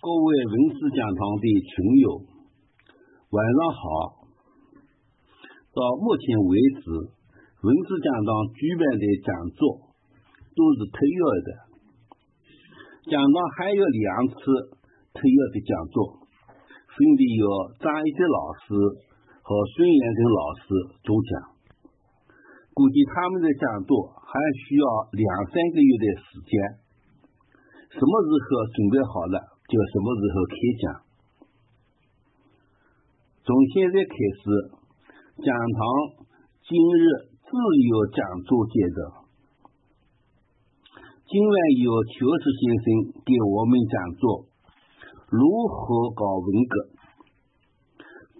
各位文史讲堂的群友，晚上好。到目前为止，文史讲堂举办的讲座都是特约的。讲堂还有两次特约的讲座，分别由张一杰老师和孙延成老师主讲。估计他们的讲座还需要两三个月的时间。什么时候准备好了，就什么时候开讲。从现在开始，讲堂今日自由讲座阶段。今晚由邱石先生给我们讲座如何搞文革，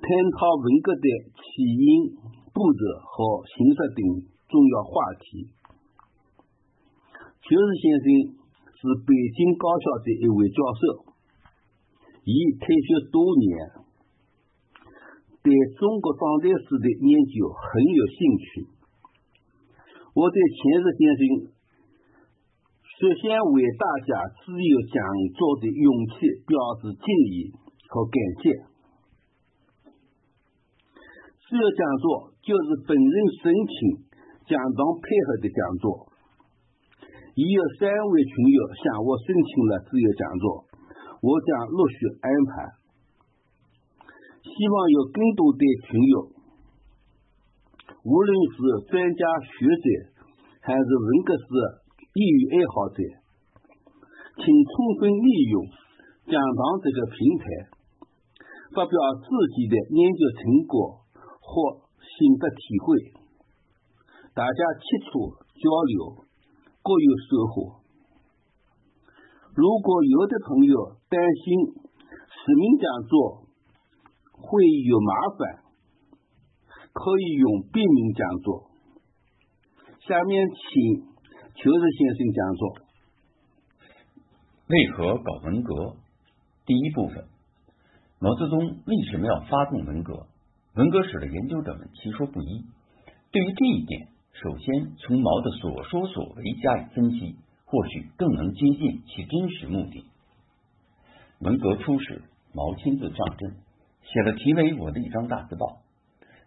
探讨文革的起因、步骤和形式等重要话题。邱石先生。是北京高校的一位教授，已退休多年，对中国当代史的研究很有兴趣。我对钱石先生率先为大家自由讲座的勇气表示敬意和感谢。自由讲座就是本人申请讲堂配合的讲座。已有三位群友向我申请了自由讲座，我将陆续安排。希望有更多的群友，无论是专家学者还是文革史业余爱好者，请充分利用讲堂这个平台，发表自己的研究成果或心得体会，大家切磋交流。各有收获。如果有的朋友担心实名讲座会有麻烦，可以用笔名讲座。下面请邱日先生讲座。为何搞文革？第一部分：毛泽东为什么要发动文革？文革史的研究者们其说不一。对于这一点。首先，从毛的所说所为加以分析，或许更能接近其真实目的。文革初始，毛亲自上阵，写了题为《我的一张大字报》，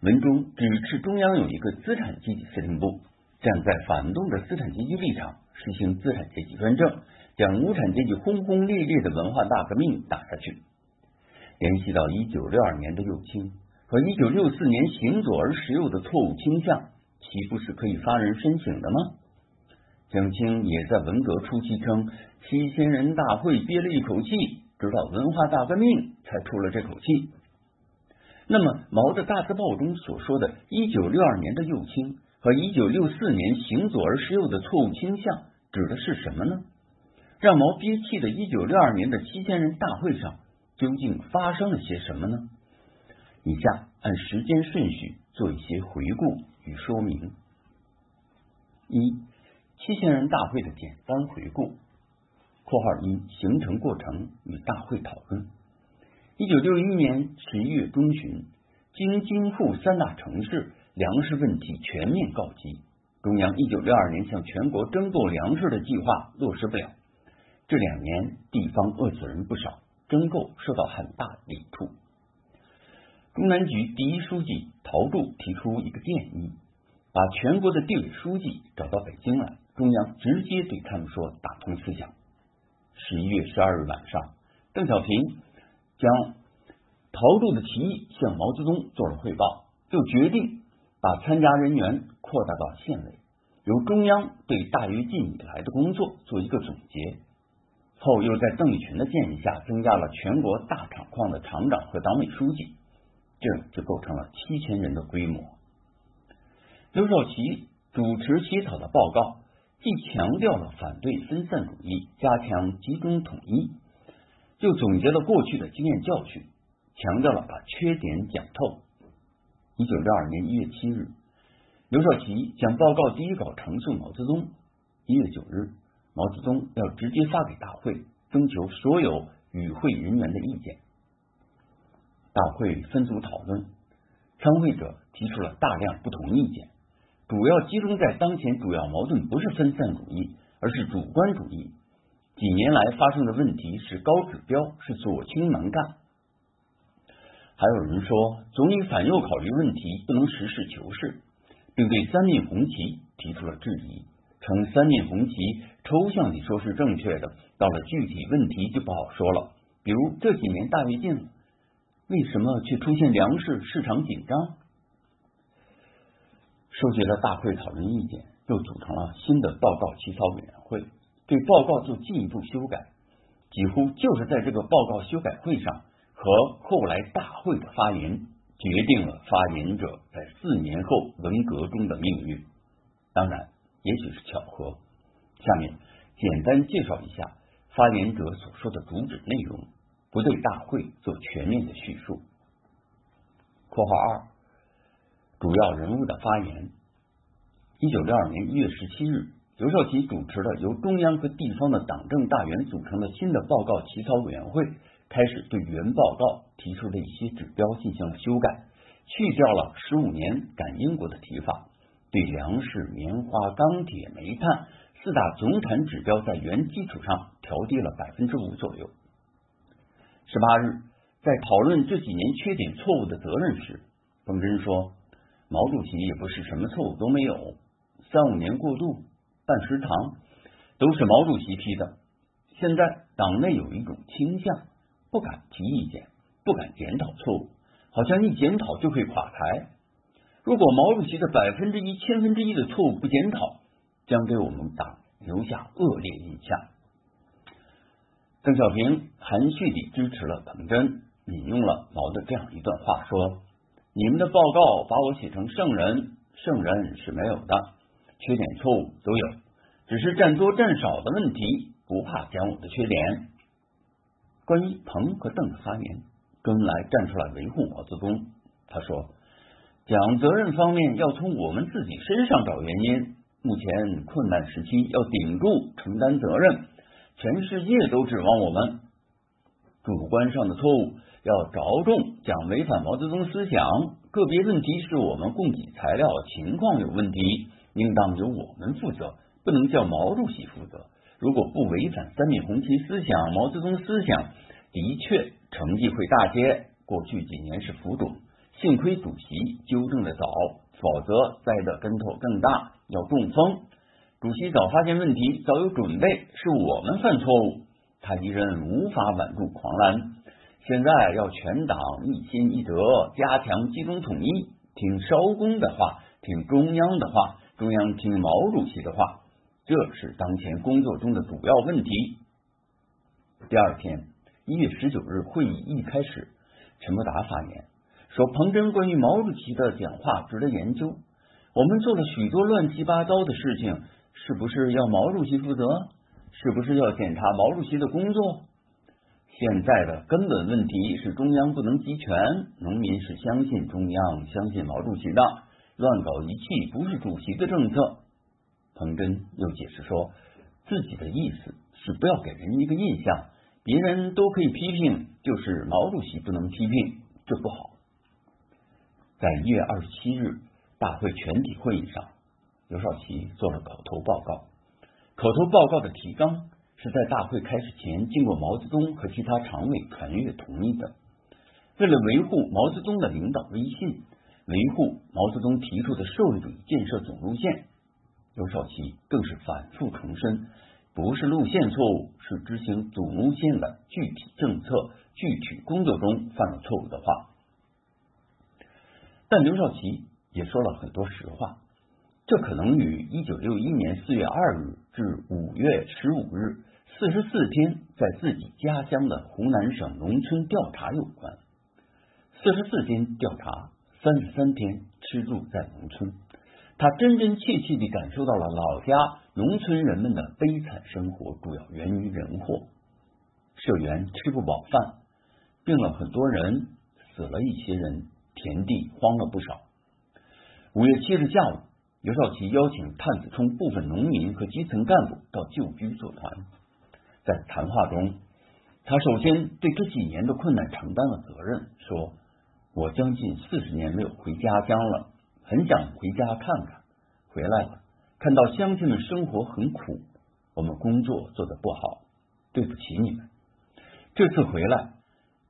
文中指斥中央有一个资产阶级司令部，站在反动的资产阶级立场，实行资产阶级专政，将无产阶级轰轰烈烈的文化大革命打下去。联系到一九六二年的右倾和一九六四年行左而实右的错误倾向。岂不是可以发人深省的吗？蒋清也在文革初期称，七千人大会憋了一口气，直到文化大革命才出了这口气。那么，毛的大字报中所说的1962年的右倾和1964年行左而失右的错误倾向，指的是什么呢？让毛憋气的1962年的七千人大会上，究竟发生了些什么呢？以下按时间顺序做一些回顾。与说明：一、七千人大会的简单回顾（括号一）形成过程与大会讨论。一九六一年十一月中旬，京津沪三大城市粮食问题全面告急，中央一九六二年向全国征购粮食的计划落实不了。这两年地方饿死人不少，征购受到很大抵触。中南局第一书记陶铸提出一个建议，把全国的地委书记找到北京来，中央直接对他们说打通思想。十一月十二日晚上，邓小平将陶铸的提议向毛泽东做了汇报，就决定把参加人员扩大到县委，由中央对大跃进以来的工作做一个总结。后又在邓力群的建议下，增加了全国大厂矿的厂长和党委书记。这就构成了七千人的规模。刘少奇主持起草的报告，既强调了反对分散主义，加强集中统一，又总结了过去的经验教训，强调了把缺点讲透。一九六二年一月七日，刘少奇将报告第一稿呈送毛泽东。一月九日，毛泽东要直接发给大会，征求所有与会人员的意见。大会分组讨论，参会者提出了大量不同意见，主要集中在当前主要矛盾不是分散主义，而是主观主义，几年来发生的问题是高指标，是左倾蛮干。还有人说，总理反右考虑问题不能实事求是，并对三面红旗提出了质疑，称三面红旗抽象地说是正确的，到了具体问题就不好说了。比如这几年大跃进，为什么却出现粮食市场紧张？收集了大会讨论意见，又组成了新的报告起草委员会，对报告做进一步修改。几乎就是在这个报告修改会上和后来大会的发言，决定了发言者在四年后文革中的命运。当然，也许是巧合。下面简单介绍一下发言者所说的主旨内容，不对大会做全面的叙述。括号二。主要人物的发言。一九六二年一月十七日，刘少奇主持了由中央和地方的党政大员组成的新的报告起草委员会，开始对原报告提出的一些指标进行了修改，去掉了十五年赶英国的提法，对粮食、棉花、钢铁、煤炭四大总产指标在原基础上调低了百分之五左右。十八日，在讨论这几年缺点错误的责任时，冯真说。毛主席也不是什么错误都没有，三五年过渡、办食堂都是毛主席批的。现在党内有一种倾向，不敢提意见，不敢检讨错误，好像一检讨就会垮台。如果毛主席的百分之一、千分之一的错误不检讨，将给我们党留下恶劣印象。邓小平含蓄地支持了彭真，引用了毛的这样一段话说。你们的报告把我写成圣人，圣人是没有的，缺点错误都有，只是占多占少的问题，不怕讲我的缺点。关于彭和邓的发言，周恩来站出来维护毛泽东。他说，讲责任方面要从我们自己身上找原因。目前困难时期要顶住承担责任，全世界都指望我们。主观上的错误。要着重讲违反毛泽东思想，个别问题是我们供给材料情况有问题，应当由我们负责，不能叫毛主席负责。如果不违反三面红旗思想、毛泽东思想，的确成绩会大些。过去几年是浮肿，幸亏主席纠正的早，否则栽的跟头更大，要中风。主席早发现问题，早有准备，是我们犯错误，他一人无法挽住狂澜。现在要全党一心一德，加强集中统一，听烧公的话，听中央的话，中央听毛主席的话，这是当前工作中的主要问题。第二天，一月十九日会议一开始，陈伯达发言说：“彭真关于毛主席的讲话值得研究。我们做了许多乱七八糟的事情，是不是要毛主席负责？是不是要检查毛主席的工作？”现在的根本问题是中央不能集权，农民是相信中央、相信毛主席的，乱搞一气不是主席的政策。彭真又解释说，自己的意思是不要给人一个印象，别人都可以批评，就是毛主席不能批评，这不好。在一月二十七日大会全体会议上，刘少奇做了口头报告，口头报告的提纲。是在大会开始前，经过毛泽东和其他常委传阅同意的。为了维护毛泽东的领导威信，维护毛泽东提出的社会主义建设总路线，刘少奇更是反复重申，不是路线错误，是执行总路线的具体政策、具体工作中犯了错误的话。但刘少奇也说了很多实话。这可能与一九六一年四月二日至五月十五日四十四天在自己家乡的湖南省农村调查有关。四十四天调查，三十三天吃住在农村，他真真切切地感受到了老家农村人们的悲惨生活，主要源于人祸。社员吃不饱饭，病了很多人，死了一些人，田地荒了不少。五月七日下午。刘少奇邀请探子冲部分农民和基层干部到旧居座谈，在谈话中，他首先对这几年的困难承担了责任，说：“我将近四十年没有回家乡了，很想回家看看。回来了，看到乡亲们生活很苦，我们工作做得不好，对不起你们。这次回来，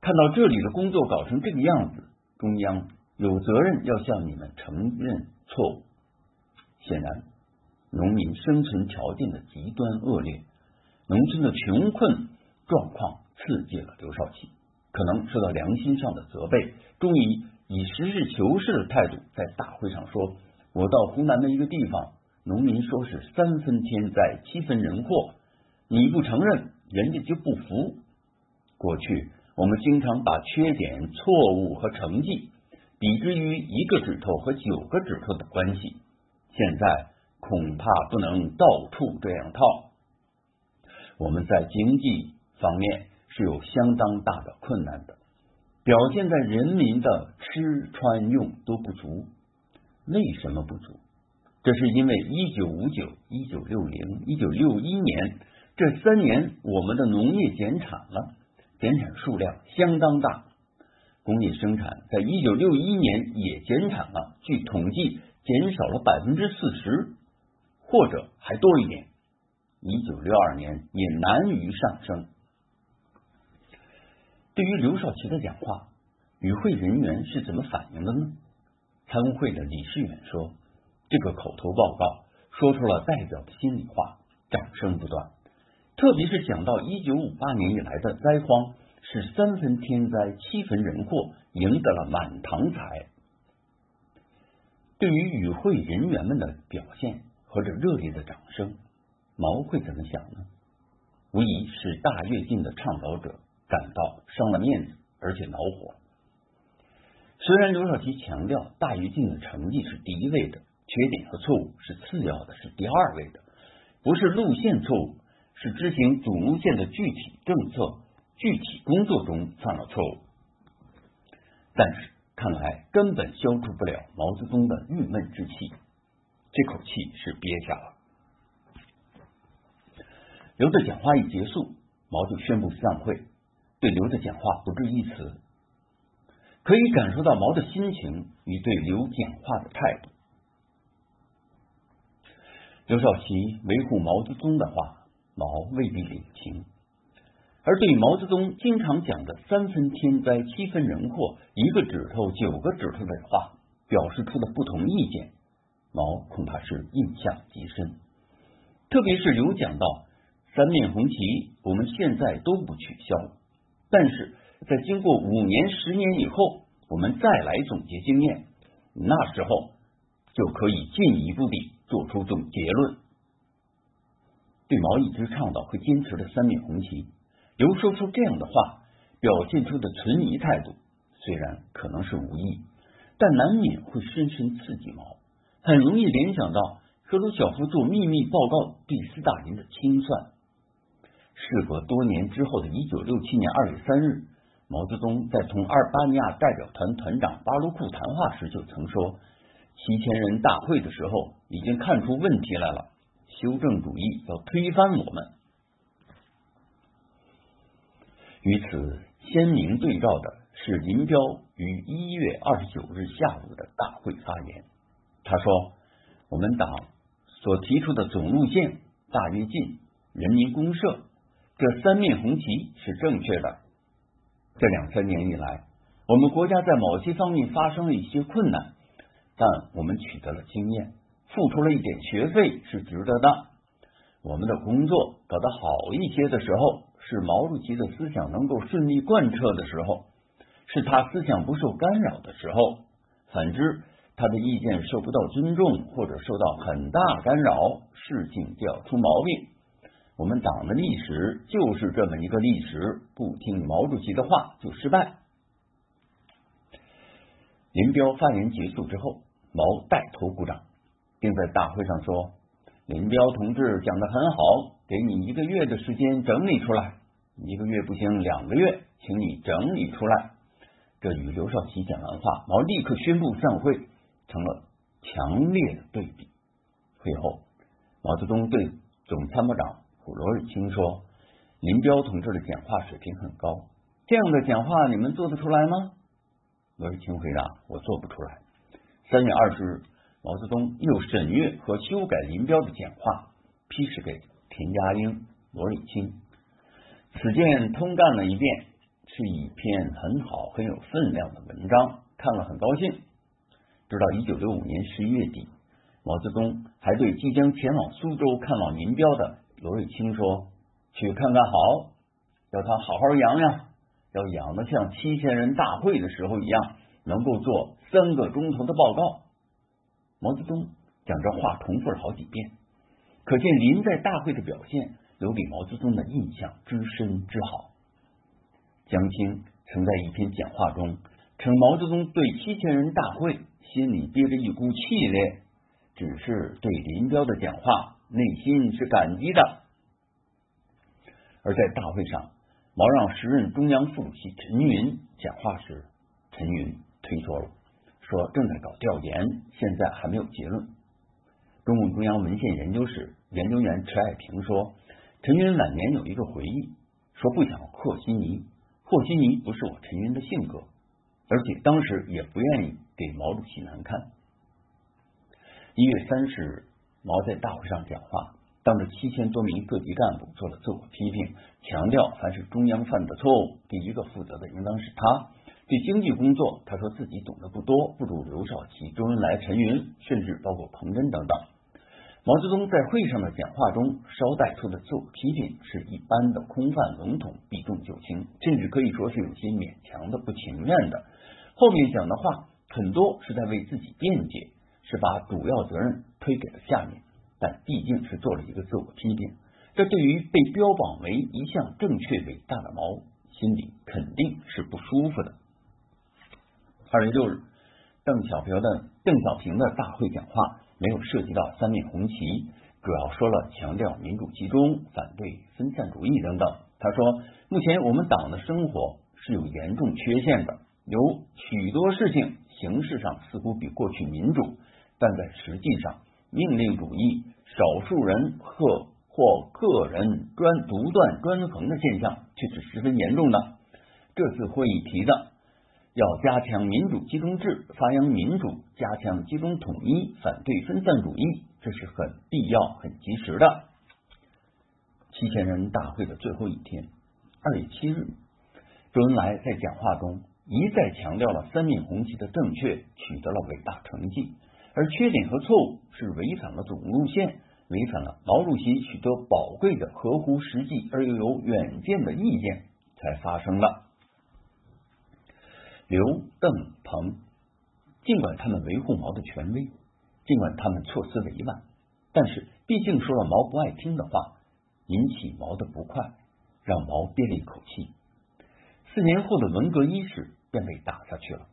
看到这里的工作搞成这个样子，中央有责任要向你们承认错误。显然，农民生存条件的极端恶劣，农村的穷困状况刺激了刘少奇，可能受到良心上的责备，终于以实事求是的态度在大会上说：“我到湖南的一个地方，农民说是三分天灾，七分人祸，你不承认，人家就不服。过去我们经常把缺点、错误和成绩比之于一个指头和九个指头的关系。”现在恐怕不能到处这样套。我们在经济方面是有相当大的困难的，表现在人民的吃穿用都不足。为什么不足？这是因为一九五九、一九六零、一九六一年这三年，我们的农业减产了，减产数量相当大。工业生产在一九六一年也减产了，据统计。减少了百分之四十，或者还多一点。一九六二年也难于上升。对于刘少奇的讲话，与会人员是怎么反应的呢？参会的理事员说：“这个口头报告说出了代表的心里话，掌声不断。特别是讲到一九五八年以来的灾荒是三分天灾，七分人祸，赢得了满堂彩。”对于与会人员们的表现和这热烈的掌声，毛会怎么想呢？无疑使大跃进的倡导者感到伤了面子，而且恼火。虽然刘少奇强调大跃进的成绩是第一位的，缺点和错误是次要的，是第二位的，不是路线错误，是执行主路线的具体政策、具体工作中犯了错误。但是。看来根本消除不了毛泽东的郁闷之气，这口气是憋下了。刘的讲话一结束，毛就宣布散会，对刘的讲话不置一词。可以感受到毛的心情与对刘讲话的态度。刘少奇维护毛泽东的话，毛未必领情。而对毛泽东经常讲的“三分天灾，七分人祸，一个指头九个指头”的话，表示出的不同意见，毛恐怕是印象极深。特别是刘讲到三面红旗，我们现在都不取消，但是在经过五年、十年以后，我们再来总结经验，那时候就可以进一步地做出种结论。对毛一直倡导和坚持的三面红旗。刘说出这样的话，表现出的存疑态度，虽然可能是无意，但难免会深深刺激毛，很容易联想到赫鲁晓夫做秘密报告对斯大林的清算。事隔多年之后的一九六七年二月三日，毛泽东在同阿尔巴尼亚代表团团长巴鲁库谈话时就曾说：“七千人大会的时候，已经看出问题来了，修正主义要推翻我们。”与此鲜明对照的是林彪于一月二十九日下午的大会发言。他说：“我们党所提出的总路线——大跃进、人民公社这三面红旗是正确的。这两三年以来，我们国家在某些方面发生了一些困难，但我们取得了经验，付出了一点学费是值得的。我们的工作搞得好一些的时候。”是毛主席的思想能够顺利贯彻的时候，是他思想不受干扰的时候。反之，他的意见受不到尊重或者受到很大干扰，事情就要出毛病。我们党的历史就是这么一个历史，不听毛主席的话就失败。林彪发言结束之后，毛带头鼓掌，并在大会上说：“林彪同志讲的很好。”给你一个月的时间整理出来，一个月不行，两个月，请你整理出来。这与刘少奇讲完话，毛立刻宣布散会，成了强烈的对比。会后，毛泽东对总参谋长罗瑞卿说：“林彪同志的讲话水平很高，这样的讲话你们做得出来吗？”罗瑞卿回答：“我做不出来。”三月二十日，毛泽东又审阅和修改林彪的讲话，批示给。田家英、罗瑞卿，此件通干了一遍，是一篇很好、很有分量的文章，看了很高兴。直到一九六五年十一月底，毛泽东还对即将前往苏州看望林彪的罗瑞卿说：“去看看好，要他好好养养，要养的像七千人大会的时候一样，能够做三个钟头的报告。”毛泽东将这话重复了好几遍，可见林在大会的表现留给毛泽东的印象之深之好。江青曾在一篇讲话中称，毛泽东对七千人大会心里憋着一股气嘞，只是对林彪的讲话内心是感激的。而在大会上，毛让时任中央副主席陈云讲话时，陈云推脱了。说正在搞调研，现在还没有结论。中共中央文献研究室研究员迟爱平说，陈云晚年有一个回忆，说不想和稀泥，和稀泥不是我陈云的性格，而且当时也不愿意给毛主席难看。一月三十日，毛在大会上讲话，当着七千多名各级干部做了自我批评，强调凡是中央犯的错误，第一个负责的应当是他。对经济工作，他说自己懂得不多，不如刘少奇、周恩来、陈云，甚至包括彭真等等。毛泽东在会上的讲话中捎带出的自我批评是一般的空泛笼统、避重就轻，甚至可以说是有些勉强的、不情愿的。后面讲的话很多是在为自己辩解，是把主要责任推给了下面，但毕竟是做了一个自我批评。这对于被标榜为一项正确伟大的毛，心里肯定是不舒服的。二月六日，邓小平的邓小平的大会讲话没有涉及到三面红旗，主要说了强调民主集中、反对分散主义等等。他说，目前我们党的生活是有严重缺陷的，有许多事情形式上似乎比过去民主，但在实际上，命令主义、少数人或或个人专独断专横的现象却是十分严重的。这次会议提的。要加强民主集中制，发扬民主，加强集中统一，反对分散主义，这是很必要、很及时的。七千人大会的最后一天，二月七日，周恩来在讲话中一再强调了三面红旗的正确，取得了伟大成绩，而缺点和错误是违反了总路线，违反了毛主席许多宝贵的、合乎实际而又有远见的意见，才发生了。刘、邓、彭，尽管他们维护毛的权威，尽管他们措辞委婉，但是毕竟说了毛不爱听的话，引起毛的不快，让毛憋了一口气。四年后的文革伊始便被打下去了，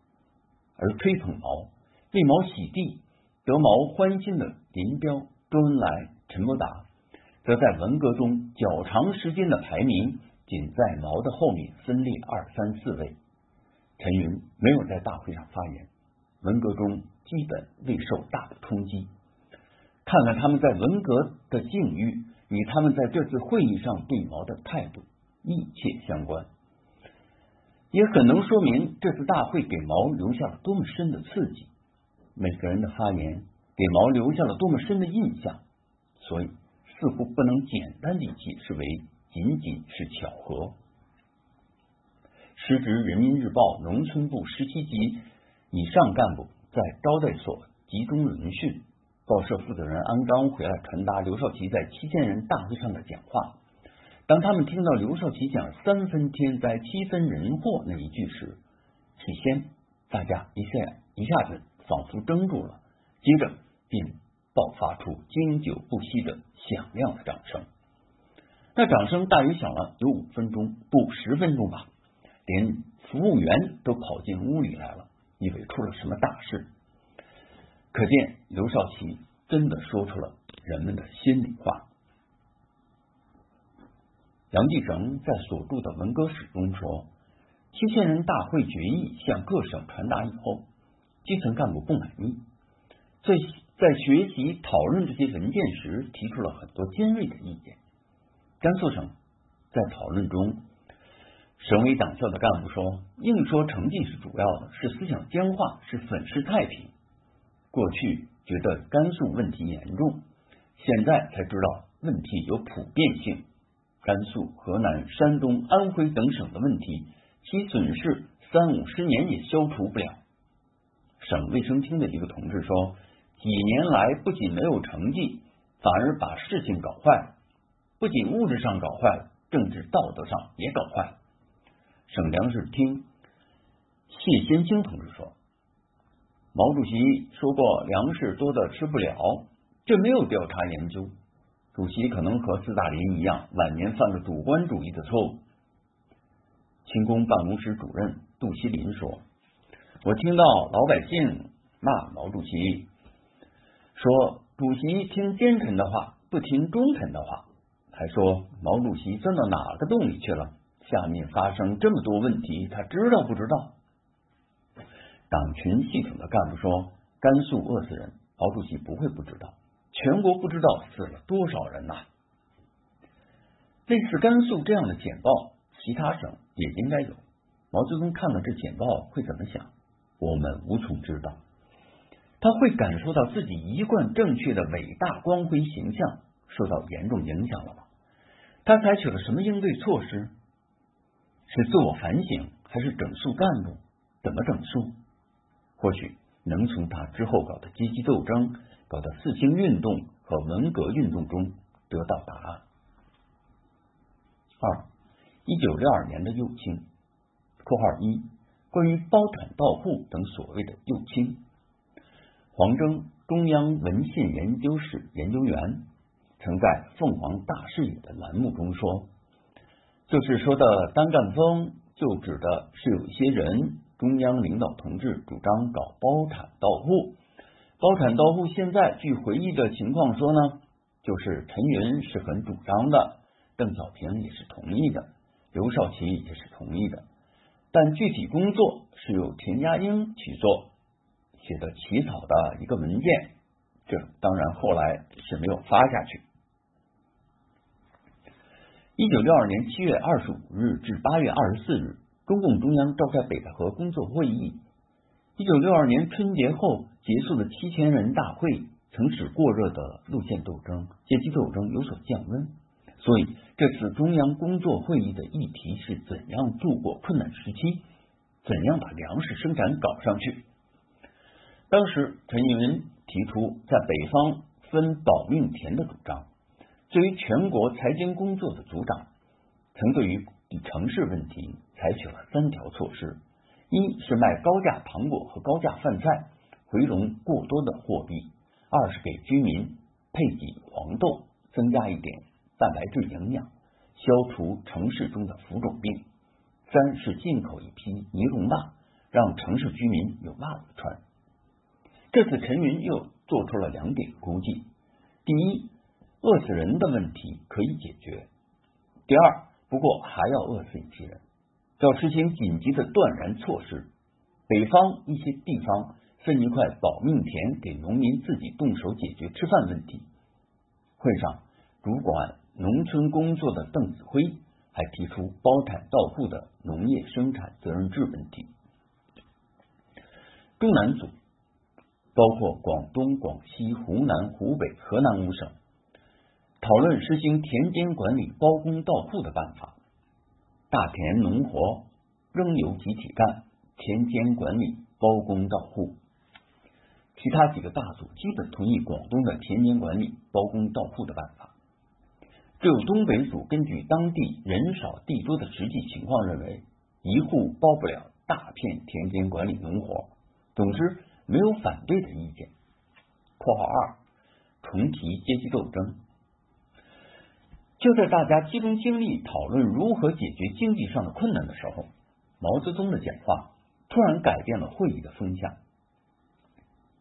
而吹捧毛、为毛洗地、得毛欢心的林彪、周恩来、陈伯达，则在文革中较长时间的排名仅在毛的后面分列二三四位。陈云没有在大会上发言，文革中基本未受大的冲击。看看他们在文革的境遇，与他们在这次会议上对毛的态度密切相关，也很能说明这次大会给毛留下了多么深的刺激。每个人的发言给毛留下了多么深的印象，所以似乎不能简单地解释为仅仅是巧合。时值《人民日报》农村部十七级以上干部在招待所集中轮训，报社负责人安刚回来传达刘少奇在七千人大会上的讲话。当他们听到刘少奇讲“三分天灾，七分人祸”那一句时，起先大家一下一下子仿佛怔住了，接着便爆发出经久不息的响亮的掌声。那掌声大约响了有五分钟，不十分钟吧。连服务员都跑进屋里来了，以为出了什么大事。可见刘少奇真的说出了人们的心里话。杨继成在所著的文革史中说，七千人大会决议向各省传达以后，基层干部不满意，在在学习讨论这些文件时，提出了很多尖锐的意见。甘肃省在讨论中。省委党校的干部说：“硬说成绩是主要的，是思想僵化，是粉饰太平。过去觉得甘肃问题严重，现在才知道问题有普遍性。甘肃、河南、山东、安徽等省的问题，其损失三五十年也消除不了。省卫生厅的一个同志说，几年来不仅没有成绩，反而把事情搞坏了，不仅物质上搞坏了，政治道德上也搞坏了。省粮食厅谢先清同志说，毛主席说过粮食多的吃不了，这没有调查研究。主席可能和斯大林一样，晚年犯了主观主义的错误。清宫办公室主任杜锡林说：“我听到老百姓骂毛主席，说主席听奸臣的话，不听忠臣的话，还说毛主席钻到哪个洞里去了？下面发生这么多问题，他知道不知道？”党群系统的干部说：“甘肃饿死人，毛主席不会不知道。”全国不知道死了多少人呐！类似甘肃这样的简报，其他省也应该有。毛泽东看了这简报会怎么想？我们无从知道。他会感受到自己一贯正确的伟大光辉形象受到严重影响了吗？他采取了什么应对措施？是自我反省，还是整肃干部？怎么整肃？或许能从他之后搞的阶级斗争。搞的四清运动和文革运动中得到答案。二，一九六二年的右倾（括号一）关于包产到户等所谓的右倾，黄征，中央文献研究室研究员，曾在《凤凰大视野》的栏目中说：“就是说的单干风，就指的是有一些人，中央领导同志主张搞包产到户。”包产到户，现在据回忆的情况说呢，就是陈云是很主张的，邓小平也是同意的，刘少奇也是同意的，但具体工作是由田家英去做，写的起草的一个文件，这当然后来是没有发下去。一九六二年七月二十五日至八月二十四日，中共中央召开北戴河工作会议。一九六二年春节后结束的七千人大会，曾使过热的路线斗争、阶级斗争有所降温。所以，这次中央工作会议的议题是怎样度过困难时期，怎样把粮食生产搞上去。当时，陈云提出在北方分保命田的主张，作为全国财经工作的组长，曾对于城市问题采取了三条措施。一是卖高价糖果和高价饭菜，回笼过多的货币；二是给居民配给黄豆，增加一点蛋白质营养，消除城市中的浮肿病；三是进口一批尼龙袜，让城市居民有袜子穿。这次陈云又做出了两点估计：第一，饿死人的问题可以解决；第二，不过还要饿死一批人。要实行紧急的断然措施，北方一些地方分一块保命田给农民自己动手解决吃饭问题。会上，主管农村工作的邓子恢还提出包产到户的农业生产责任制问题。中南组包括广东、广西、湖南、湖北、河南五省，讨论实行田间管理包工到户的办法。大田农活仍由集体干，田间管理包工到户。其他几个大组基本同意广东的田间管理包工到户的办法，只有东北组根据当地人少地多的实际情况，认为一户包不了大片田间管理农活。总之，没有反对的意见。（括号二）重提阶级斗争。就在大家集中精力讨论如何解决经济上的困难的时候，毛泽东的讲话突然改变了会议的风向。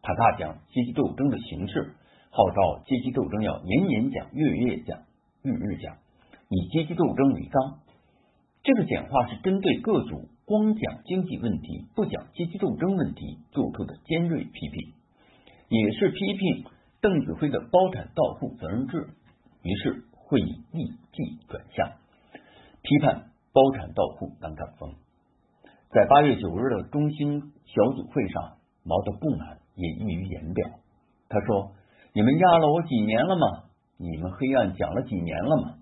他大讲阶级斗争的形式，号召阶级斗争要年年讲、月月讲、日日讲，以阶级斗争为纲。这个讲话是针对各组光讲经济问题不讲阶级斗争问题做出的尖锐批评，也是批评邓子恢的包产到户责任制。于是。会议立即转向批判包产到户当干风。在八月九日的中心小组会上，毛的不满也溢于言表。他说：“你们压了我几年了吗？你们黑暗讲了几年了吗？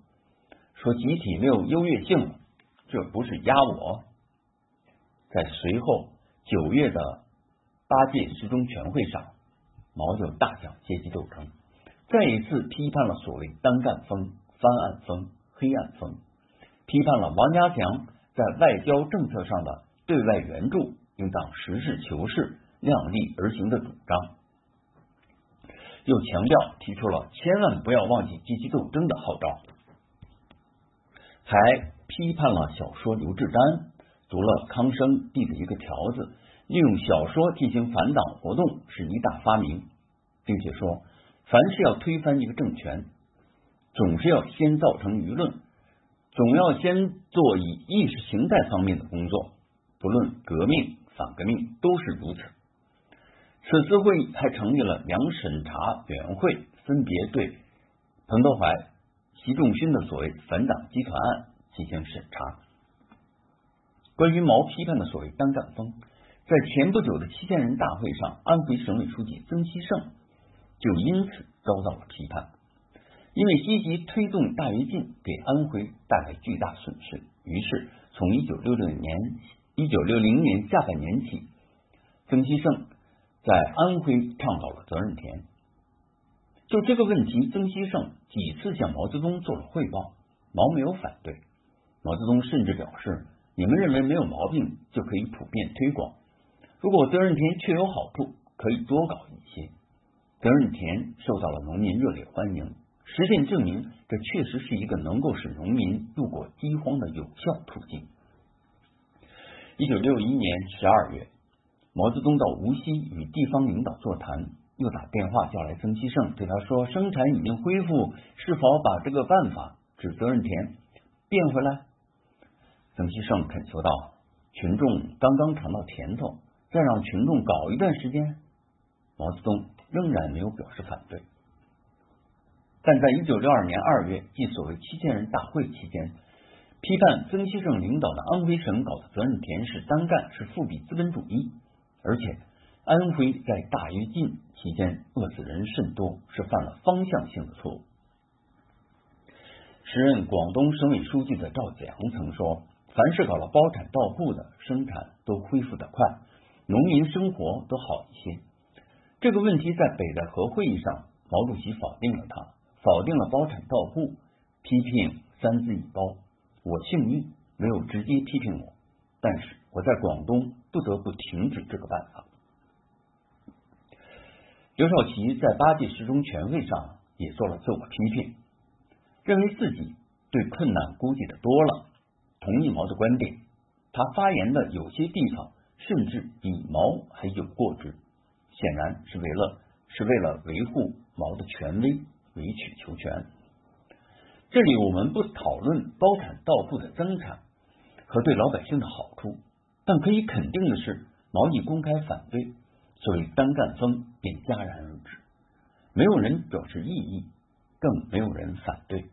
说集体没有优越性，这不是压我。在随后九月的八届十中全会上，毛就大讲阶级斗争，再一次批判了所谓单干风、翻案风、黑暗风，批判了王家祥在外交政策上的对外援助应当实事求是、量力而行的主张，又强调提出了千万不要忘记阶级斗争的号召，还批判了小说刘志丹。读了康生递的一个条子，利用小说进行反党活动是一大发明，并且说，凡是要推翻一个政权，总是要先造成舆论，总要先做以意识形态方面的工作，不论革命反革命都是如此。此次会议还成立了两审查委员会，分别对彭德怀、习仲勋的所谓反党集团案进行审查。关于毛批判的所谓单干风，在前不久的七千人大会上，安徽省委书记曾希圣就因此遭到了批判，因为积极推动大跃进给安徽带来巨大损失。于是，从一九六六年一九六零年下半年起，曾希圣在安徽倡导了责任田。就这个问题，曾希圣几次向毛泽东做了汇报，毛没有反对，毛泽东甚至表示。你们认为没有毛病就可以普遍推广。如果责任田确有好处，可以多搞一些。责任田受到了农民热烈欢迎，实践证明这确实是一个能够使农民度过饥荒的有效途径。一九六一年十二月，毛泽东到无锡与地方领导座谈，又打电话叫来曾希圣，对他说：“生产已经恢复，是否把这个办法指责任田变回来？”曾希圣恳求道：“群众刚刚尝到甜头，再让群众搞一段时间。”毛泽东仍然没有表示反对。但在一九六二年二月，即所谓七千人大会期间，批判曾希圣领导的安徽省搞的责任田是单干，是复辟资本主义，而且安徽在大跃进期间饿死人甚多，是犯了方向性的错误。时任广东省委书记的赵子阳曾说。凡是搞了包产到户的，生产都恢复的快，农民生活都好一些。这个问题在北戴河会议上，毛主席否定了他，否定了包产到户，批评三资一包。我幸运没有直接批评我，但是我在广东不得不停止这个办法。刘少奇在八届十中全会上也做了自我批评，认为自己对困难估计的多了。同意毛的观点，他发言的有些地方甚至比毛还有过之，显然是为了是为了维护毛的权威，委曲求全。这里我们不讨论包产到户的增产和对老百姓的好处，但可以肯定的是，毛一公开反对，所谓单干风便戛然而止，没有人表示异议，更没有人反对。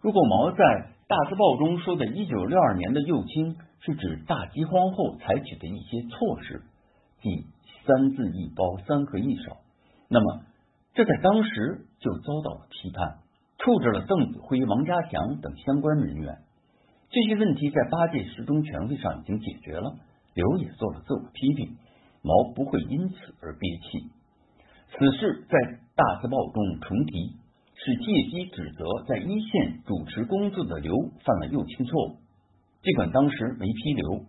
如果毛在大字报中说的“一九六二年的右倾”是指大饥荒后采取的一些措施，即三字一包、三合一少，那么这在当时就遭到了批判，处置了邓子恢、王家祥等相关人员。这些问题在八届十中全会上已经解决了，刘也做了自我批评，毛不会因此而憋气。此事在大字报中重提。是借机指责在一线主持工作的刘犯了右倾错误，尽管当时没批刘，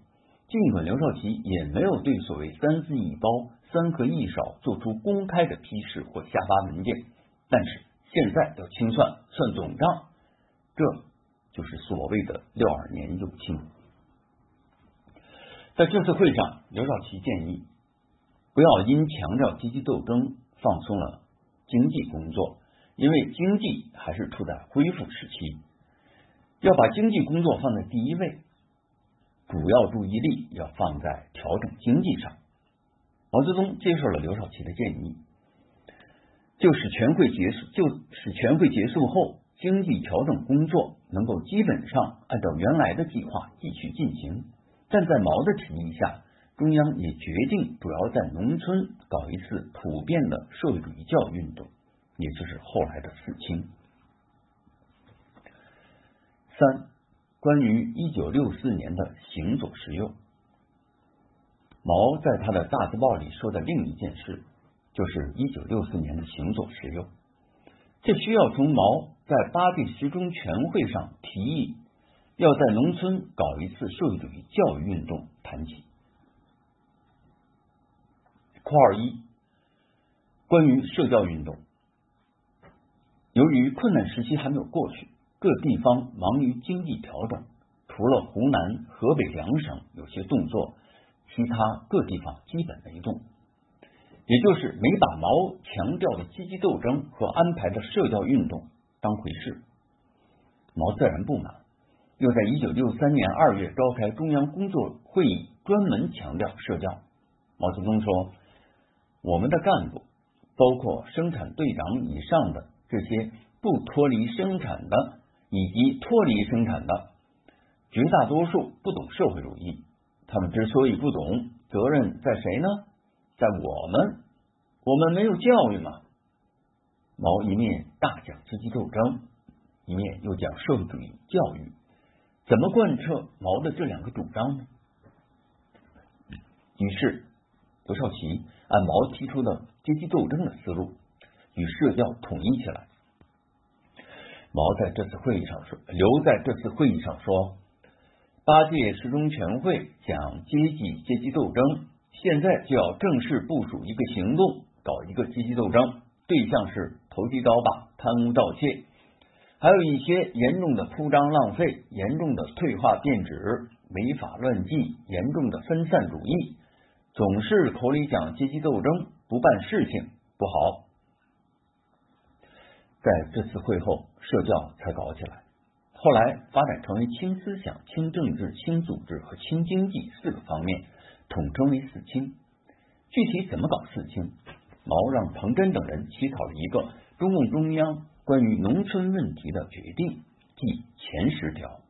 尽管刘少奇也没有对所谓三字一包、三合一少做出公开的批示或下发文件，但是现在要清算算总账，这就是所谓的六二年右倾。在这次会上，刘少奇建议不要因强调阶级斗争放松了经济工作。因为经济还是处在恢复时期，要把经济工作放在第一位，主要注意力要放在调整经济上。毛泽东接受了刘少奇的建议，就使全会结束，就使全会结束后，经济调整工作能够基本上按照原来的计划继续进行。但在毛的提议下，中央也决定主要在农村搞一次普遍的社会主义教育运动。也就是后来的四清。三、关于一九六四年的行左实右，毛在他的大字报里说的另一件事，就是一九六四年的行左实右。这需要从毛在八届十中全会上提议要在农村搞一次社会主义教育运动谈起。括号一，关于社教运动，由于困难时期还没有过去，各地方忙于经济调整，除了湖南、河北两省有些动作，其他各地方基本没动。也就是没把毛强调的积极斗争和安排的社教运动当回事，毛自然不满，又在一九六三年二月召开中央工作会议，专门强调社教。毛泽东说：“我们的干部，包括生产队长以上的这些不脱离生产的以及脱离生产的绝大多数不懂社会主义，他们之所以不懂，责任在谁呢？”在我们，我们没有教育嘛。毛一面大讲阶级斗争，一面又讲社会主义教育，怎么贯彻毛的这两个主张呢？于是，刘少奇按毛提出的阶级斗争的思路，与社教统一起来。毛在这次会议上说，留在这次会议上说，八届十中全会讲阶级阶级斗争。现在就要正式部署一个行动，搞一个阶级斗争，对象是投机倒把、贪污盗窃，还有一些严重的铺张浪费、严重的退化变质、违法乱纪、严重的分散主义，总是口里讲阶级斗争，不办事情，不好。在这次会后，社教才搞起来，后来发展成为轻思想、轻政治、轻组织和轻经济四个方面。统称为四清，具体怎么搞四清？毛让彭真等人起草了一个中共中央关于农村问题的决定，即前十条。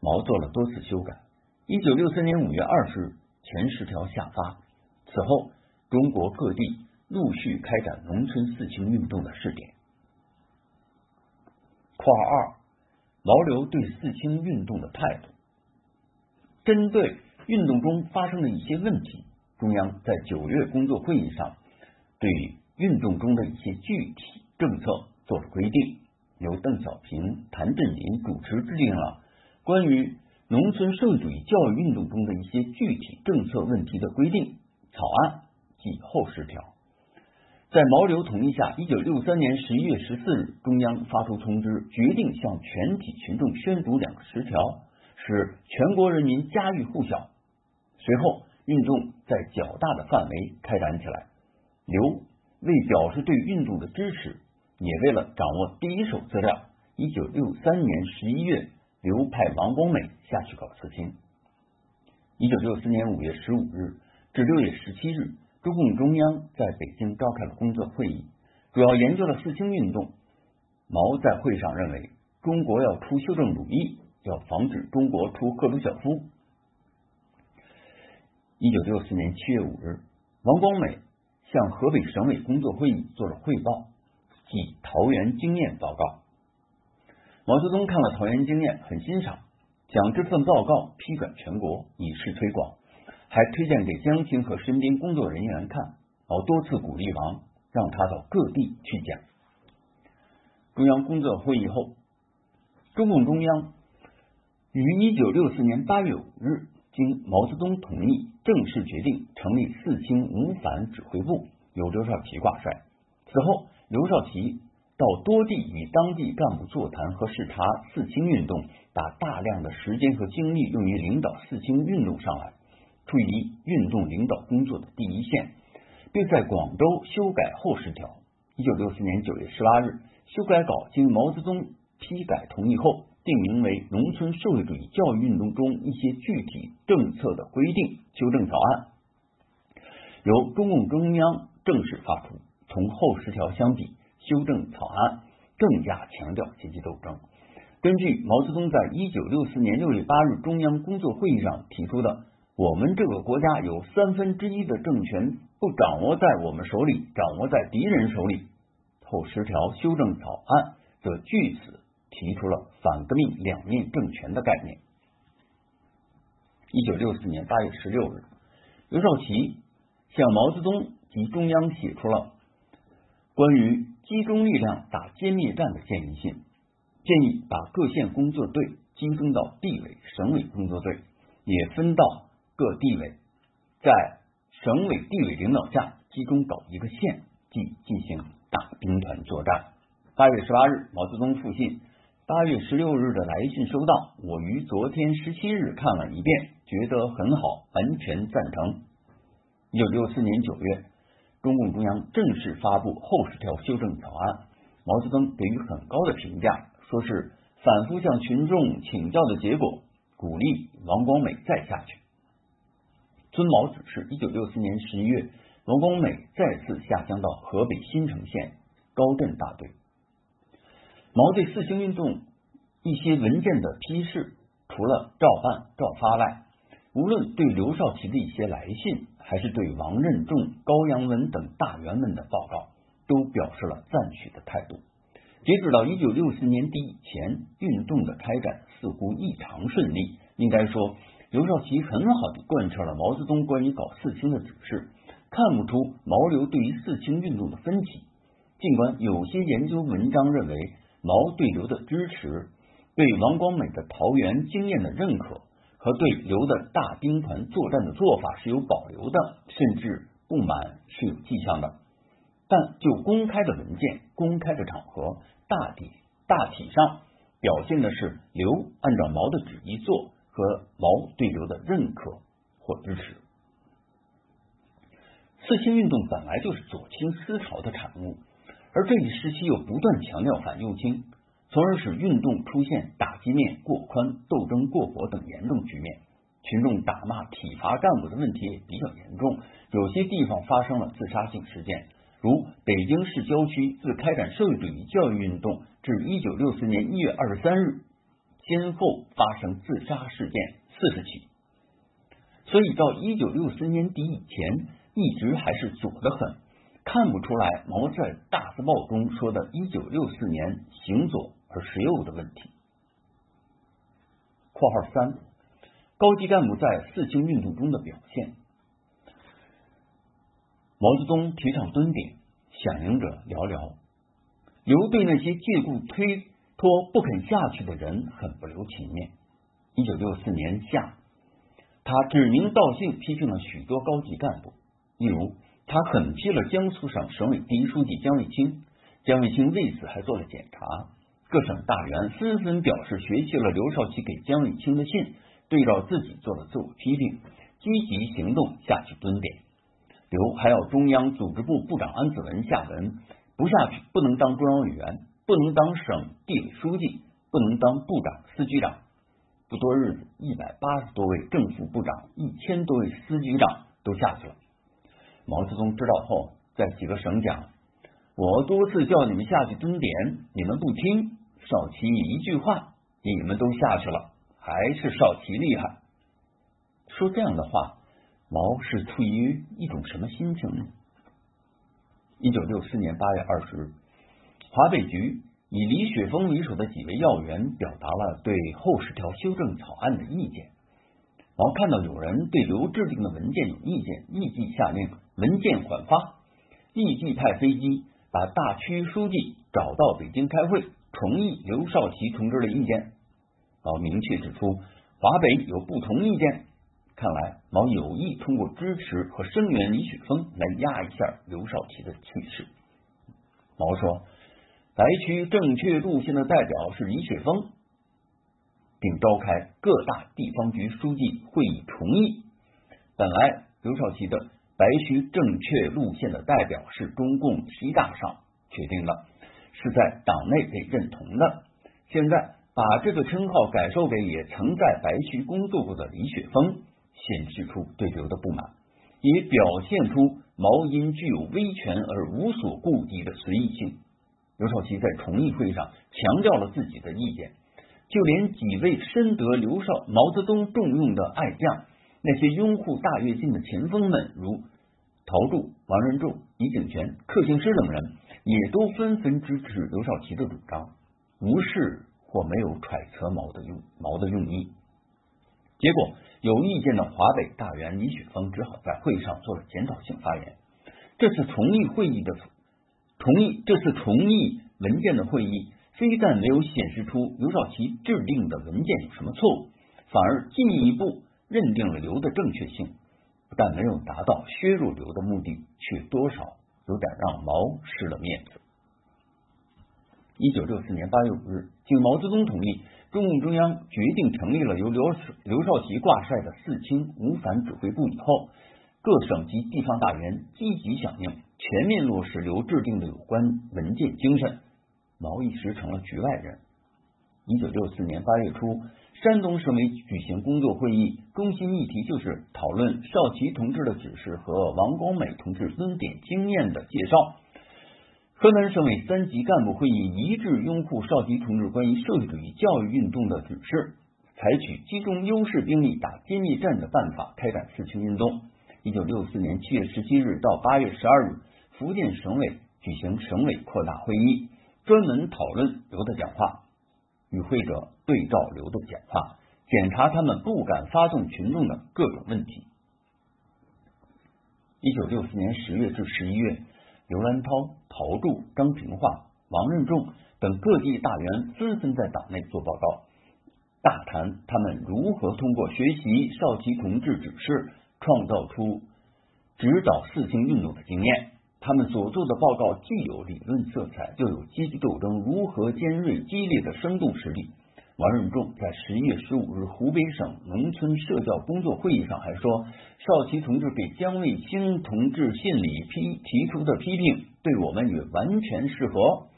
毛做了多次修改。一九六三年五月二十日，前十条下发。此后，中国各地陆续开展农村四清运动的试点。括号二，毛刘对四清运动的态度，针对。运动中发生的一些问题，中央在九月工作会议上对运动中的一些具体政策做了规定，由邓小平、谭震林主持制定了关于农村社会主义教育运动中的一些具体政策问题的规定草案，即后十条。在毛刘同意下，一九六三年十一月十四日，中央发出通知，决定向全体群众宣读两个十条，使全国人民家喻户晓。随后，运动在较大的范围开展起来。刘为表示对运动的支持，也为了掌握第一手资料，一九六三年十一月，刘派王光美下去搞刺青。一九六四年五月十五日至六月十七日，中共中央在北京召开了工作会议，主要研究了四清运动。毛在会上认为，中国要出修正主义，要防止中国出赫鲁晓夫。一九六四年七月五日，王光美向河北省委工作会议做了汇报，即桃园经验报告。毛泽东看了桃园经验，很欣赏，将这份报告批转全国，以示推广，还推荐给江青和身边工作人员看。毛多次鼓励王，让他到各地去讲。中央工作会议后，中共中央于一九六四年八月五日。经毛泽东同意，正式决定成立四清五反指挥部，由刘少奇挂帅。此后，刘少奇到多地与当地干部座谈和视察四清运动，把大量的时间和精力用于领导四清运动上来，处于运动领导工作的第一线，并在广州修改后十条。一九六四年九月十八日，修改稿经毛泽东批改同意后。定名为《农村社会主义教育运动中一些具体政策的规定》修正草案，由中共中央正式发出。同后十条相比，修正草案更加强调阶级斗争。根据毛泽东在一九六四年六月八日中央工作会议上提出的“我们这个国家有三分之一的政权不掌握在我们手里，掌握在敌人手里”，后十条修正草案则据此。提出了反革命两面政权的概念。一九六四年八月十六日，刘少奇向毛泽东及中央写出了关于集中力量打歼灭战的建议信，建议把各县工作队集中到地委、省委工作队，也分到各地委，在省委、地委领导下集中搞一个县，即进行打兵团作战。八月十八日，毛泽东复信。八月十六日的来信收到，我于昨天十七日看了一遍，觉得很好，完全赞成。一九六四年九月。中共中央正式发布后十条修正草案，毛泽东给予很高的评价，说是反复向群众请教的结果，鼓励王光美再下去。遵毛指示，一九六四年十一月，王光美再次下乡到河北新城县高镇大队。毛对四清运动一些文件的批示，除了照办照发外，无论对刘少奇的一些来信。还是对王任重、高阳文等大员们的报告，都表示了赞许的态度。截止到一九六四年底以前，运动的开展似乎异常顺利。应该说，刘少奇很好的贯彻了毛泽东关于搞四清的指示，看不出毛刘对于四清运动的分歧。尽管有些研究文章认为毛对刘的支持，对王光美的桃园经验的认可。和对刘的大兵团作战的做法是有保留的，甚至不满是有迹象的。但就公开的文件、公开的场合，大体大体上表现的是刘按照毛的旨意做，和毛对刘的认可或支持。四清运动本来就是左倾思潮的产物，而这一时期又不断强调反右倾。从而使运动出现打击面过宽、斗争过火等严重局面，群众打骂、体罚干部的问题也比较严重。有些地方发生了自杀性事件，如北京市郊区自开展社会主义教育运动至一九六四年一月二十三日，先后发生自杀事件四十起。所以到一九六四年底以前，一直还是左的很，看不出来毛在大字报中说的“一九六四年行左”。而实右的问题。括号三，高级干部在四清运动中的表现。毛泽东提倡蹲点，响应者寥寥。刘对那些借故推脱不肯下去的人很不留情面。一九六四年夏，他指名道姓批评了许多高级干部，例如他狠批了江苏省省委第一书记姜卫清，姜卫清为此还做了检查。各省大员纷纷表示学习了刘少奇给姜卫清的信，对照自己做了自我批评，积极行动下去蹲点。刘还要中央组织部部长安子文下文，不下去不能当中央委员，不能当省地委书记，不能当部长司局长。不多日子，一百八十多位正副部长，一千多位司局长都下去了。毛泽东知道后，在几个省讲：“我多次叫你们下去蹲点，你们不听。”少奇一句话，你们都下去了，还是少奇厉害。说这样的话，毛是出于一种什么心情呢？一九六四年八月二十日，华北局以李雪峰为首的几位要员表达了对后十条修正草案的意见。毛看到有人对刘制定的文件有意见，立即下令文件缓发，立即派飞机把大区书记找到北京开会。同意刘少奇同志的意见，毛明确指出华北有不同意见。看来毛有意通过支持和声援李雪峰来压一下刘少奇的气势。毛说，白区正确路线的代表是李雪峰，并召开各大地方局书记会议同意。本来刘少奇的白区正确路线的代表是中共七大上确定的。是在党内被认同的。现在把这个称号改授给也曾在白区工作过的李雪峰，显示出对刘的不满，也表现出毛因具有威权而无所顾忌的随意性。刘少奇在重议会上强调了自己的意见，就连几位深得刘少毛泽东重用的爱将，那些拥护大跃进的前锋们，如陶铸、王任重、李景泉、克庆施等人。也都纷纷支持刘少奇的主张，无视或没有揣测毛的用毛的用意。结果，有意见的华北大员李雪峰只好在会上做了检讨性发言。这次重议会议的重议，这次重议文件的会议，非但没有显示出刘少奇制定的文件有什么错误，反而进一步认定了刘的正确性。不但没有达到削弱刘的目的，却多少有点让毛失了面子。一九六四年八月五日，经毛泽东同意，中共中央决定成立了由刘刘少奇挂帅的四清五反指挥部以后，各省级地方大员积极响应，全面落实刘制定的有关文件精神，毛一时成了局外人。一九六四年八月初，山东省委举行工作会议，中心议题就是讨论少奇同志的指示和王光美同志恩典经验的介绍。河南省委三级干部会议一致拥护少奇同志关于社会主义教育运动的指示，采取集中优势兵力打歼灭战的办法开展四清运动。一九六四年七月十七日到八月十二日，福建省委举行省委扩大会议，专门讨论刘的讲话，与会者对照流动讲话，检查他们不敢发动群众的各种问题。一九六四年十月至十一月。刘兰涛、陶铸、张平化、王任重等各地大员纷纷在党内做报告，大谈他们如何通过学习少奇同志指示，创造出指导四清运动的经验。他们所做的报告既有理论色彩，又有阶级斗争如何尖锐激烈的生动实例。王任重在十一月十五日湖北省农村社教工作会议上还说，少奇同志给姜卫清同志信里批提出的批评，对我们也完全适合。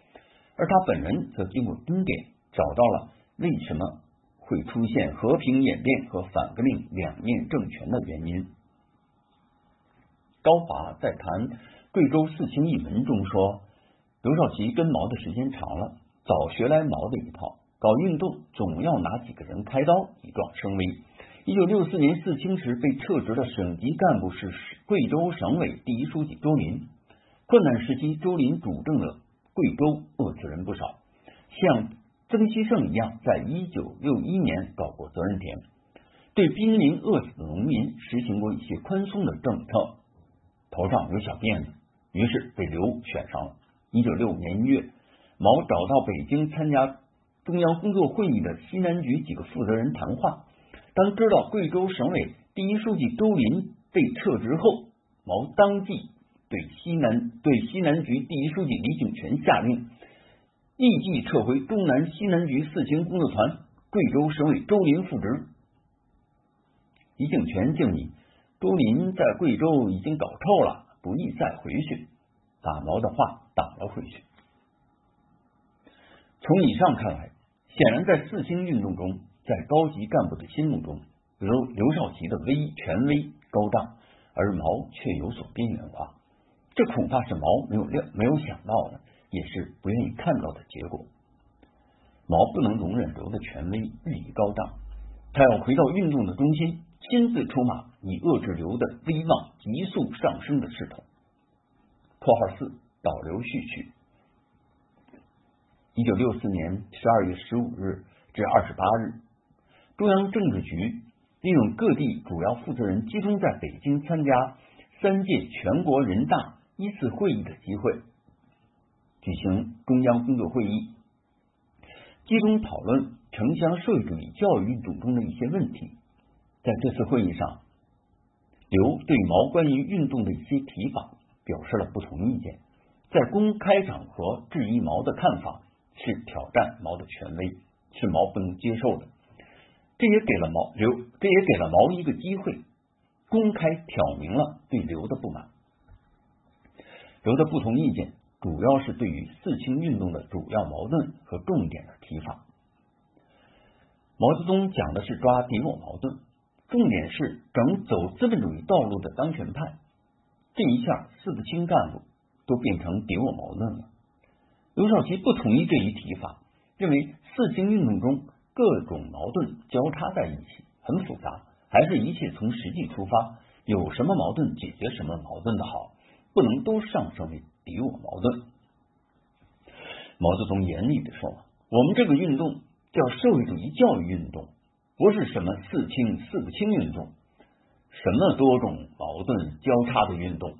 而他本人则经过蹲点，找到了为什么会出现和平演变和反革命两面政权的原因。高华在谈贵州四清一文中说，刘少奇跟毛的时间长了，早学来毛的一套。搞运动总要拿几个人开刀以壮声威。一九六四年四清时被撤职的省级干部是贵州省委第一书记周林。困难时期，周林主政的贵州饿死人不少，像曾希圣一样，在一九六一年搞过责任田，对濒临饿死的农民实行过一些宽松的政策，头上有小辫子，于是被刘选上了。一九六五年一月，毛找到北京参加。中央工作会议的西南局几个负责人谈话，当知道贵州省委第一书记周林被撤职后，毛当即对西南对西南局第一书记李景泉下令，立即撤回中南西南局四清工作团，贵州省委周林复职。李景全建议周林在贵州已经搞臭了，不宜再回去，把毛的话挡了回去。从以上看来。显然，在四清运动中，在高级干部的心目中，刘刘少奇的威权威高涨，而毛却有所边缘化。这恐怕是毛没有料、没有想到的，也是不愿意看到的结果。毛不能容忍刘的权威日益高涨，他要回到运动的中心，亲自出马，以遏制刘的威望急速上升的势头。括号四导流序曲。一九六四年十二月十五日至二十八日，中央政治局利用各地主要负责人集中在北京参加三届全国人大一次会议的机会，举行中央工作会议，集中讨论城乡社会主义教育运动中的一些问题。在这次会议上，刘对毛关于运动的一些提法表示了不同意见，在公开场合质疑毛的看法。是挑战毛的权威，是毛不能接受的。这也给了毛刘，这也给了毛一个机会，公开挑明了对刘的不满。刘的不同意见，主要是对于四清运动的主要矛盾和重点的提法。毛泽东讲的是抓敌我矛盾，重点是整走资本主义道路的当权派。这一下，四个清干部都变成敌我矛盾了。刘少奇不同意这一提法，认为四清运动中各种矛盾交叉在一起，很复杂，还是一切从实际出发，有什么矛盾解决什么矛盾的好，不能都上升为敌我矛盾。毛泽东严厉的说：“我们这个运动叫社会主义教育运动，不是什么四清四不清运动，什么多种矛盾交叉的运动，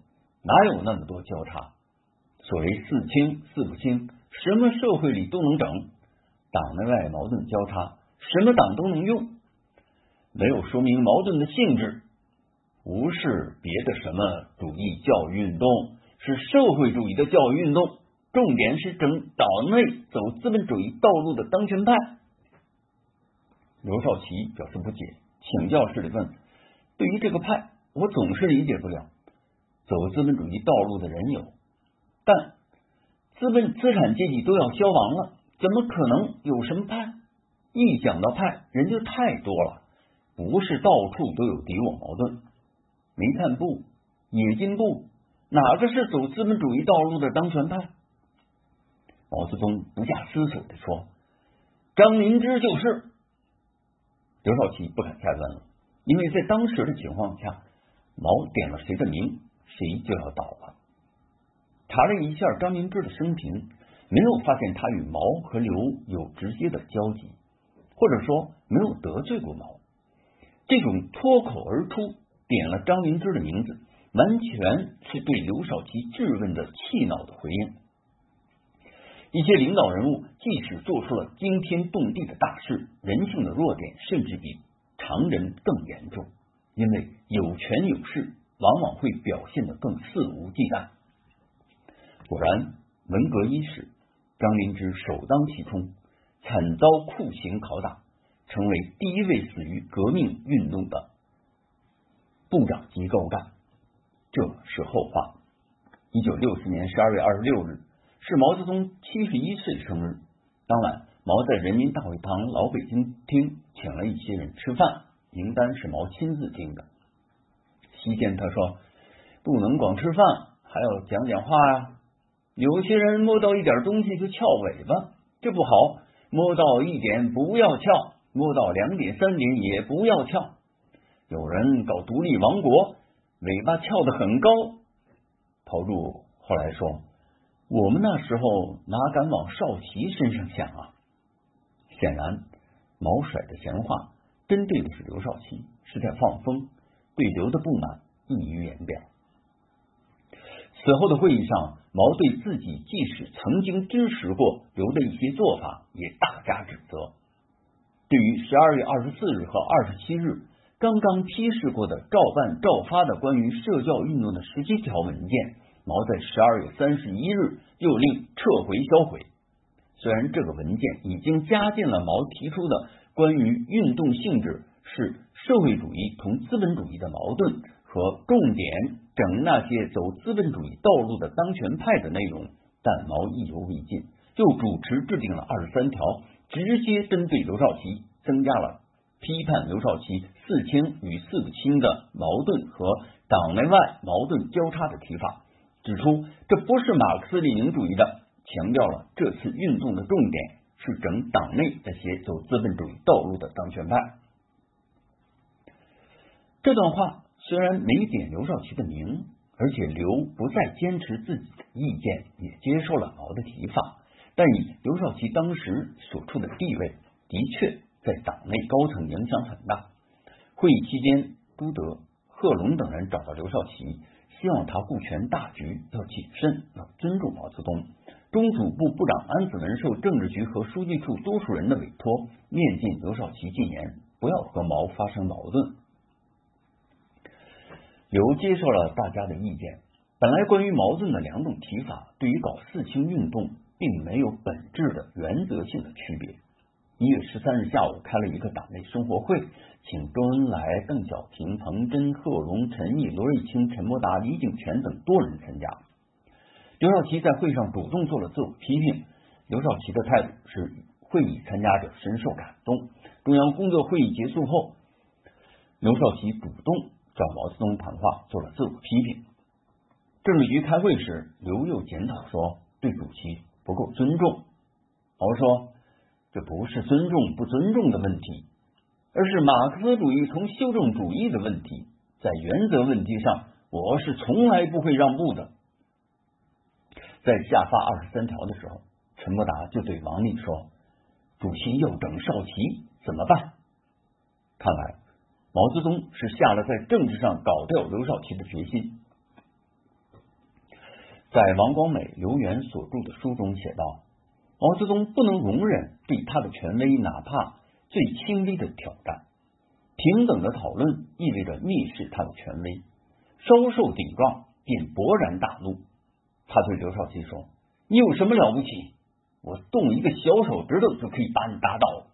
哪有那么多交叉？所谓四清四不清，什么社会里都能整，党内外矛盾交叉，什么党都能用，没有说明矛盾的性质，不是别的什么主义教育运动，是社会主义的教育运动。重点是整党内走资本主义道路的当权派。刘少奇表示不解，请教似的问：“对于这个派，我总是理解不了。走资本主义道路的人有，但资本资产阶级都要消亡了，怎么可能有什么派？一讲到派，人就太多了，不是到处都有敌我矛盾。煤炭部、冶金部，哪个是走资本主义道路的当权派？”毛泽东不假思索地说：“张灵芝就是。”刘少奇不敢再问了，因为在当时的情况下，毛点了谁的名，谁就要倒了。查了一下张灵芝的生平，没有发现他与毛和刘有直接的交集，或者说没有得罪过毛。这种脱口而出点了张灵芝的名字，完全是对刘少奇质问的气恼的回应。一些领导人物即使做出了惊天动地的大事，人性的弱点甚至比常人更严重，因为有权有势，往往会表现的更肆无忌惮。果然，文革伊始，张灵芝首当其冲，惨遭酷刑拷打，成为第一位死于革命运动的部长级高干。这是后话。一九六四年十二月二十六日。是毛泽东七十一岁生日，当晚，毛在人民大会堂老北京厅请了一些人吃饭，名单是毛亲自定的。席间他说：“不能光吃饭，还要讲讲话呀。有些人摸到一点东西就翘尾巴，这不好。摸到一点不要翘，摸到两点三点也不要翘。有人搞独立王国，尾巴翘得很高。”陶铸后来说。我们那时候哪敢往少奇身上想啊？显然，毛甩的闲话针对的是刘少奇，是在放风，对刘的不满溢于言表。此后的会议上，毛对自己即使曾经支持过刘的一些做法，也大加指责。对于十二月二十四日和二十七日刚刚批示过的照办照发的关于社教运动的十七条文件。毛在十二月三十一日又令撤回销毁。虽然这个文件已经加进了毛提出的关于运动性质是社会主义同资本主义的矛盾和重点整那些走资本主义道路的当权派的内容，但毛意犹未尽，又主持制定了二十三条，直接针对刘少奇，增加了批判刘少奇四清与四不清的矛盾和党内外矛盾交叉的提法。指出这不是马克思列宁主义的，强调了这次运动的重点是整党内这些走资本主义道路的当权派。这段话虽然没点刘少奇的名，而且刘不再坚持自己的意见，也接受了毛的提法，但以刘少奇当时所处的地位，的确在党内高层影响很大。会议期间，朱德、贺龙等人找到刘少奇。希望他顾全大局，要谨慎，要尊重毛泽东。中组部部长安子文受政治局和书记处多数人的委托，面见刘少奇进言，不要和毛发生矛盾。刘接受了大家的意见。本来关于矛盾的两种提法，对于搞四清运动，并没有本质的原则性的区别。一月十三日下午，开了一个党内生活会。请周恩来、邓小平、彭真、贺龙、陈毅、罗瑞卿、陈伯达、李井泉等多人参加。刘少奇在会上主动做了自我批评。刘少奇的态度使会议参加者深受感动。中央工作会议结束后，刘少奇主动找毛泽东谈话，做了自我批评。政治局开会时，刘又检讨说对主席不够尊重。毛说：“这不是尊重不尊重的问题。”而是马克思主义同修正主义的问题，在原则问题上，我是从来不会让步的。在下发二十三条的时候，陈伯达就对王力说：“主席要整少奇，怎么办？看来毛泽东是下了在政治上搞掉刘少奇的决心。在王光美、刘源所著的书中写道：“毛泽东不能容忍对他的权威哪怕最轻微的挑战。平等的讨论意味着蔑视他的权威，稍受顶撞便勃然大怒。他对刘少奇说：‘你有什么了不起？我动一个小手指头就可以把你打倒。’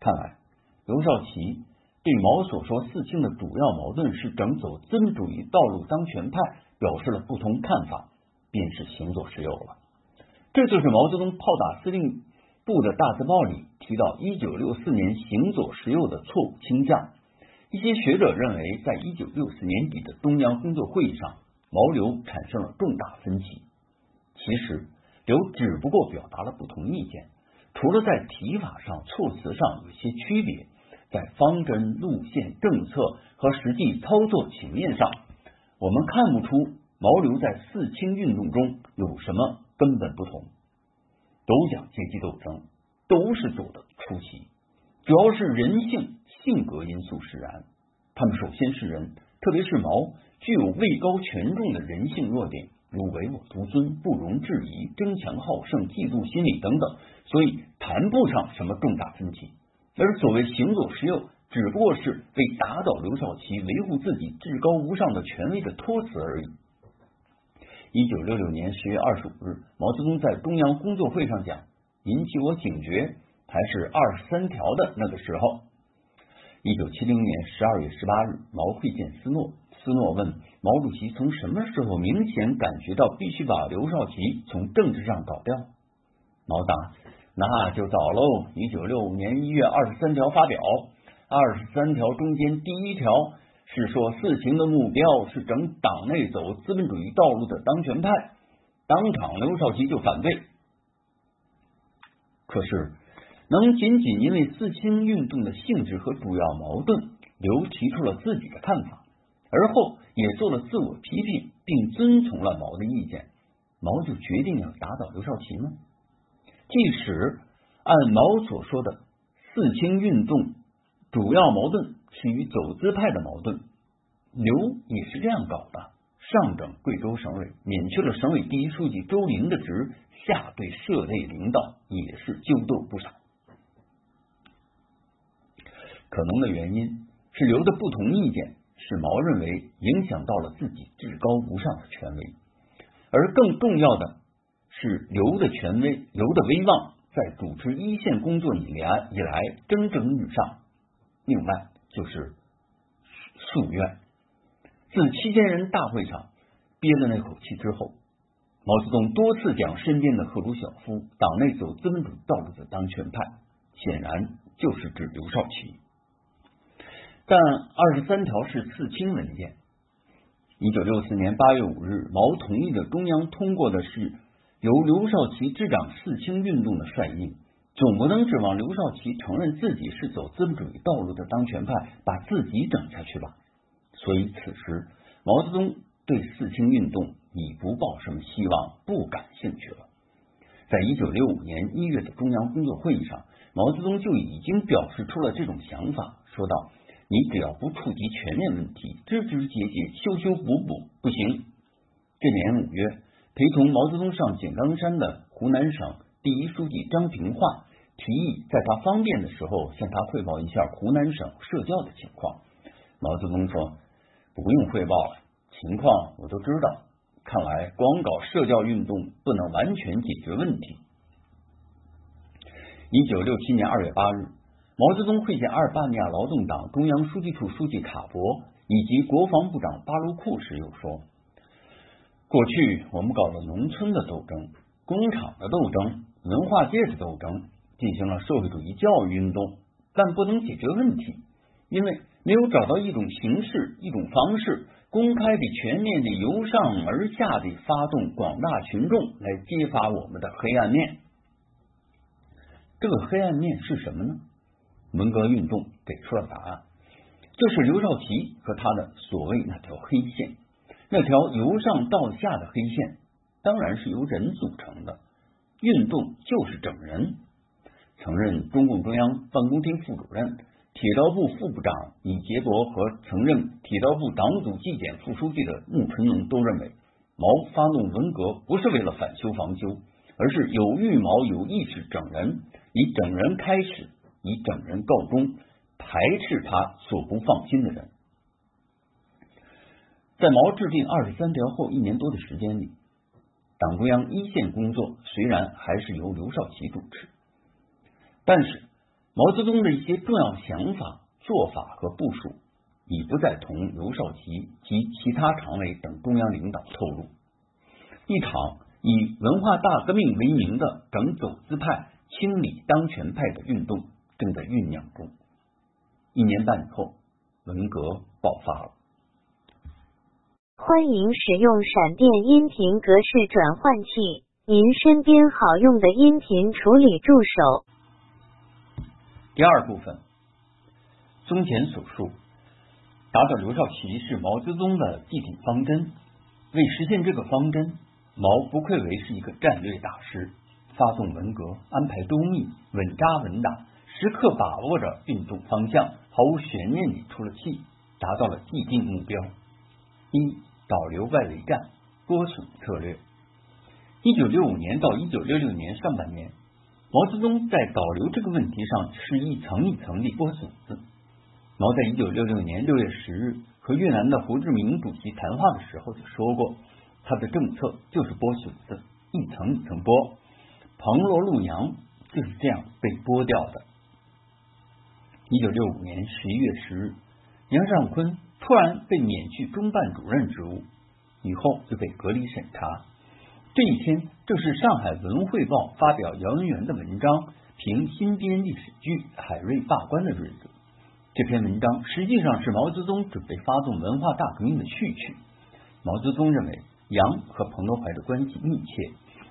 看来刘少奇对毛所说四清的主要矛盾是整走资本主义道路当权派。”表示了不同看法，便是行左实右了。这就是毛泽东炮打司令部的大字报里提到一九六四年行左实右的错误倾向。一些学者认为，在一九六四年底的中央工作会议上，毛刘产生了重大分歧。其实，刘只不过表达了不同意见，除了在提法上、措辞上有些区别，在方针、路线、政策和实际操作情面上。我们看不出毛刘在四清运动中有什么根本不同，都讲阶级斗争，都是走的出奇，主要是人性性格因素使然。他们首先是人，特别是毛，具有位高权重的人性弱点，如唯我独尊、不容置疑、争强好胜、嫉妒心理等等，所以谈不上什么重大分歧。而所谓行左实右。只不过是为打倒刘少奇、维护自己至高无上的权威的托词而已。一九六六年十月二十五日，毛泽东在中央工作会上讲，引起我警觉还是二十三条的那个时候。一九七零年十二月十八日，毛会见斯诺，斯诺问毛主席从什么时候明显感觉到必须把刘少奇从政治上搞掉？毛答：那就早喽，一九六五年一月二十三条发表。二十三条中间第一条是说四行的目标是整党内走资本主义道路的当权派，当场刘少奇就反对。可是能仅仅因为四清运动的性质和主要矛盾，刘提出了自己的看法，而后也做了自我批评，并遵从了毛的意见，毛就决定要打倒刘少奇吗？即使按毛所说的四清运动。主要矛盾是与走资派的矛盾，刘也是这样搞的。上整贵州省委，免去了省委第一书记周林的职，下对社内领导也是纠斗不少。可能的原因是刘的不同意见，使毛认为影响到了自己至高无上的权威，而更重要的是刘的权威、刘的威望，在主持一线工作以来以来蒸蒸日上。另外就是夙愿。自七千人大会上憋了那口气之后，毛泽东多次讲身边的赫鲁晓夫，党内走资本主义道路的当权派，显然就是指刘少奇。但二十三条是四清文件，一九六四年八月五日，毛同意的中央通过的是由刘少奇执掌四清运动的帅印。总不能指望刘少奇承认自己是走资本主义道路的当权派，把自己整下去吧。所以此时毛泽东对四清运动已不抱什么希望，不感兴趣了。在一九六五年一月的中央工作会议上，毛泽东就已经表示出了这种想法，说道：“你只要不触及全面问题，枝枝节节修修补补不行。”这年五月，陪同毛泽东上井冈山的湖南省。第一书记张平化提议，在他方便的时候向他汇报一下湖南省社教的情况。毛泽东说：“不用汇报了，情况我都知道。看来光搞社教运动不能完全解决问题。”一九六七年二月八日，毛泽东会见阿尔巴尼亚劳动党中央书记处书记卡博以及国防部长巴卢库时，又说：“过去我们搞了农村的斗争，工厂的斗争。”文化界的斗争进行了社会主义教育运动，但不能解决问题，因为没有找到一种形式、一种方式，公开的、全面的、由上而下的发动广大群众来揭发我们的黑暗面。这个黑暗面是什么呢？文革运动给出了答案，就是刘少奇和他的所谓那条黑线，那条由上到下的黑线，当然是由人组成的。运动就是整人，曾任中共中央办公厅副主任、铁道部副部长李杰国和曾任铁道部党组纪检副书记的穆春龙都认为，毛发动文革不是为了反修防修，而是有预谋、有意识整人，以整人开始，以整人告终，排斥他所不放心的人。在毛制定二十三条后一年多的时间里，党中央一线工作虽然还是由刘少奇主持，但是毛泽东的一些重要想法、做法和部署已不再同刘少奇及其他常委等中央领导透露。一场以文化大革命为名的整走资派、清理当权派的运动正在酝酿中。一年半以后，文革爆发了。欢迎使用闪电音频格式转换器，您身边好用的音频处理助手。第二部分，综前所述，打倒刘少奇是毛泽东的既定方针。为实现这个方针，毛不愧为是一个战略大师，发动文革，安排周密，稳扎稳打，时刻把握着运动方向，毫无悬念地出了气，达到了既定目标。一导流外围战多损策略。一九六五年到一九六六年上半年，毛泽东在导流这个问题上是一层一层的剥笋子。毛在一九六六年六月十日和越南的胡志明主席谈话的时候就说过，他的政策就是剥笋子，一层一层剥。彭罗陆杨就是这样被剥掉的。一九六五年十一月十日，杨尚昆。突然被免去中办主任职务，以后就被隔离审查。这一天正是上海文汇报发表姚文元的文章评新编历史剧《海瑞罢官》的日子。这篇文章实际上是毛泽东准备发动文化大革命的序曲。毛泽东认为杨和彭德怀的关系密切，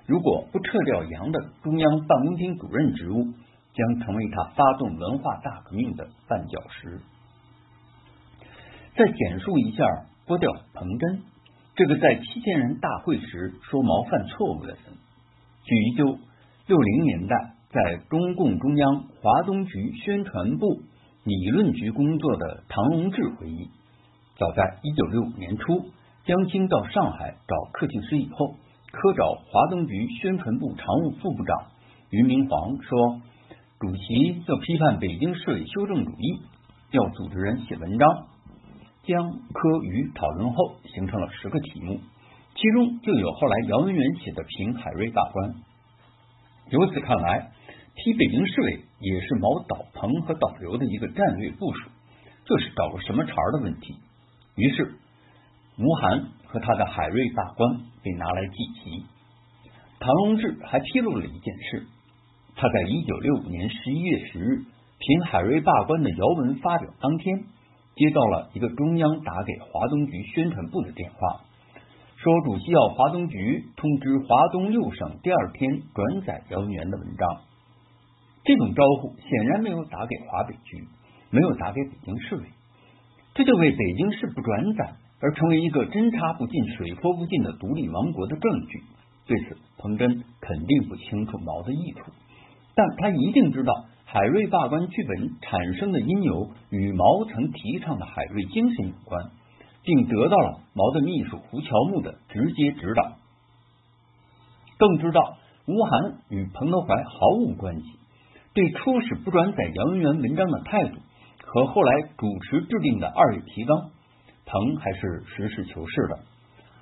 如果不撤掉杨的中央办公厅主任职务，将成为他发动文化大革命的绊脚石。再简述一下剥掉彭真这个在七千人大会时说毛犯错误的人。据一九六零年代在中共中央华东局宣传部理论局工作的唐荣志回忆，早在一九六五年初，江青到上海找课庆时以后，科找华东局宣传部常务副部长俞明煌说，主席要批判北京市委修正主义，要组织人写文章。江科瑜讨论后，形成了十个题目，其中就有后来姚文元写的评海瑞罢官。由此看来，批北京市委也是毛导彭和导刘的一个战略部署，这是找个什么茬的问题。于是，吴晗和他的海瑞罢官被拿来祭旗。唐荣志还披露了一件事：他在一九六五年十一月十日评海瑞罢官的姚文发表当天。接到了一个中央打给华东局宣传部的电话，说主席要华东局通知华东六省第二天转载姚文元的文章。这种招呼显然没有打给华北局，没有打给北京市委，这就为北京市不转载而成为一个针插不进、水泼不进的独立王国的证据。对此，彭真肯定不清楚毛的意图，但他一定知道。海瑞罢官剧本产生的因由与毛曾提倡的海瑞精神有关，并得到了毛的秘书胡乔木的直接指导。更知道吴晗与彭德怀毫无关系，对初始不转载杨文元文章的态度和后来主持制定的二月提纲，彭还是实事求是的。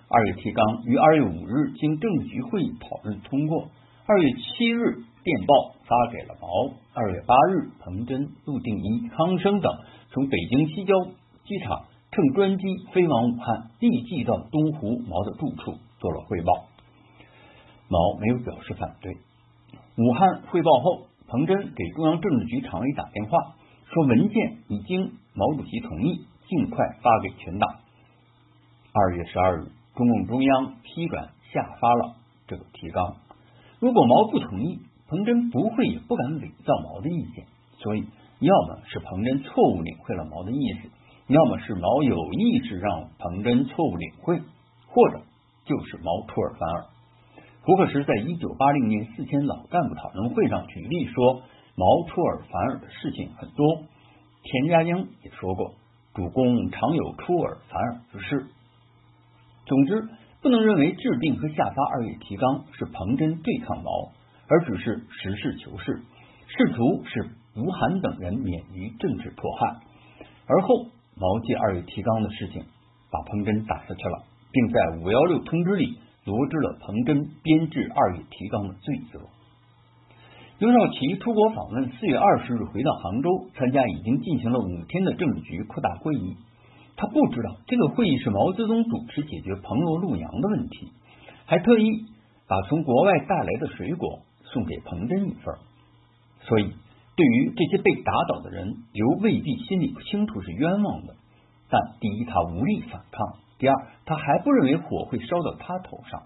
二月提纲于二月五日经政治局会议讨论通过，二月七日。电报发给了毛。二月八日，彭真、陆定一、康生等从北京西郊机场乘专机飞往武汉，立即到东湖毛的住处做了汇报。毛没有表示反对。武汉汇报后，彭真给中央政治局常委打电话，说文件已经毛主席同意，尽快发给全党。二月十二日，中共中央批转下发了这个提纲。如果毛不同意，彭真不会也不敢伪造毛的意见，所以要么是彭真错误领会了毛的意思，要么是毛有意识让彭真错误领会，或者就是毛出尔反尔。胡克时在一九八零年四千老干部讨论会上举例说，毛出尔反尔的事情很多。田家英也说过，主公常有出尔反尔之事。总之，不能认为制定和下发二月提纲是彭真对抗毛，而只是实事求是，试图使吴晗等人免于政治迫害。而后，毛借二月提纲的事情把彭真打下去了，并在五幺六通知里罗织了彭真编制二月提纲的罪责。刘少奇出国访问，四月二十日回到杭州，参加已经进行了五天的政治局扩大会议。他不知道这个会议是毛泽东主持解决彭罗陆杨的问题，还特意把从国外带来的水果送给彭真一份。所以，对于这些被打倒的人，刘未必心里清楚是冤枉的。但第一，他无力反抗；第二，他还不认为火会烧到他头上。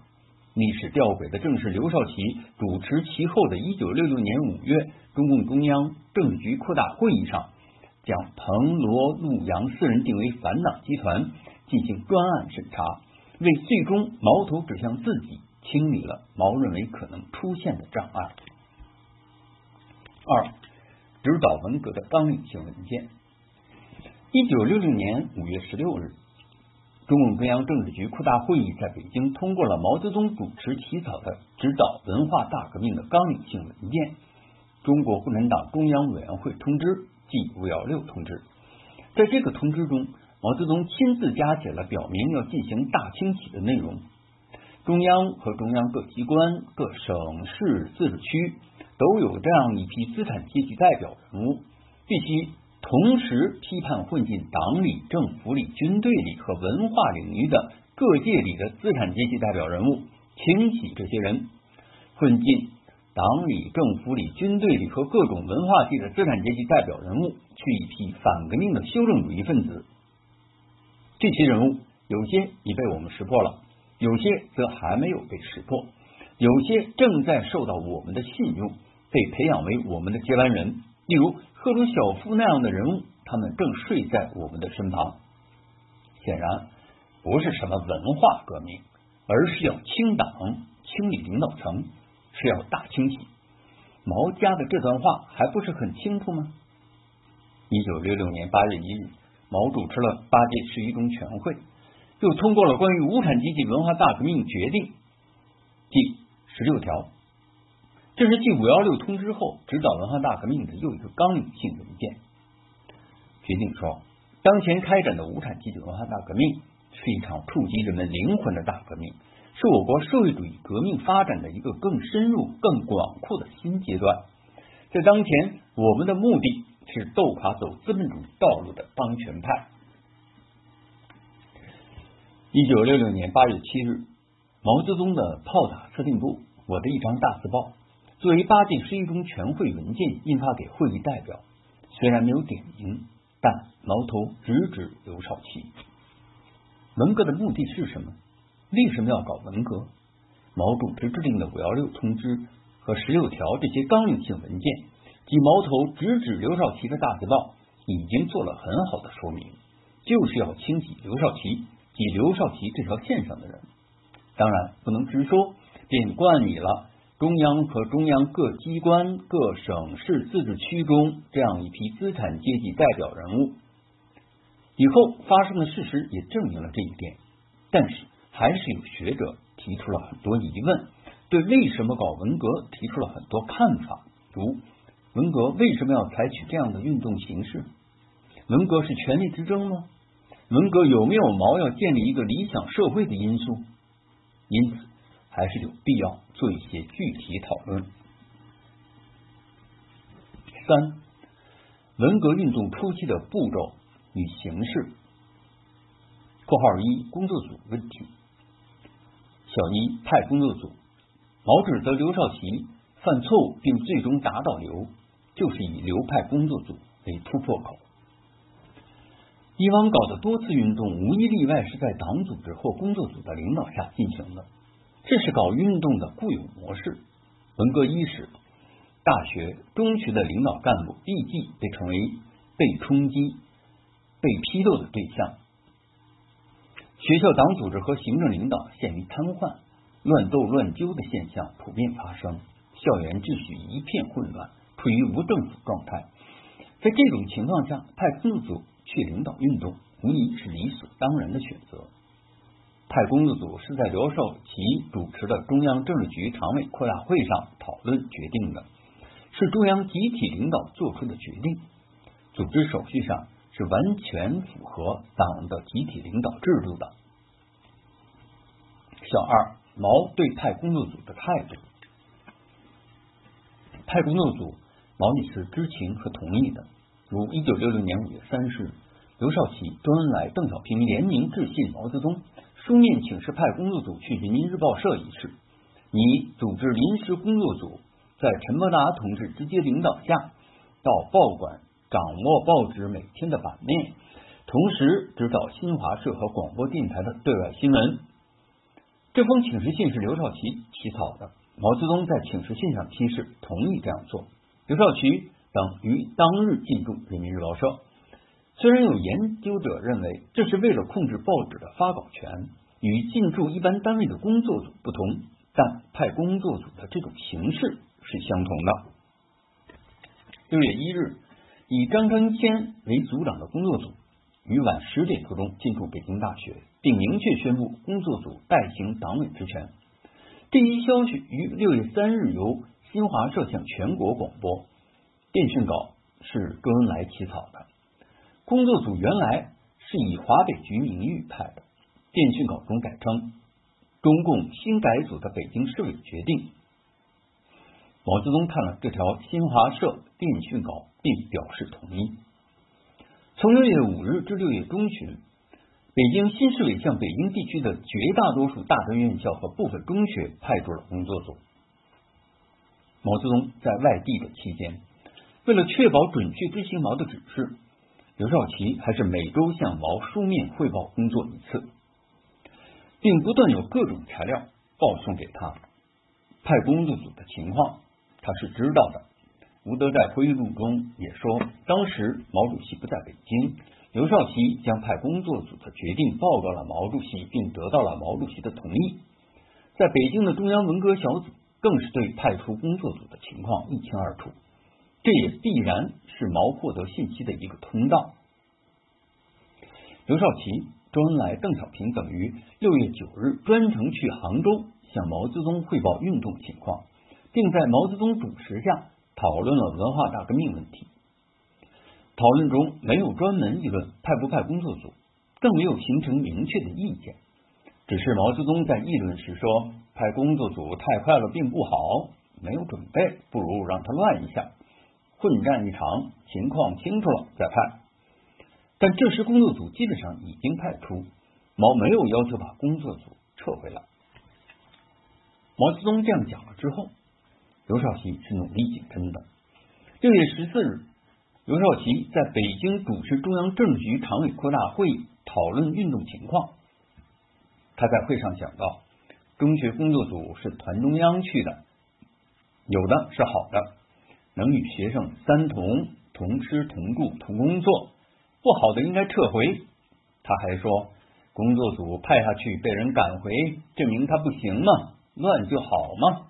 历史吊诡的正是刘少奇主持其后的一九六六年五月中共中央政局扩大会议上，将彭罗陆杨四人定为反党集团，进行专案审查，为最终矛头指向自己清理了毛认为可能出现的障碍。二，指导文革的纲领性文件。一九六六年五月十六日。中共中央政治局扩大会议在北京通过了毛泽东主持起草的指导文化大革命的纲领性文件《中国共产党中央委员会通知》即五幺六通知。在这个通知中，毛泽东亲自加写了表明要进行大清洗的内容。中央和中央各机关、各省市自治区都有这样一批资产阶级代表人物，必须。同时批判混进党里、政府里、军队里和文化领域的各界里的资产阶级代表人物，清洗这些人；混进党里、政府里、军队里和各种文化界的资产阶级代表人物，去一批反革命的修正主义分子。这些人物有些已被我们识破了，有些则还没有被识破，有些正在受到我们的信用，被培养为我们的接班人。例如。赫鲁晓夫那样的人物，他们正睡在我们的身旁。显然不是什么文化革命，而是要清党、清理领导层，是要大清洗。毛家的这段话还不是很清楚吗？一九六六年八月一日，毛主持了八届十一中全会，又通过了关于无产阶级文化大革命决定第十六条。这是继五幺六通知后指导文化大革命的又一个纲领性文件。决定说，当前开展的无产阶级文化大革命是一场触及人们灵魂的大革命，是我国社会主义革命发展的一个更深入、更广阔的新阶段。在当前，我们的目的是斗垮走资本主义道路的当权派。一九六六年八月七日，毛泽东的炮打司令部，我的一张大字报。作为八届十一中全会文件印发给会议代表，虽然没有点名，但矛头直指刘少奇。文革的目的是什么？为什么要搞文革？毛主席制定的五幺六通知和十六条这些纲领性文件及矛头直指刘少奇的大字报，已经做了很好的说明，就是要清洗刘少奇及刘少奇这条线上的人。当然，不能直说，便冠以了。中央和中央各机关、各省市自治区中这样一批资产阶级代表人物，以后发生的事实也证明了这一点。但是，还是有学者提出了很多疑问，对为什么搞文革提出了很多看法，如文革为什么要采取这样的运动形式？文革是权力之争吗？文革有没有毛要建立一个理想社会的因素？因此。还是有必要做一些具体讨论。三，文革运动初期的步骤与形式。括号一工作组问题。小一派工作组，毛指责刘少奇犯错误并最终打倒刘，就是以刘派工作组为突破口。以往搞的多次运动，无一例外是在党组织或工作组的领导下进行的。这是搞运动的固有模式。文革伊始，大学、中学的领导干部立即被成为被冲击、被批斗的对象。学校党组织和行政领导陷于瘫痪，乱斗乱揪的现象普遍发生，校园秩序一片混乱，处于无政府状态。在这种情况下，派工作组去领导运动，无疑是理所当然的选择。派工作组是在刘少奇主持的中央政治局常委扩大会上讨论决定的，是中央集体领导做出的决定，组织手续上是完全符合党的集体领导制度的。小二，毛对派工作组的态度。派工作组，毛女士知情和同意的。如一九六六年五月三十日，刘少奇、周恩来、邓小平联名致信毛泽东，书面请示派工作组去人民日报社一事。拟组织临时工作组，在陈伯达同志直接领导下，到报馆掌握报纸每天的版面，同时指导新华社和广播电台的对外新闻。这封请示信是刘少奇起草的，毛泽东在请示信上批示同意这样做。刘少奇等于当日进驻人民日报社。虽然有研究者认为这是为了控制报纸的发稿权，与进驻一般单位的工作组不同，但派工作组的这种形式是相同的。六月一日，以张春谦为组长的工作组。于晚十点多钟进驻北京大学，并明确宣布工作组代行党委职权。这一消息于六月三日由新华社向全国广播。电讯稿是周恩来起草的。工作组原来是以华北局名誉派的，电讯稿中改称中共新改组的北京市委决定。毛泽东看了这条新华社电讯稿，并表示同意。从六月五日至六月中旬，北京新市委向北京地区的绝大多数大专院校和部分中学派驻了工作组。毛泽东在外地的期间，为了确保准确执行毛的指示，刘少奇还是每周向毛书面汇报工作一次，并不断有各种材料报送给他。派工作组的情况，他是知道的。吴德在回忆录中也说，当时毛主席不在北京，刘少奇将派工作组的决定报告了毛主席，并得到了毛主席的同意。在北京的中央文革小组更是对派出工作组的情况一清二楚，这也必然是毛获得信息的一个通道。刘少奇、周恩来、邓小平等于六月九日专程去杭州向毛泽东汇报运动情况，并在毛泽东主持下。讨论了文化大革命问题，讨论中没有专门议论派不派工作组，更没有形成明确的意见。只是毛泽东在议论时说，派工作组太快了，并不好，没有准备，不如让他乱一下，混战一场，情况清楚了再派。但这时工作组基本上已经派出，毛没有要求把工作组撤回来。毛泽东这样讲了之后。刘少奇是努力紧跟的。六月十四日，刘少奇在北京主持中央政治局常委扩大会议，讨论运动情况。他在会上讲到，中学工作组是团中央去的，有的是好的，能与学生三同同吃同住同工作；不好的应该撤回。他还说，工作组派下去被人赶回，证明他不行吗？乱就好吗？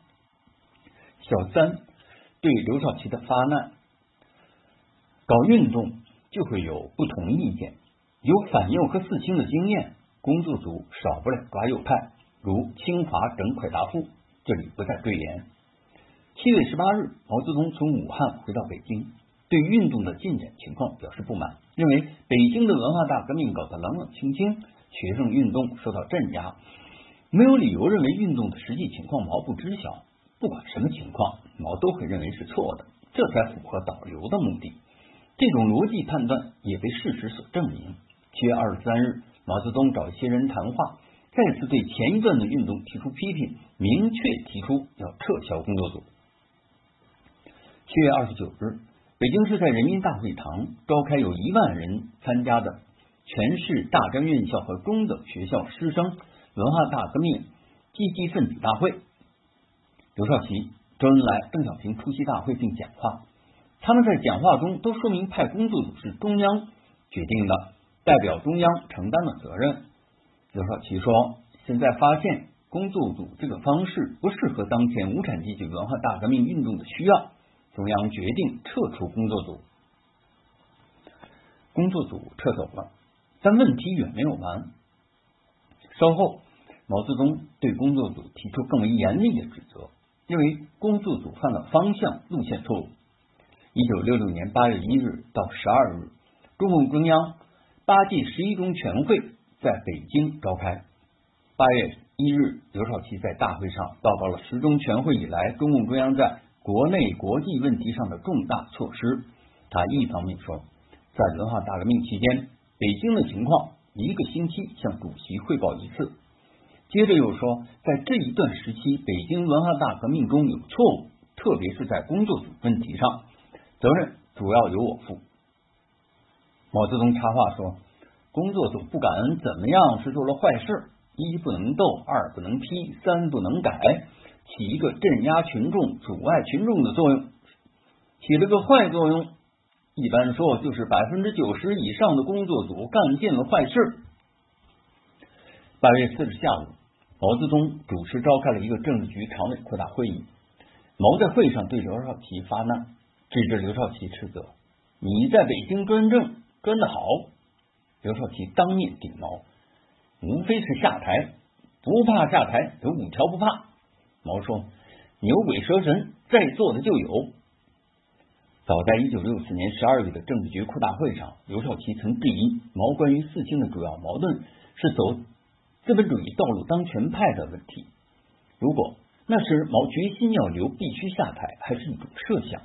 小三对刘少奇的发难，搞运动就会有不同意见。有反右和四清的经验，工作组少不了抓右派，如清华整快达夫。这里不再赘言。七月十八日，毛泽东从武汉回到北京，对运动的进展情况表示不满，认为北京的文化大革命搞得冷冷清清，学生运动受到镇压，没有理由认为运动的实际情况毛不知晓。不管什么情况，毛都会认为是错的，这才符合导流的目的。这种逻辑判断也被事实所证明。七月二十三日，毛泽东找一些人谈话，再次对前一段的运动提出批评，明确提出要撤销工作组。七月二十九日，北京市在人民大会堂召开有一万人参加的全市大专院校和中等学校师生文化大革命积极分子大会。刘少奇、周恩来、邓小平出席大会并讲话，他们在讲话中都说明派工作组是中央决定的，代表中央承担了责任。刘少奇说：“现在发现工作组这个方式不适合当前无产阶级文化大革命运动的需要，中央决定撤出工作组。工作组撤走了，但问题远没有完。稍后，毛泽东对工作组提出更为严厉的指责，认为工作组犯了方向路线错误。一九六六年八月一日到十二日，中共中央八届十一中全会在北京召开。八月一日，刘少奇在大会上报告了十中全会以来中共中央在国内国际问题上的重大措施。他一方面说，在文化大革命期间，北京的情况。一个星期向主席汇报一次，接着又说，在这一段时期，北京文化大革命中有错误，特别是在工作组问题上，责任主要由我负。毛泽东插话说：“工作组不敢怎么样是做了坏事，一不能斗，二不能批，三不能改，起一个镇压群众、阻碍群众的作用，起了个坏作用。”一般说，就是百分之九十以上的工作组干尽了坏事。八月四日下午，毛泽东主持召开了一个政治局常委扩大会议。毛在会上对刘少奇发难，指着刘少奇斥责：“你在北京专政专的好。”刘少奇当面顶毛：“无非是下台，不怕下台，有五条不怕。”毛说：“牛鬼蛇神在座的就有。”早在一九六四年十二月的政治局扩大会上，刘少奇曾质疑毛关于四清的主要矛盾是走资本主义道路当权派的问题。如果那时毛决心要留，必须下台，还是一种设想。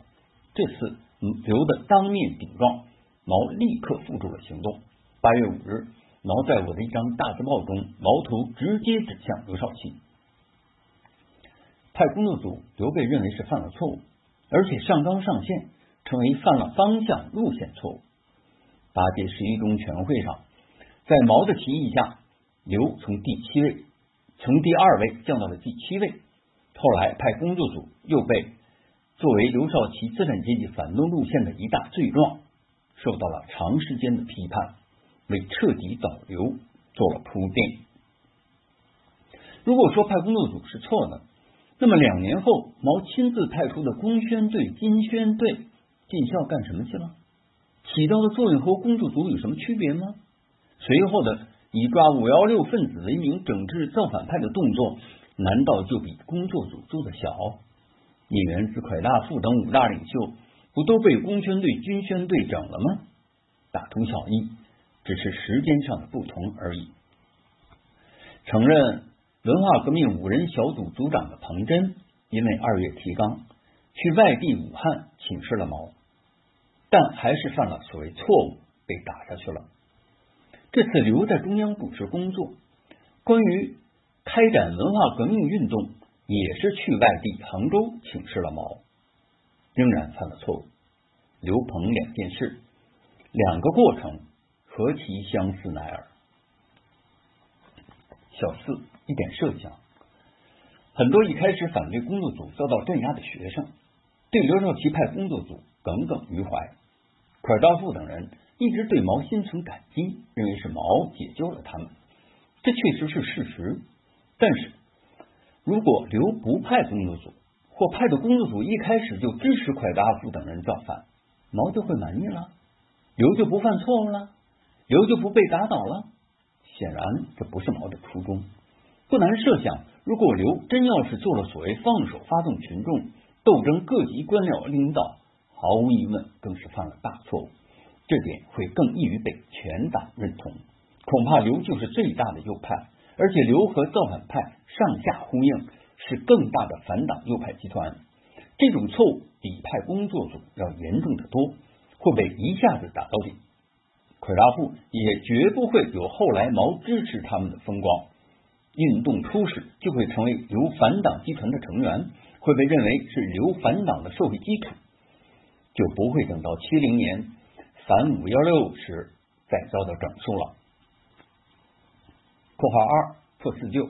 这次刘的当面顶撞，毛立刻付诸了行动。八月五日，毛在我的一张大字报中，矛头直接指向刘少奇，派工作组刘被认为是犯了错误，而且上纲上线。成为犯了方向路线错误。八届十一中全会上，在毛的提议下，刘从第七位从第二位降到了第七位。后来派工作组又被作为刘少奇资产阶级反动路线的一大罪状，受到了长时间的批判，为彻底导流做了铺垫。如果说派工作组是错的，那么两年后毛亲自派出的工宣队、金宣队。进校干什么去了？起到的作用和工作组有什么区别吗？随后的以抓五幺六分子为名整治造反派的动作，难道就比工作组做的小？叶元之、蒯大富等五大领袖不都被工宣队、军宣队整了吗？大同小异，只是时间上的不同而已。承认文化革命五人小组组长的彭真，因为二月提纲去外地武汉请示了毛。但还是犯了所谓错误，被打下去了。这次留在中央主持工作，关于开展文化革命运动，也是去外地杭州请示了毛，仍然犯了错误。刘鹏两件事，两个过程，何其相似乃尔。小四一点设想，很多一开始反对工作组遭到镇压的学生，对刘少奇派工作组耿耿于怀。蒯道富等人一直对毛心存感激，认为是毛解救了他们，这确实是事实。但是，如果刘不派工作组，或派的工作组一开始就支持蒯大富等人造反，毛就会满意了，刘就不犯错误了，刘就不被打倒了。显然，这不是毛的初衷。不难设想，如果刘真要是做了所谓放手发动群众斗争，各级官僚领导。毫无疑问，更是犯了大错误。这点会更易于被全党认同。恐怕刘就是最大的右派，而且刘和造反派上下呼应，是更大的反党右派集团。这种错误比派工作组要严重的多，会被一下子打到底。蒯大富也绝不会有后来毛支持他们的风光。运动初始就会成为刘反党集团的成员，会被认为是刘反党的社会基础。就不会等到七零年反五幺六时再遭到整肃了。括号二破四旧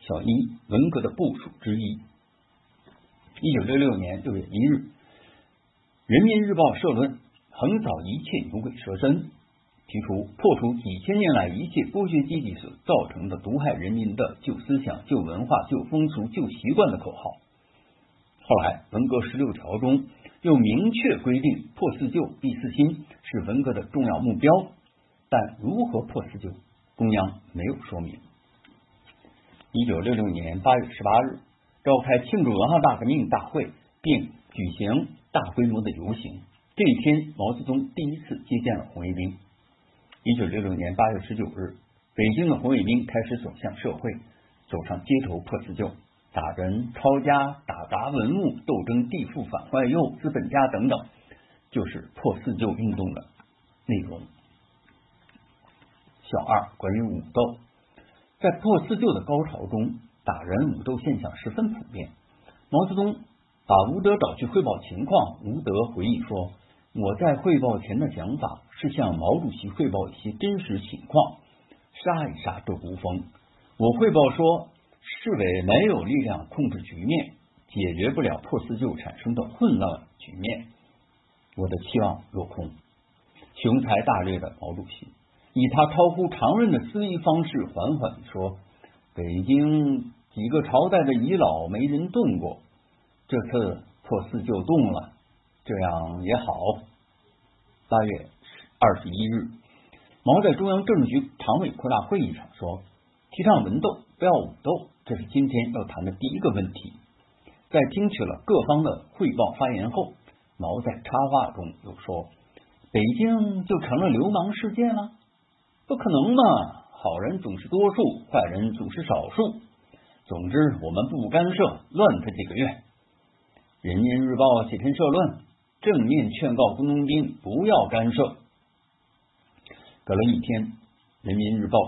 小一文革的部署之一。一九六六年六月一日，《人民日报》社论横扫一切牛鬼蛇神，提出破除几千年来一切剥削阶级所造成的毒害人民的旧思想、旧文化、旧风俗、旧习惯的口号。后来文革十六条中又明确规定破四旧立四新是文革的重要目标，但如何破四旧，中央没有说明。一九六六年八月十八日，召开庆祝文化大革命大会，并举行大规模的游行。这一天，毛泽东第一次接见了红卫兵。一九六六年八月十九日，北京的红卫兵开始走向社会，走上街头破四旧。打人、抄家、打砸文物、斗争地富反坏右、资本家等等，就是破四旧运动的内容。小二，关于武斗，在破四旧的高潮中，打人、武斗现象十分普遍。毛泽东把吴德找去汇报情况，吴德回忆说：“我在汇报前的想法是向毛主席汇报一些真实情况，杀一杀这股风。我汇报说。”市委没有力量控制局面，解决不了破四旧产生的混乱局面。我的期望落空。雄才大略的毛主席以他超乎常人的思维方式，缓缓说：“北京几个朝代的遗老没人动过，这次破四旧动了，这样也好。”八月二十一日，毛在中央政治局常委扩大会议上说：“提倡文斗，不要武斗。”这是今天要谈的第一个问题。在听取了各方的汇报发言后，毛在插话中又说：“北京就成了流氓世界了？不可能嘛！好人总是多数，坏人总是少数。总之，我们不干涉，乱他几个月。”《人民日报》写篇社论，正面劝告工农兵不要干涉。隔了一天，《人民日报》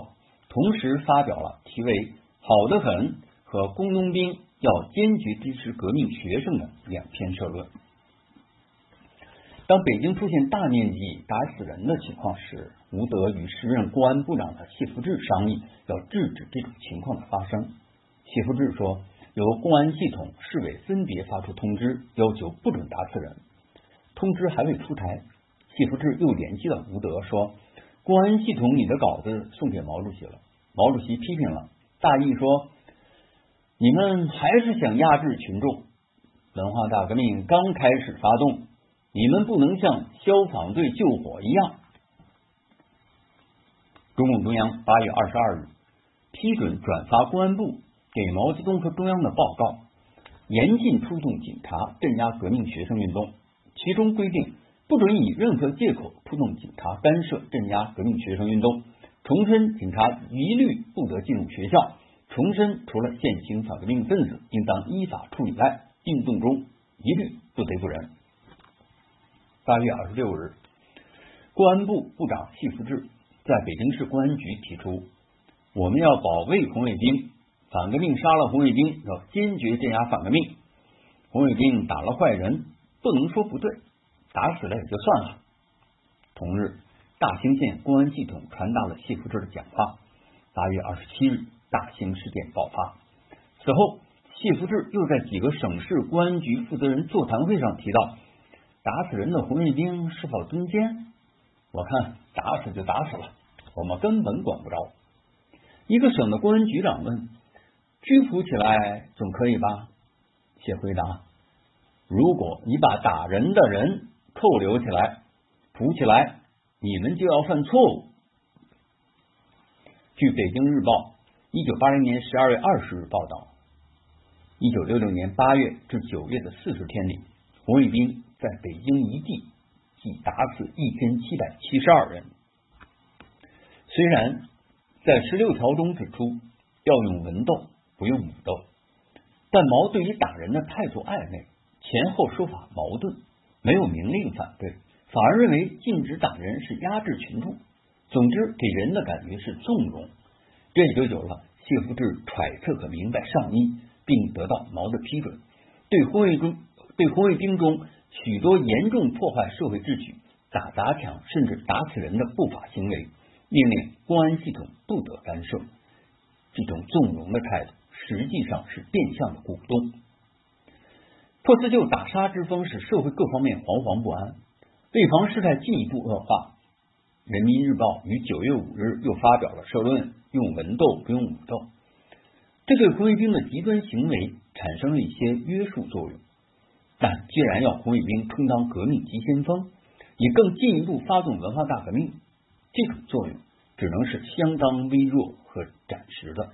同时发表了题为。好的很和工农兵要坚决支持革命学生的两篇社论。当北京出现大面积打死人的情况时，吴德与时任公安部长的谢福志商议，要制止这种情况的发生。谢福志说，由公安系统、市委分别发出通知，要求不准打死人。通知还未出台，谢福志又联系了吴德，说，公安系统你的稿子送给毛主席了，毛主席批评了。大意说：“你们还是想压制群众。文化大革命刚开始发动，你们不能像消防队救火一样。”中共中央八月二十二日批准转发公安部给毛泽东和中央的报告，严禁出动警察镇压革命学生运动。其中规定，不准以任何借口出动警察干涉镇压革命学生运动。重申，警察一律不得进入学校。重申，除了现行反革命分子应当依法处理外，运动中一律不得罪人。八月二十六日，公安部部长谢福志在北京市公安局提出，我们要保卫红卫兵，反革命杀了红卫兵，要坚决镇压反革命。红卫兵打了坏人，不能说不对，打死了也就算了。同日。大兴县公安系统传达了谢福志的讲话。八月二十七日，大兴事件爆发。此后，谢福志又在几个省市公安局负责人座谈会上提到，打死人的红卫兵是否蹲监？我看打死就打死了，我们根本管不着。一个省的公安局长问：“拘捕起来总可以吧？”谢回答：“如果你把打人的人扣留起来，捕起来。”你们就要犯错误。据《北京日报》一九八零年十二月二十日报道，一九六六年八月至九月的四十天里，红卫兵在北京一地即打死一千七百七十二人。虽然在十六条中指出要用文斗，不用武斗，但毛对于打人的态度暧昧，前后说法矛盾，没有明令反对。反而认为禁止打人是压制群众，总之给人的感觉是纵容，这也就有了谢福志揣测和明白上意，并得到毛的批准，对红卫中对红卫兵中许多严重破坏社会秩序、打砸抢甚至打死人的不法行为，命令公安系统不得干涉。这种纵容的态度，实际上是变相的鼓动。破四旧打杀之风，使社会各方面惶惶不安。为防事态进一步恶化，《人民日报》于九月五日又发表了社论：“用文斗不用武斗。”这对红卫兵的极端行为产生了一些约束作用。但既然要红卫兵充当革命急先锋，以更进一步发动文化大革命，这种作用只能是相当微弱和暂时的。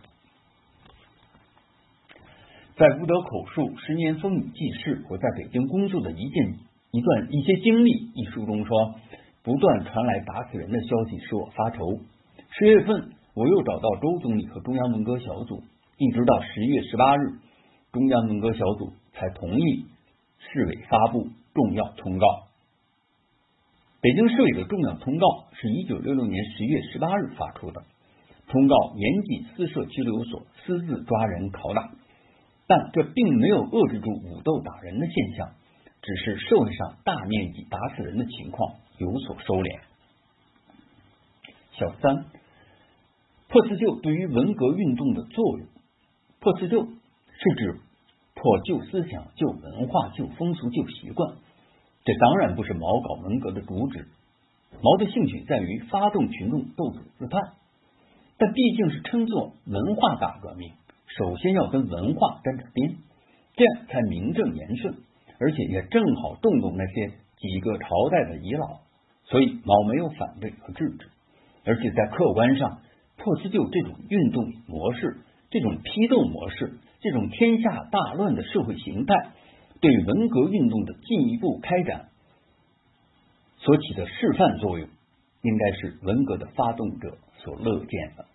在《吴德口述十年风雨记事》我在北京工作的一件一段一些经历一书中说，不断传来打死人的消息使我发愁。十月份，我又找到周总理和中央文革小组，一直到十月十八日，中央文革小组才同意市委发布重要通告。北京市委的重要通告是一九六六年十月十八日发出的，通告严禁私设拘留所，私自抓人拷打。但这并没有遏制住武斗打人的现象，只是社会上大面积打死人的情况有所收敛。小三，破四旧对于文革运动的作用。破四旧是指破旧思想、旧文化、旧风俗、旧习惯。这当然不是毛搞文革的主旨。毛的兴趣在于发动群众斗组织派，但毕竟是称作文化大革命。首先要跟文化沾点边，这样才名正言顺，而且也正好动动那些几个朝代的遗老，所以毛没有反对和制止，而且在客观上，破四旧这种运动模式、这种批斗模式、这种天下大乱的社会形态，对文革运动的进一步开展所起的示范作用，应该是文革的发动者所乐见的。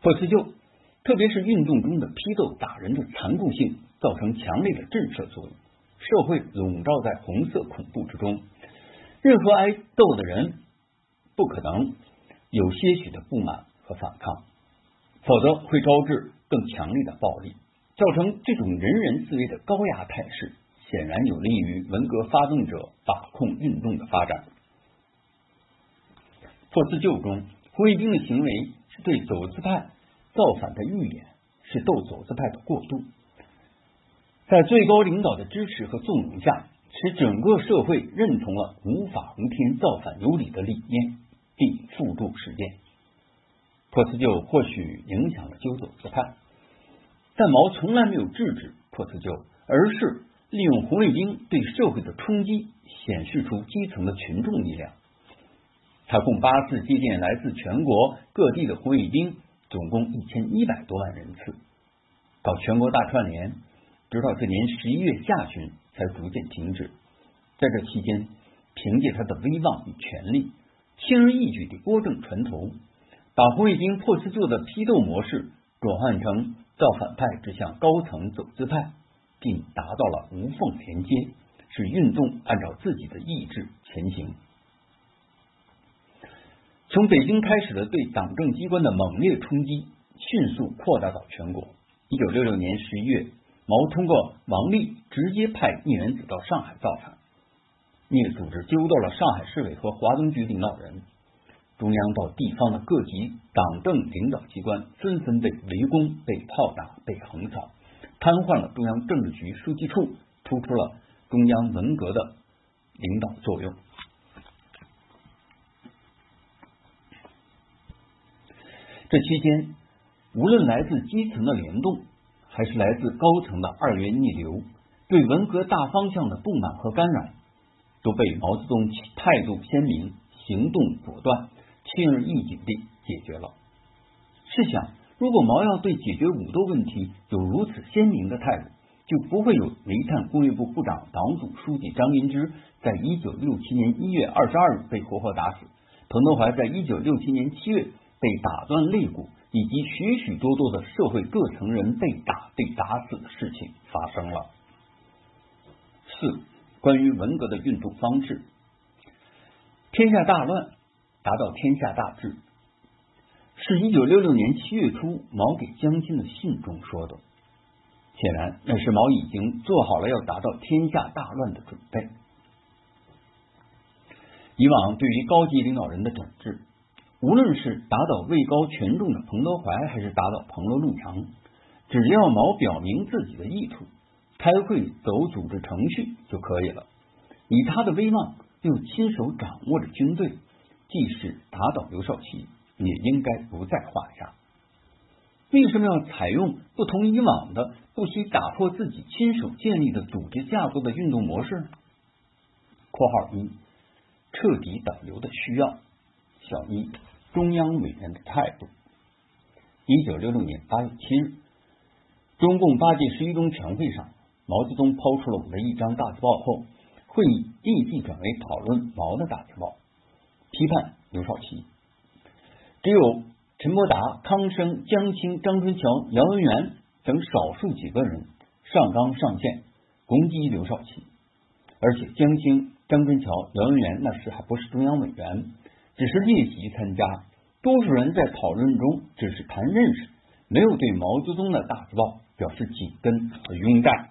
破四旧。特别是运动中的批斗打人的残酷性，造成强烈的震慑作用，社会笼罩在红色恐怖之中。任何挨斗的人不可能有些许的不满和反抗，否则会招致更强烈的暴力，造成这种人人自危的高压态势，显然有利于文革发动者把控运动的发展。破四旧中，红卫兵的行为是对走资派。造反的预演是斗走资派的过渡，在最高领导的支持和纵容下，使整个社会认同了无法无天、造反有理的理念，并付诸实践。破四旧或许影响了纠走资派，但毛从来没有制止破四旧，而是利用红卫兵对社会的冲击，显示出基层的群众力量。他共八次接见来自全国各地的红卫兵。总共一千一百多万人次，搞全国大串联，直到这年十一月下旬才逐渐停止。在这期间，凭借他的威望与权力，轻而易举地拨正船头，把红卫兵破四旧的批斗模式转换成造反派指向高层走资派，并达到了无缝连接，使运动按照自己的意志前行。从北京开始的对党政机关的猛烈冲击，迅速扩大到全国。一九六六年十一月，毛通过王立直接派聂元子到上海造反。聂组织揪到了上海市委和华东局领导人，中央到地方的各级党政领导机关纷纷被围攻、被炮打、被横扫，瘫痪了中央政治局书记处，突出了中央文革的领导作用。这期间，无论来自基层的联动，还是来自高层的二元逆流，对文革大方向的不满和干扰，都被毛泽东态度鲜明、行动果断、轻而易举地解决了。试想，如果毛要对解决武斗问题有如此鲜明的态度，就不会有煤炭工业部部长、党组书记张云芝在一九六七年一月二十二日被活活打死，彭德怀在一九六七年七月。被打断肋骨，以及许许多多的社会各层人被打、被打死的事情发生了。四、关于文革的运动方式，天下大乱达到天下大治，是一九六六年七月初毛给江青的信中说的。显然，那是毛已经做好了要达到天下大乱的准备。以往对于高级领导人的整治。无论是打倒位高权重的彭德怀，还是打倒彭罗陆杨，只要毛表明自己的意图，开会走组织程序就可以了。以他的威望，又亲手掌握着军队，即使打倒刘少奇，也应该不在话下。为什么要采用不同以往的、不惜打破自己亲手建立的组织架构的运动模式呢？（括号一）彻底导流的需要。小一，中央委员的态度。一九六六年八月七日，中共八届十一中全会上，毛泽东抛出了我的一张大字报后，会议立即转为讨论毛的大字报，批判刘少奇。只有陈伯达、康生、江青、张春桥、姚文元等少数几个人上纲上线攻击刘少奇，而且江青、张春桥、姚文元那时还不是中央委员。只是列席参加，多数人在讨论中只是谈认识，没有对毛泽东的大字报表示紧跟和拥戴，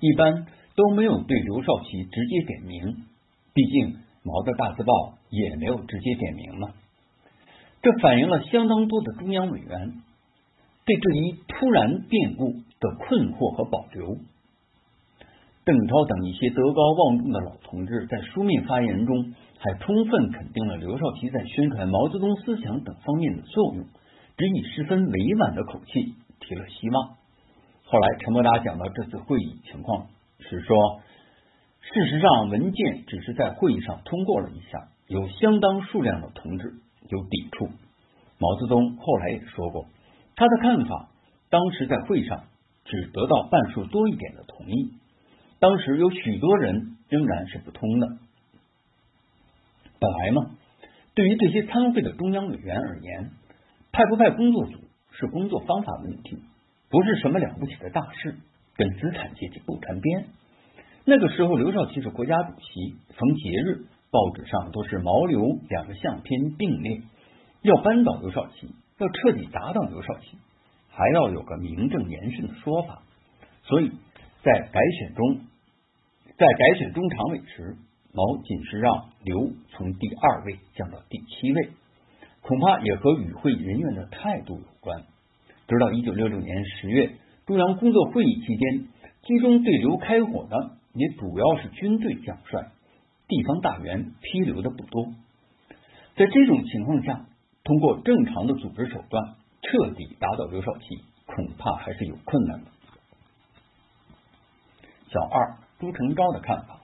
一般都没有对刘少奇直接点名，毕竟毛的大字报也没有直接点名嘛。这反映了相当多的中央委员对这一突然变故的困惑和保留。邓超等一些德高望重的老同志在书面发言中。还充分肯定了刘少奇在宣传毛泽东思想等方面的作用，只以十分委婉的口气提了希望。后来陈伯达讲到这次会议情况是说，事实上文件只是在会议上通过了一下，有相当数量的同志有抵触。毛泽东后来也说过，他的看法当时在会上只得到半数多一点的同意，当时有许多人仍然是不通的。本来嘛，对于这些参会的中央委员而言，派不派工作组是工作方法问题，不是什么了不起的大事，跟资产阶级不沾边。那个时候，刘少奇是国家主席，逢节日报纸上都是毛刘两个相片并列，要扳倒刘少奇，要彻底打倒刘少奇，还要有个名正言顺的说法。所以在改选中，在改选中常委时。毛仅是让刘从第二位降到第七位，恐怕也和与会人员的态度有关。直到一九六六年十月中央工作会议期间，集中对刘开火的也主要是军队将帅，地方大员批刘的不多。在这种情况下，通过正常的组织手段彻底打倒刘少奇，恐怕还是有困难的。小二朱成昭的看法。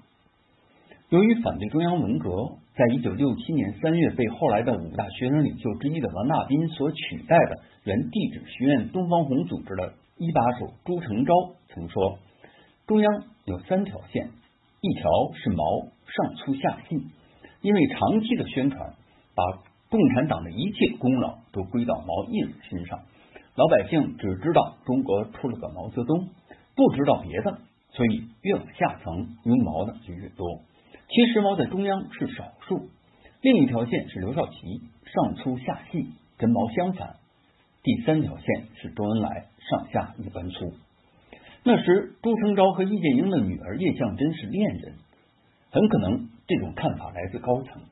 由于反对中央文革，在一九六七年三月被后来的五大学生领袖之一的王大斌所取代的原地质学院东方红组织的一把手朱成昭曾说：“中央有三条线，一条是毛上粗下细，因为长期的宣传把共产党的一切功劳都归到毛一人身上，老百姓只知道中国出了个毛泽东，不知道别的，所以越往下层拥毛的就越多。”其实毛在中央是少数，另一条线是刘少奇上粗下细，跟毛相反。第三条线是周恩来上下一般粗。那时朱成昭和易建英的女儿叶向真是恋人，很可能这种看法来自高层。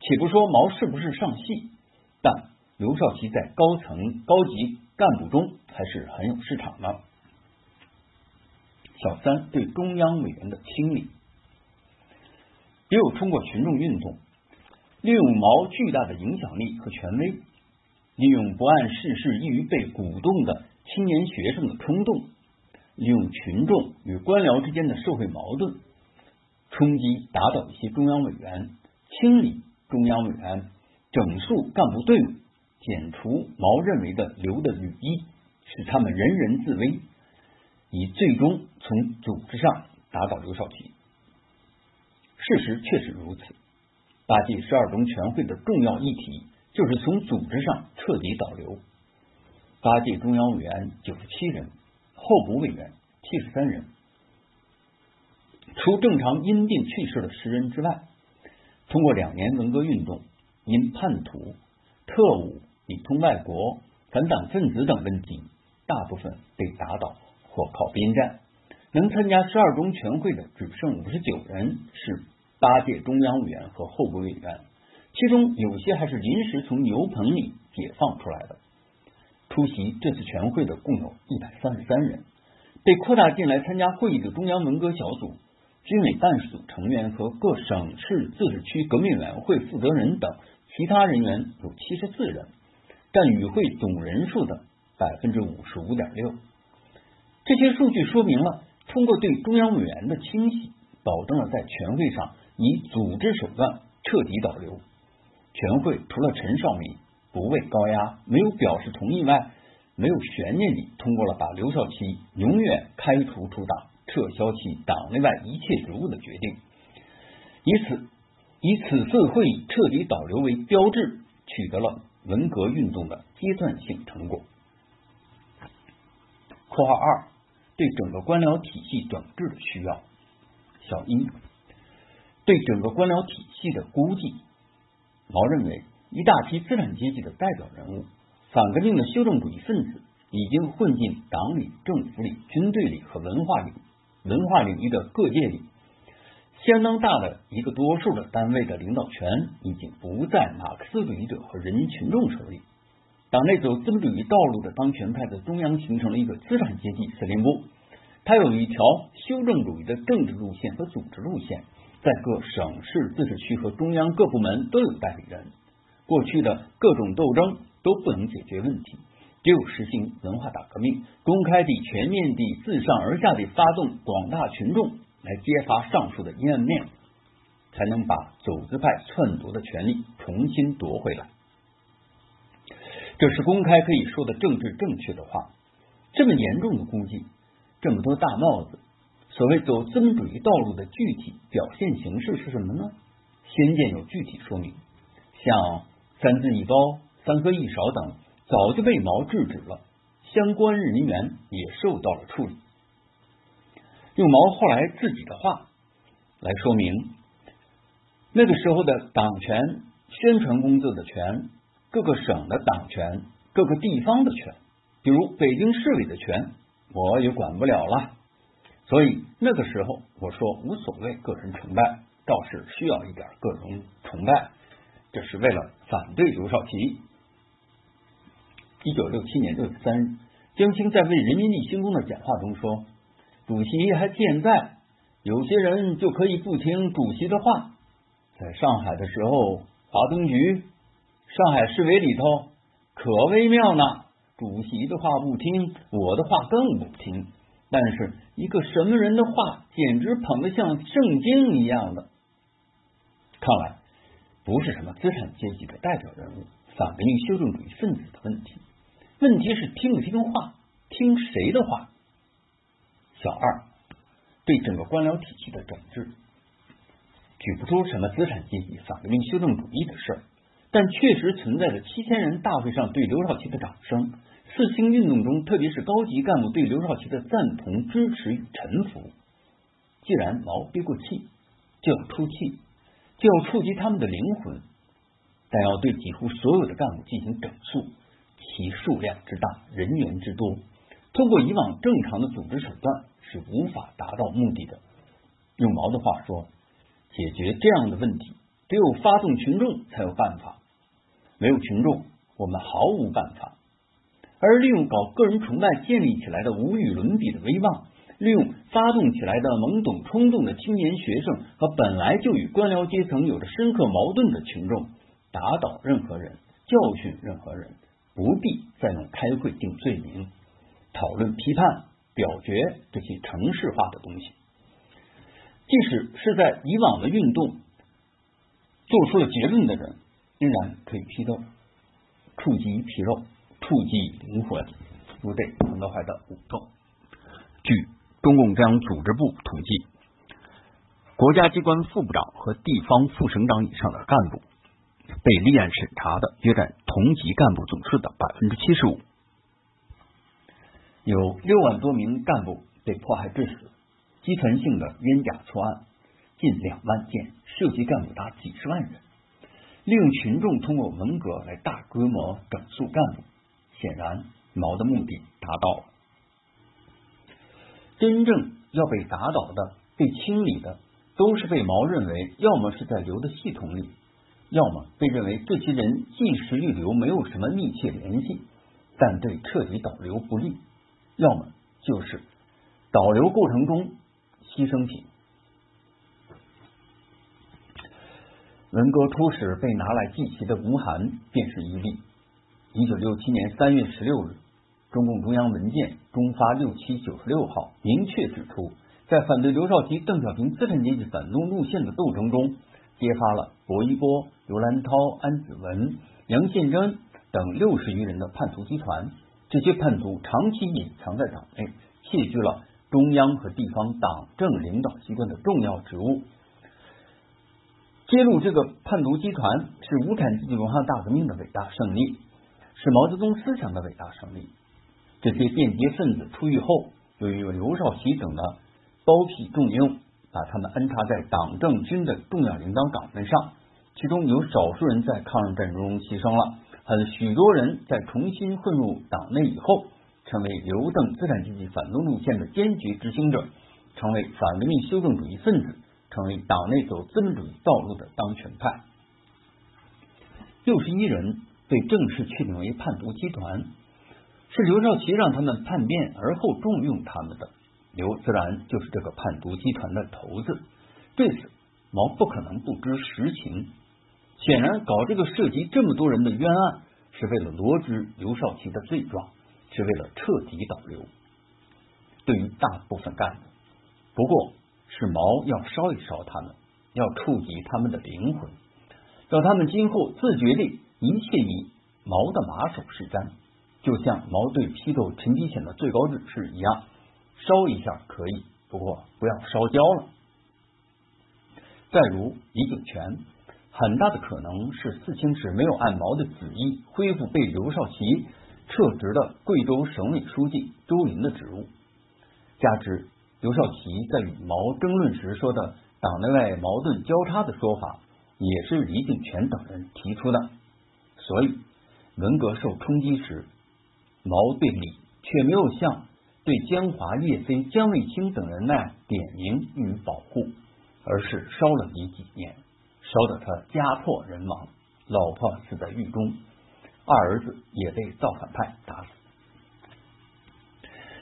且不说毛是不是上细，但刘少奇在高层高级干部中还是很有市场的。小三对中央委员的清理。也有通过群众运动，利用毛巨大的影响力和权威，利用不谙世事、易于被鼓动的青年学生的冲动，利用群众与官僚之间的社会矛盾，冲击打倒一些中央委员，清理中央委员，整肃干部队伍，剪除毛认为的刘的羽翼，使他们人人自危，以最终从组织上打倒刘少奇。事实确实如此。八届十二中全会的重要议题就是从组织上彻底导流。八届中央委员九十七人，候补委员七十三人。除正常因病去世的十人之外，通过两年文革运动，因叛徒、特务、里通外国、反党分子等问题，大部分被打倒或靠边站。能参加十二中全会的只剩五十九人，是。八届中央委员和候补委员，其中有些还是临时从牛棚里解放出来的。出席这次全会的共有一百三十三人，被扩大进来参加会议的中央文革小组、军委办事组成员和各省市自治区革命委员会负责人等其他人员有七十四人，占与会总人数的百分之五十五点六。这些数据说明了，通过对中央委员的清洗，保证了在全会上以组织手段彻底导流。全会除了陈少敏不畏高压、没有表示同意外，没有悬念地通过了把刘少奇永远开除出党、撤销其党内外一切职务的决定。以此以此次会议彻底导流为标志，取得了文革运动的阶段性成果。（括号二）对整个官僚体系整治的需要。小一，对整个官僚体系的估计，毛认为一大批资产阶级的代表人物、反革命的修正主义分子已经混进党里、政府里、军队里和文化领文化领域的各界里。相当大的一个多数的单位的领导权已经不在马克思主义者和人民群众手里。党内走资本主义道路的当权派在中央形成了一个资产阶级司令部，它有一条修正主义的政治路线和组织路线，在各省市自治区和中央各部门都有代理人。过去的各种斗争都不能解决问题，只有实行文化大革命，公开地、全面地、自上而下地发动广大群众。来揭发上述的阴暗面，才能把走资派篡夺的权利重新夺回来。这是公开可以说的政治正确的话。这么严重的估计，这么多大帽子，所谓走资本主义道路的具体表现形式是什么呢？先见有具体说明，像三字一包、三喝一勺等，早就被毛制止了，相关人员也受到了处理。用毛后来自己的话来说明，那个时候的党权、宣传工作的权、各个省的党权、各个地方的权，比如北京市委的权，我也管不了了。所以那个时候我说无所谓个人崇拜，倒是需要一点个人崇拜，这是为了反对刘少奇。一九六七年六月三日，江青在为人民立新功的讲话中说。主席还健在，有些人就可以不听主席的话。在上海的时候，华东局、上海市委里头可微妙呢。主席的话不听，我的话更不听。但是一个什么人的话，简直捧得像圣经一样的。看来不是什么资产阶级的代表人物、反革命修正主义分子的问题，问题是听不听话，听谁的话。小二对整个官僚体系的整治，举不出什么资产阶级反革命修正主义的事儿，但确实存在着七千人大会上对刘少奇的掌声，四清运动中特别是高级干部对刘少奇的赞同、支持与臣服。既然毛憋过气，就要出气，就要触及他们的灵魂，但要对几乎所有的干部进行整肃，其数量之大，人员之多。通过以往正常的组织手段是无法达到目的的。用毛的话说，解决这样的问题，只有发动群众才有办法。没有群众，我们毫无办法。而利用搞个人崇拜建立起来的无与伦比的威望，利用发动起来的懵懂冲动的青年学生和本来就与官僚阶层有着深刻矛盾的群众，打倒任何人，教训任何人，不必再用开会定罪名。讨论、批判、表决这些程式化的东西，即使是在以往的运动做出了结论的人，仍然可以批斗，触及皮肉，触及灵魂，如对彭德怀的武斗。据中共中央组织部统计，国家机关副部长和地方副省长以上的干部被立案审查的，约占同级干部总数的百分之七十五。有六万多名干部被迫害致死，集团性的冤假错案近两万件，涉及干部达几十万人。利用群众通过文革来大规模整肃干部，显然毛的目的达到了。真正要被打倒的、被清理的，都是被毛认为要么是在刘的系统里，要么被认为这些人即使与刘没有什么密切联系，但对彻底导流不利。要么就是导流过程中牺牲品。文革初始被拿来祭旗的吴晗便是一例。一九六七年三月十六日，中共中央文件《中发六七九十六号》明确指出，在反对刘少奇、邓小平资产阶级反动路线的斗争中，揭发了薄一波、刘兰涛、安子文、杨宪珍等六十余人的叛徒集团。这些叛徒长期隐藏在党内，窃据了中央和地方党政领导机关的重要职务。揭露这个叛徒集团是无产阶级文化大革命的伟大胜利，是毛泽东思想的伟大胜利。这些间谍分子出狱后，由于刘少奇等的包庇重用，把他们安插在党政军的重要领导岗位上，其中有少数人在抗日战争中牺牲了，还有许多人在重新混入党内以后，成为刘邓资产阶级反动路线的坚决执行者，成为反革命修正主义分子。成为党内走资本主义道路的当权派，六十一人被正式确定为叛徒集团，是刘少奇让他们叛变而后重用他们的。刘自然就是这个叛徒集团的头子。对此，毛不可能不知实情。显然，搞这个涉及这么多人的冤案，是为了罗织刘少奇的罪状，是为了彻底导流。对于大部分干部，不过。是毛要烧一烧他们，要触及他们的灵魂，让他们今后自觉地一切以毛的马首是瞻，就像毛对批斗陈吉显的最高指示一样，烧一下可以，不过不要烧焦了。再如李景全，很大的可能是四清时没有按毛的旨意恢复被刘少奇撤职的贵州省委书记周林的职务，加之。刘少奇在与毛争论时说的“党内外矛盾交叉”的说法，也是李景全等人提出的。所以，文革受冲击时，毛对李却没有像对江华、叶飞、江卫清等人那样点名予以保护，而是烧了李几年，烧得他家破人亡，老婆死在狱中，二儿子也被造反派打死。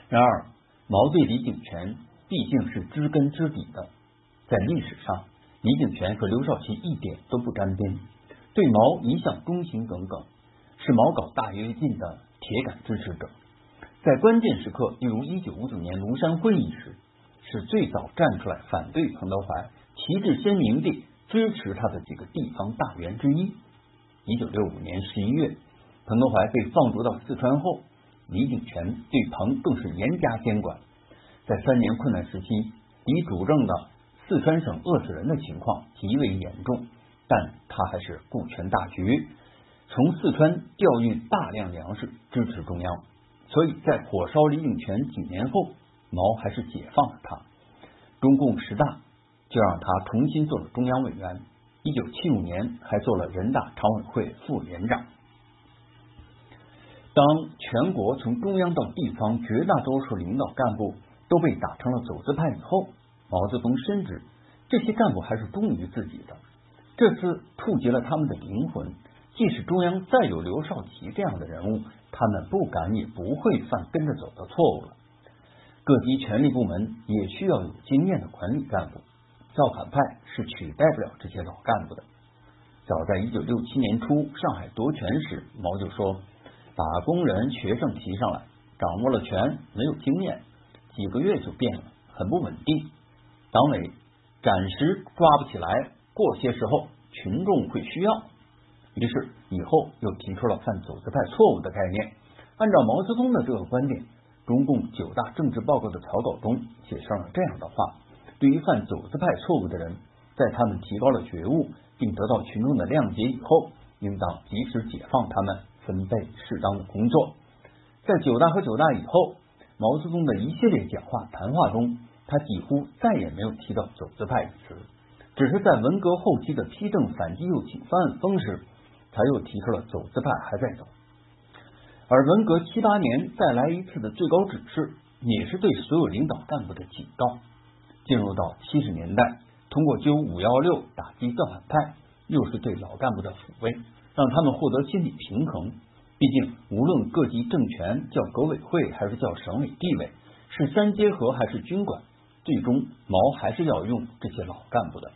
然而，毛对李景全毕竟是知根知底的，在历史上，李景全和刘少奇一点都不沾边，对毛一向忠心耿耿，是毛搞大跃进的铁杆支持者。在关键时刻，例如一九五九年庐山会议时，是最早站出来反对彭德怀，旗帜鲜明地支持他的几个地方大员之一。一九六五年十一月，彭德怀被放逐到四川后。李井泉对彭更是严加监管，在三年困难时期，李主政的四川省饿死人的情况极为严重，但他还是顾全大局，从四川调运大量粮食支持中央，所以在火烧李井泉几年后，毛还是解放了他。中共十大就让他重新做了中央委员，一九七五年还做了人大常委会副连长。当全国从中央到地方绝大多数领导干部都被打成了走资派以后，毛泽东深知这些干部还是忠于自己的。这次触及了他们的灵魂，即使中央再有刘少奇这样的人物，他们不敢也不会犯跟着走的错误了。各级权力部门也需要有经验的管理干部，造反派是取代不了这些老干部的。早在一九六七年初上海夺权时，毛就说。把工人、学生提上来，掌握了权，没有经验，几个月就变了，很不稳定。党委暂时抓不起来，过些时候群众会需要。于是以后又提出了犯走资派错误的概念。按照毛泽东的这个观点，中共九大政治报告的草稿中写上了这样的话：对于犯走资派错误的人，在他们提高了觉悟并得到群众的谅解以后，应当及时解放他们。分配适当的工作，在九大和九大以后，毛泽东的一系列讲话谈话中，他几乎再也没有提到走资派一词，只是在文革后期的批正反击右倾翻案风时，才又提出了走资派还在走。而文革七八年再来一次的最高指示，也是对所有领导干部的警告。进入到七十年代，通过揪五幺六打击造反派，又是对老干部的抚慰。让他们获得心理平衡。毕竟，无论各级政权叫革委会还是叫省委地位，是三结合还是军管，最终毛还是要用这些老干部的。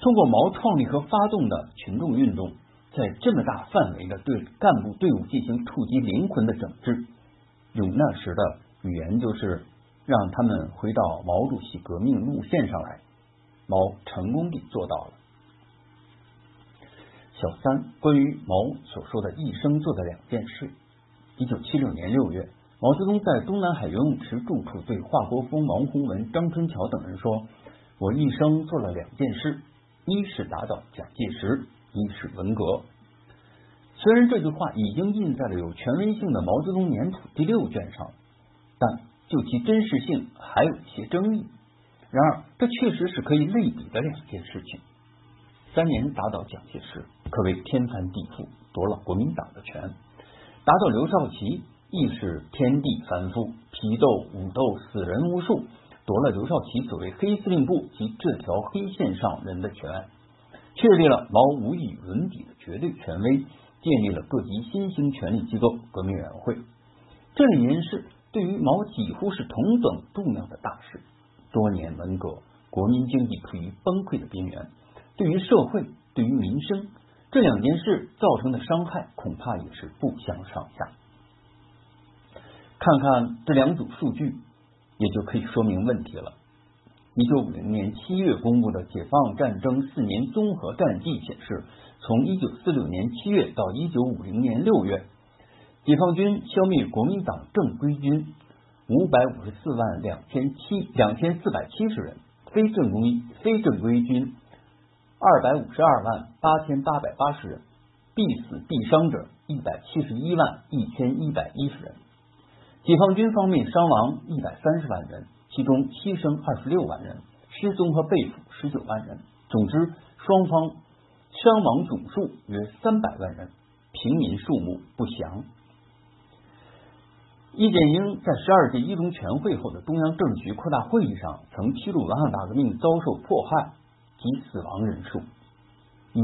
通过毛创立和发动的群众运动，在这么大范围的对干部队伍进行触及灵魂的整治，用那时的语言就是让他们回到毛主席革命路线上来。毛成功地做到了。小三，关于毛所说的一生做的两件事。一九七六年六月，毛泽东在东南海游泳池住处对华国锋、王洪文、张春桥等人说：“我一生做了两件事，一是打倒蒋介石，一是文革。”虽然这句话已经印在了有权威性的《毛泽东年谱》第六卷上，但就其真实性还有一些争议。然而，这确实是可以类比的两件事情。三年打倒蒋介石，可谓天翻地覆，夺了国民党的权；打倒刘少奇，亦是天地翻覆，批斗、武斗，死人无数，夺了刘少奇所谓黑司令部及这条黑线上人的权，确立了毛无与伦比的绝对权威，建立了各级新兴权力机构革命委员会。这两件事对于毛几乎是同等重要的大事。多年文革，国民经济处于崩溃的边缘。对于社会，对于民生，这两件事造成的伤害恐怕也是不相上下。看看这两组数据，也就可以说明问题了。一九五零年七月公布的解放战争四年综合战绩显示，从一九四六年七月到一九五零年六月，解放军消灭国民党正规军。五百五十四万两千七两千四百七十人，非正规非正规军二百五十二万八千八百八十人，必死必伤者一百七十一万一千一百一十人。解放军方面伤亡一百三十万人，其中牺牲二十六万人，失踪和被俘十九万人。总之，双方伤亡总数约三百万人，平民数目不详。易建英在十二届一中全会后的中央政治局扩大会议上，曾披露文化大革命遭受迫害及死亡人数：一、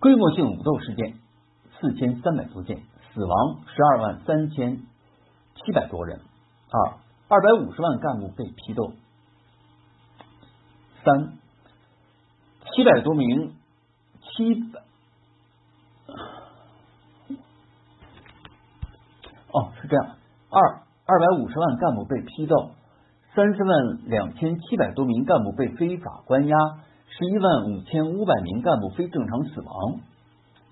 规模性武斗事件四千三百多件，死亡十二万三千七百多人；二、二百五十万干部被批斗；三、七百多名七百。哦，是这样，二二百五十万干部被批斗，三十万两千七百多名干部被非法关押，十一万五千五百名干部非正常死亡。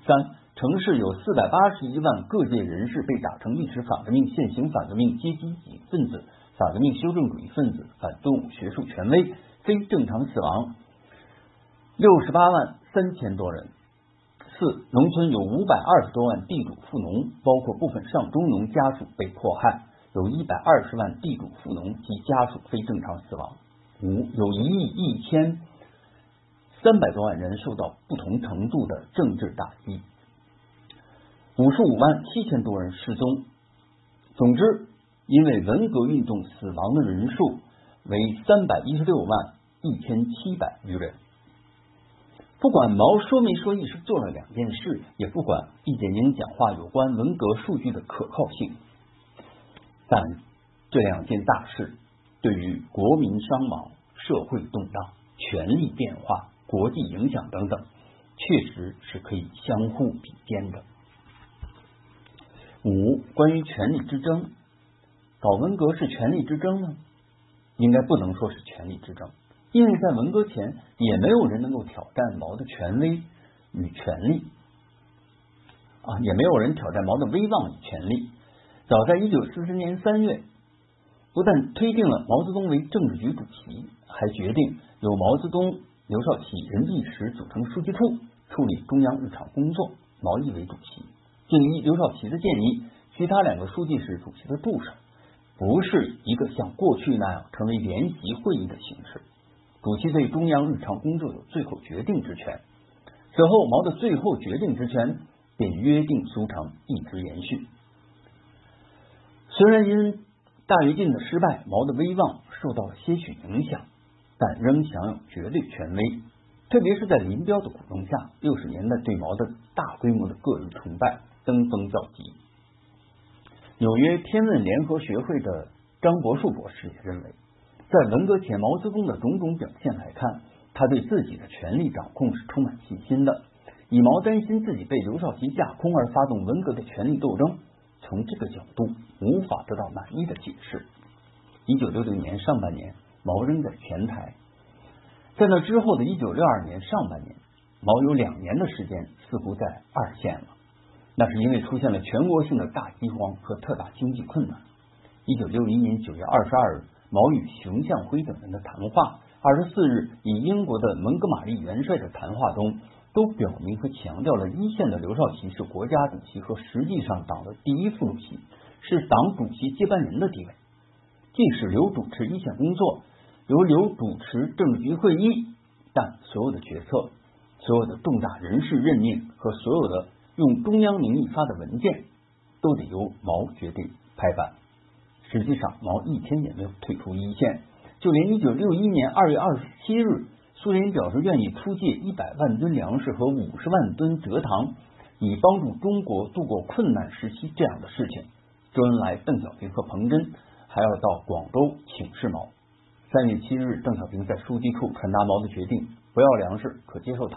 三，城市有四百八十一万各界人士被打成历史反革命、现行反革命、阶级分子、反革命修正主义分子、反动学术权威，非正常死亡六十八万三千多人。四，农村有五百二十多万地主富农，包括部分上中农家属被迫害，有一百二十万地主富农及家属非正常死亡。五，有一亿一千三百多万人受到不同程度的政治打击，五十五万七千多人失踪。总之，因为文革运动死亡的人数为三百一十六万一千七百余人。不管毛说没说，一是做了两件事，也不管易建英讲话有关文革数据的可靠性，但这两件大事对于国民伤亡、社会动荡、权力变化、国际影响等等，确实是可以相互比肩的。五、关于权力之争，搞文革是权力之争吗？应该不能说是权力之争。因为在文革前，也没有人能够挑战毛的权威与权力啊，也没有人挑战毛的威望与权力。早在一九四四年三月，不但推定了毛泽东为政治局主席，还决定由毛泽东、刘少奇、任弼时组成书记处，处理中央日常工作，毛毅为主席。正依刘少奇的建议，其他两个书记是主席的助手，不是一个像过去那样成为联席会议的形式。主席对中央日常工作有最后决定之权，此后毛的最后决定之权便约定俗成，一直延续。虽然因大跃进的失败，毛的威望受到了些许影响，但仍享有绝对权威。特别是在林彪的鼓动下，六十年代对毛的大规模的个人崇拜登峰造极。纽约天文联合学会的张伯树博士也认为。在文革前，毛泽东的种种表现来看，他对自己的权力掌控是充满信心的。以毛担心自己被刘少奇架空而发动文革的权力斗争，从这个角度无法得到满意的解释。一九六六年上半年，毛仍在前台；在那之后的一九六二年上半年，毛有两年的时间似乎在二线了。那是因为出现了全国性的大饥荒和特大经济困难。一九六一年九月二十二日，毛与熊向晖等人的谈话，二十四日以英国的蒙哥马利元帅的谈话中，都表明和强调了一线的刘少奇是国家主席和实际上党的第一副主席，是党主席接班人的地位。即使刘主持一线工作，由刘主持政治局会议，但所有的决策、所有的重大人事任命和所有的。用中央名义发的文件都得由毛决定拍板。实际上，毛一天也没有退出一线。就连一九六一年二月二十七日，苏联表示愿意出借一百万吨粮食和五十万吨蔗糖，以帮助中国度过困难时期这样的事情，周恩来、邓小平和彭真还要到广州请示毛。三月七日，邓小平在书记处传达毛的决定：不要粮食，可接受糖。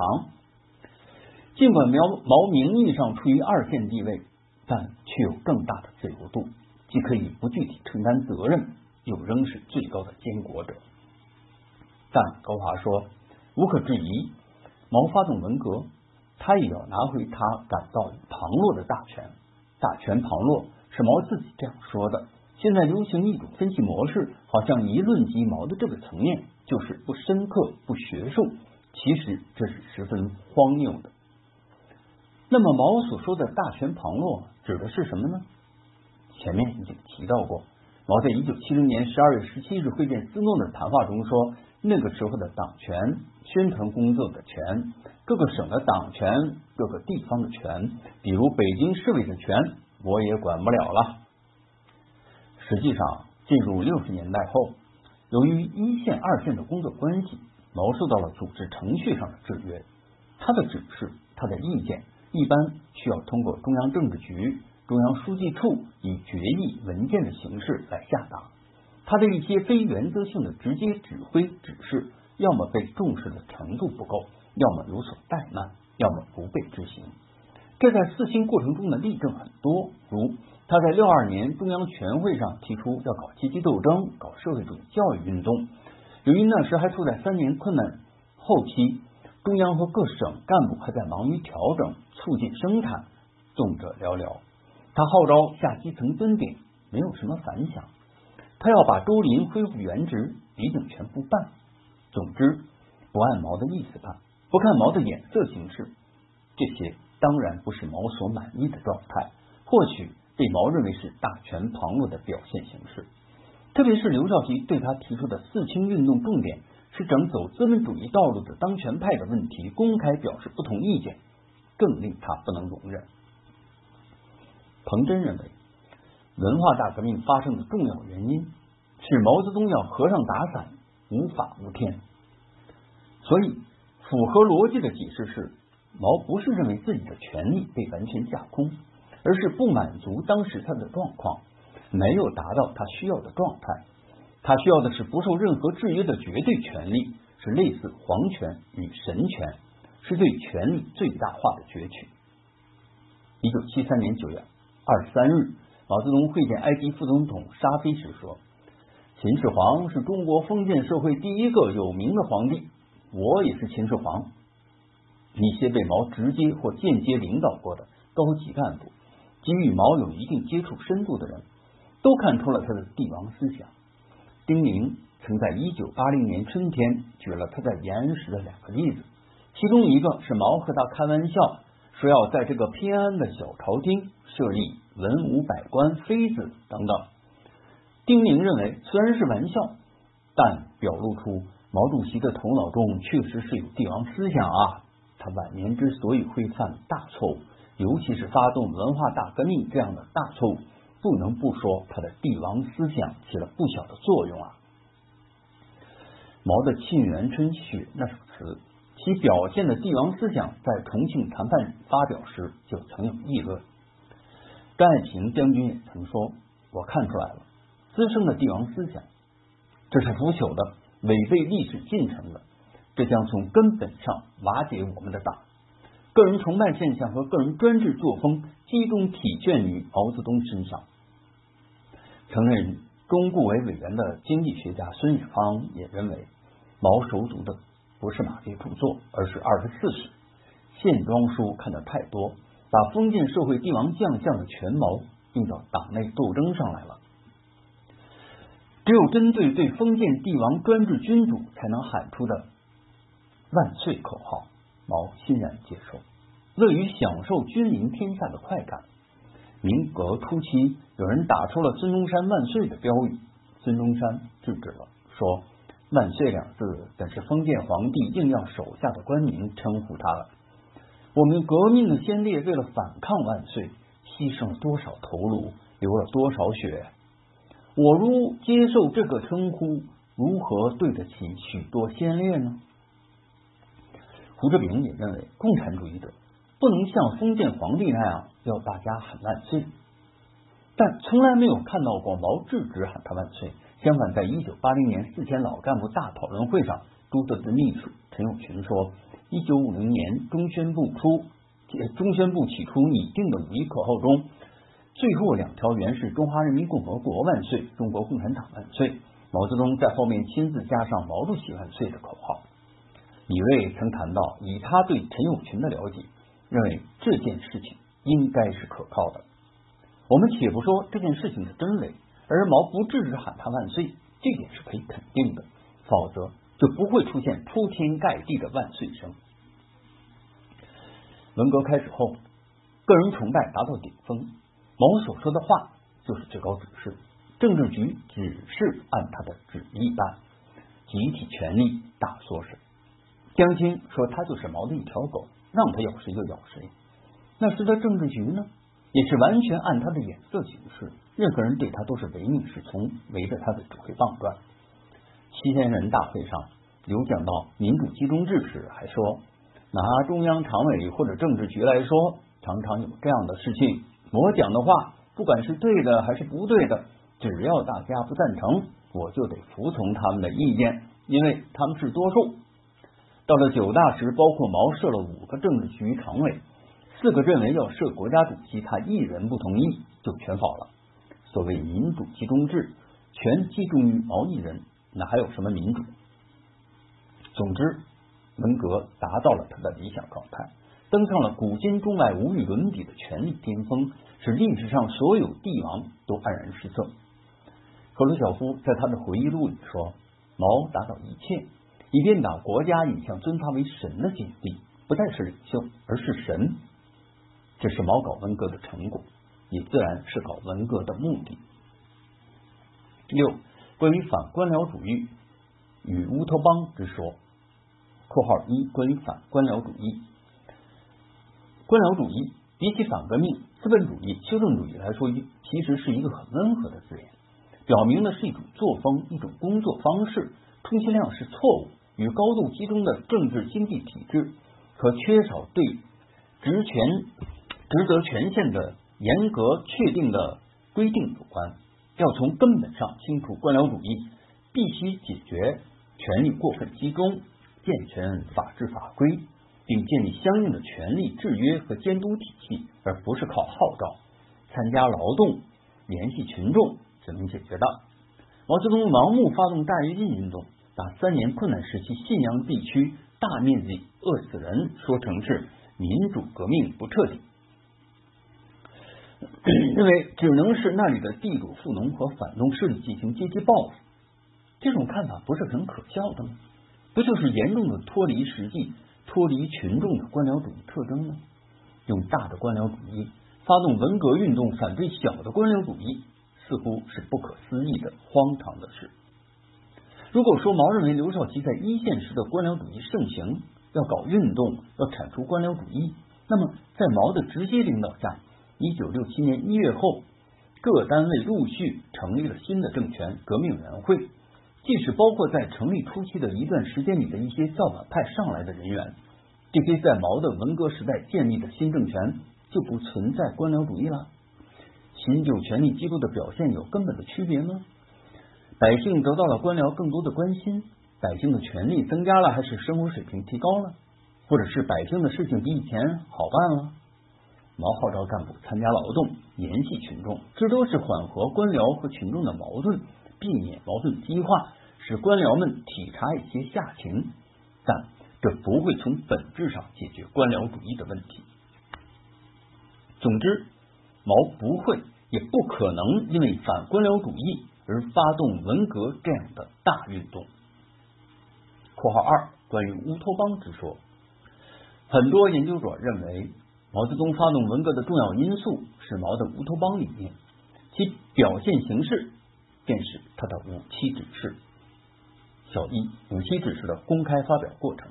尽管毛毛名义上处于二线地位，但却有更大的自由度，既可以不具体承担责任，又仍是最高的监国者。但高华说，无可置疑，毛发动文革，他也要拿回他感到旁落的大权。大权旁落是毛自己这样说的。现在流行一种分析模式，好像一论及毛的这个层面就是不深刻、不学术。其实这是十分荒谬的。那么毛所说的大权旁落指的是什么呢？前面已经提到过，毛在一九七零年十二月十七日会见斯诺的谈话中说，那个时候的党权、宣传工作的权、各个省的党权、各个地方的权，比如北京市委的权，我也管不了了。实际上，进入六十年代后，由于一线、二线的工作关系，毛受到了组织程序上的制约，他的指示，他的意见。一般需要通过中央政治局、中央书记处以决议文件的形式来下达。他的一些非原则性的直接指挥指示，要么被重视的程度不够，要么有所怠慢，要么不被执行。这在四新过程中的例证很多，如他在六二年中央全会上提出要搞阶级斗争、搞社会主义教育运动。由于那时还处在三年困难后期。中央和各省干部还在忙于调整、促进生产，动者寥寥。他号召下基层蹲点，没有什么反响。他要把周林恢复原职，李景全不办。总之，不按毛的意思办，不看毛的眼色行事，这些当然不是毛所满意的状态。或许被毛认为是大权旁落的表现形式。特别是刘少奇对他提出的四清运动重点。是整走资本主义道路的当权派的问题，公开表示不同意见，更令他不能容忍。彭真认为，文化大革命发生的重要原因是毛泽东要和尚打伞，无法无天。所以，符合逻辑的解释是，毛不是认为自己的权力被完全架空，而是不满足当时他的状况，没有达到他需要的状态。他需要的是不受任何制约的绝对权利，是类似皇权与神权，是对权力最大化的攫取。一九七三年九月二十三日，毛泽东会见埃及副总统沙菲时说：“秦始皇是中国封建社会第一个有名的皇帝，我也是秦始皇。”一些被毛直接或间接领导过的高级干部，及与毛有一定接触深度的人，都看出了他的帝王思想。丁宁曾在一九八零年春天举了他在延安时的两个例子，其中一个是毛和他开玩笑说要在这个偏安的小朝廷设立文武百官、妃子等等。丁宁认为虽然是玩笑，但表露出毛主席的头脑中确实是有帝王思想啊。他晚年之所以会犯大错误，尤其是发动文化大革命这样的大错误。不能不说他的帝王思想起了不小的作用啊。毛的《沁园春·雪》那首词，其表现的帝王思想，在重庆谈判发表时就曾有议论。张爱萍将军也曾说：“我看出来了，滋生的帝王思想，这是腐朽的，违背历史进程的，这将从根本上瓦解我们的党。个人崇拜现象和个人专制作风集中体现于毛泽东身上。曾任中顾委委员的经济学家孙冶方也认为，毛手读的不是马列著作，而是二十四史、线装书看得太多，把封建社会帝王将相的权谋用到党内斗争上来了。只有针对对封建帝王专制君主才能喊出的“万岁”口号，毛欣然接受，乐于享受君临天下的快感。民革初期，有人打出了“孙中山万岁”的标语，孙中山制止了，说“万岁”两字本是封建皇帝硬要手下的官民称呼他了。我们革命的先烈为了反抗万岁，牺牲了多少头颅，流了多少血？我如接受这个称呼，如何对得起许多先烈呢？胡志明也认为，共产主义者。不能像封建皇帝那样要大家喊万岁，但从来没有看到过毛制止喊他万岁。相反，在一九八零年四千老干部大讨论会上，朱德的秘书陈永群说：“一九五零年中宣部初，中宣部起初拟定的五一口号中，最后两条原是中华人民共和国万岁，中国共产党万岁。毛泽东在后面亲自加上毛主席万岁的口号。”李卫曾谈到，以他对陈永群的了解。认为这件事情应该是可靠的。我们且不说这件事情的真伪，而毛不制止喊他万岁，这点是可以肯定的。否则就不会出现铺天盖地的万岁声。文革开始后，个人崇拜达到顶峰，毛所说的话就是最高指示，政治局只是按他的旨意办，集体权力大缩水。江青说他就是毛的一条狗。让他咬谁就咬谁，那时的政治局呢，也是完全按他的眼色行事，任何人对他都是唯命是从，围着他的指挥棒转。七千人大会上有讲到民主集中制时，还说拿中央常委或者政治局来说，常常有这样的事情。我讲的话，不管是对的还是不对的，只要大家不赞成，我就得服从他们的意见，因为他们是多数。到了九大时，包括毛设了五个政治局常委，四个认为要设国家主席，他一人不同意，就全否了。所谓民主集中制，全集中于毛一人，那还有什么民主？总之，文革达到了他的理想状态，登上了古今中外无与伦比的权力巅峰，使历史上所有帝王都黯然失色。赫鲁晓夫在他的回忆录里说：“毛打倒一切。”以便把国家引向尊他为神的境地，不再是领袖，而是神。这是毛搞文革的成果，也自然是搞文革的目的。六，关于反官僚主义与乌托邦之说。括号一，关于反官僚主义，官僚主义比起反革命、资本主义、修正主义来说，其实是一个很温和的字眼，表明的是一种作风、一种工作方式，充其量是错误。与高度集中的政治经济体制和缺少对职权职责权限的严格确定的规定有关。要从根本上清除官僚主义，必须解决权力过分集中，健全法治法规，并建立相应的权力制约和监督体系，而不是靠号召、参加劳动、联系群众就能解决的。毛泽东盲目发动大跃进运动。把三年困难时期信阳地区大面积饿死人说成是民主革命不彻底，认为只能是那里的地主富农和反动势力进行阶级报复，这种看法不是很可笑的吗？不就是严重的脱离实际、脱离群众的官僚主义特征吗？用大的官僚主义发动文革运动，反对小的官僚主义，似乎是不可思议的荒唐的事。如果说毛认为刘少奇在一线时的官僚主义盛行，要搞运动，要铲除官僚主义，那么在毛的直接领导下，一九六七年一月后，各单位陆续成立了新的政权革命委员会，即使包括在成立初期的一段时间里的一些造反派上来的人员，这些在毛的文革时代建立的新政权就不存在官僚主义了。新旧权力机构的表现有根本的区别吗？百姓得到了官僚更多的关心，百姓的权利增加了还是生活水平提高了？或者是百姓的事情比以前好办了。毛号召干部参加劳动，联系群众，这都是缓和官僚和群众的矛盾，避免矛盾激化，使官僚们体察一些下情。但这不会从本质上解决官僚主义的问题。总之，毛不会也不可能因为反官僚主义而发动文革这样的大运动。（括号二）关于乌托邦之说，很多研究者认为，毛泽东发动文革的重要因素是毛的乌托邦理念，其表现形式便是他的五七指示。小一，五七指示的公开发表过程。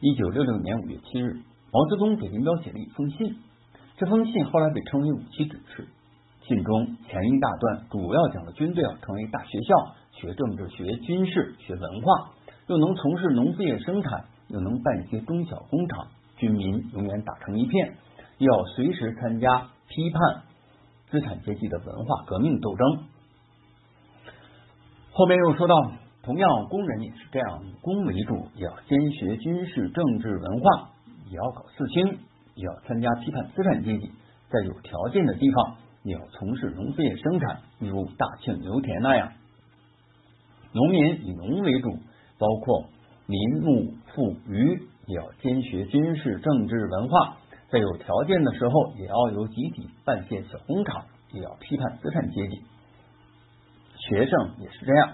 一九六六年五月七日，毛泽东给林彪写了一封信，这封信后来被称为五七指示。信中前一大段主要讲了军队要成为大学校，学政治、学军事、学文化，又能从事农副业生产，又能办一些中小工厂，军民永远打成一片，要随时参加批判资产阶级的文化革命斗争。后面又说到。同样，工人也是这样，以工为主，也要先学军事、政治、文化，也要搞四清，也要参加批判资产阶级，在有条件的地方，也要从事农业生产，如大庆油田那样。农民以农为主，包括林木富渔，也要兼学军事、政治、文化，在有条件的时候，也要由集体办些小工厂，也要批判资产阶级。学生也是这样。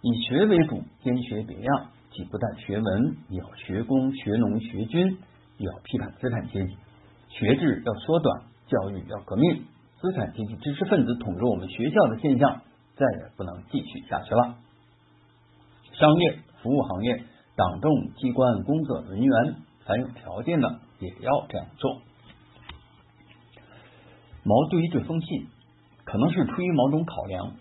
以学为主，兼学别样，既不但学文，也要学工、学农、学军，也要批判资产阶级。学制要缩短，教育要革命。资产阶级知识分子统治我们学校的现象再也不能继续下去了。商业、服务行业、党政机关工作人员，凡有条件的也要这样做。毛对于这封信，可能是出于某种考量，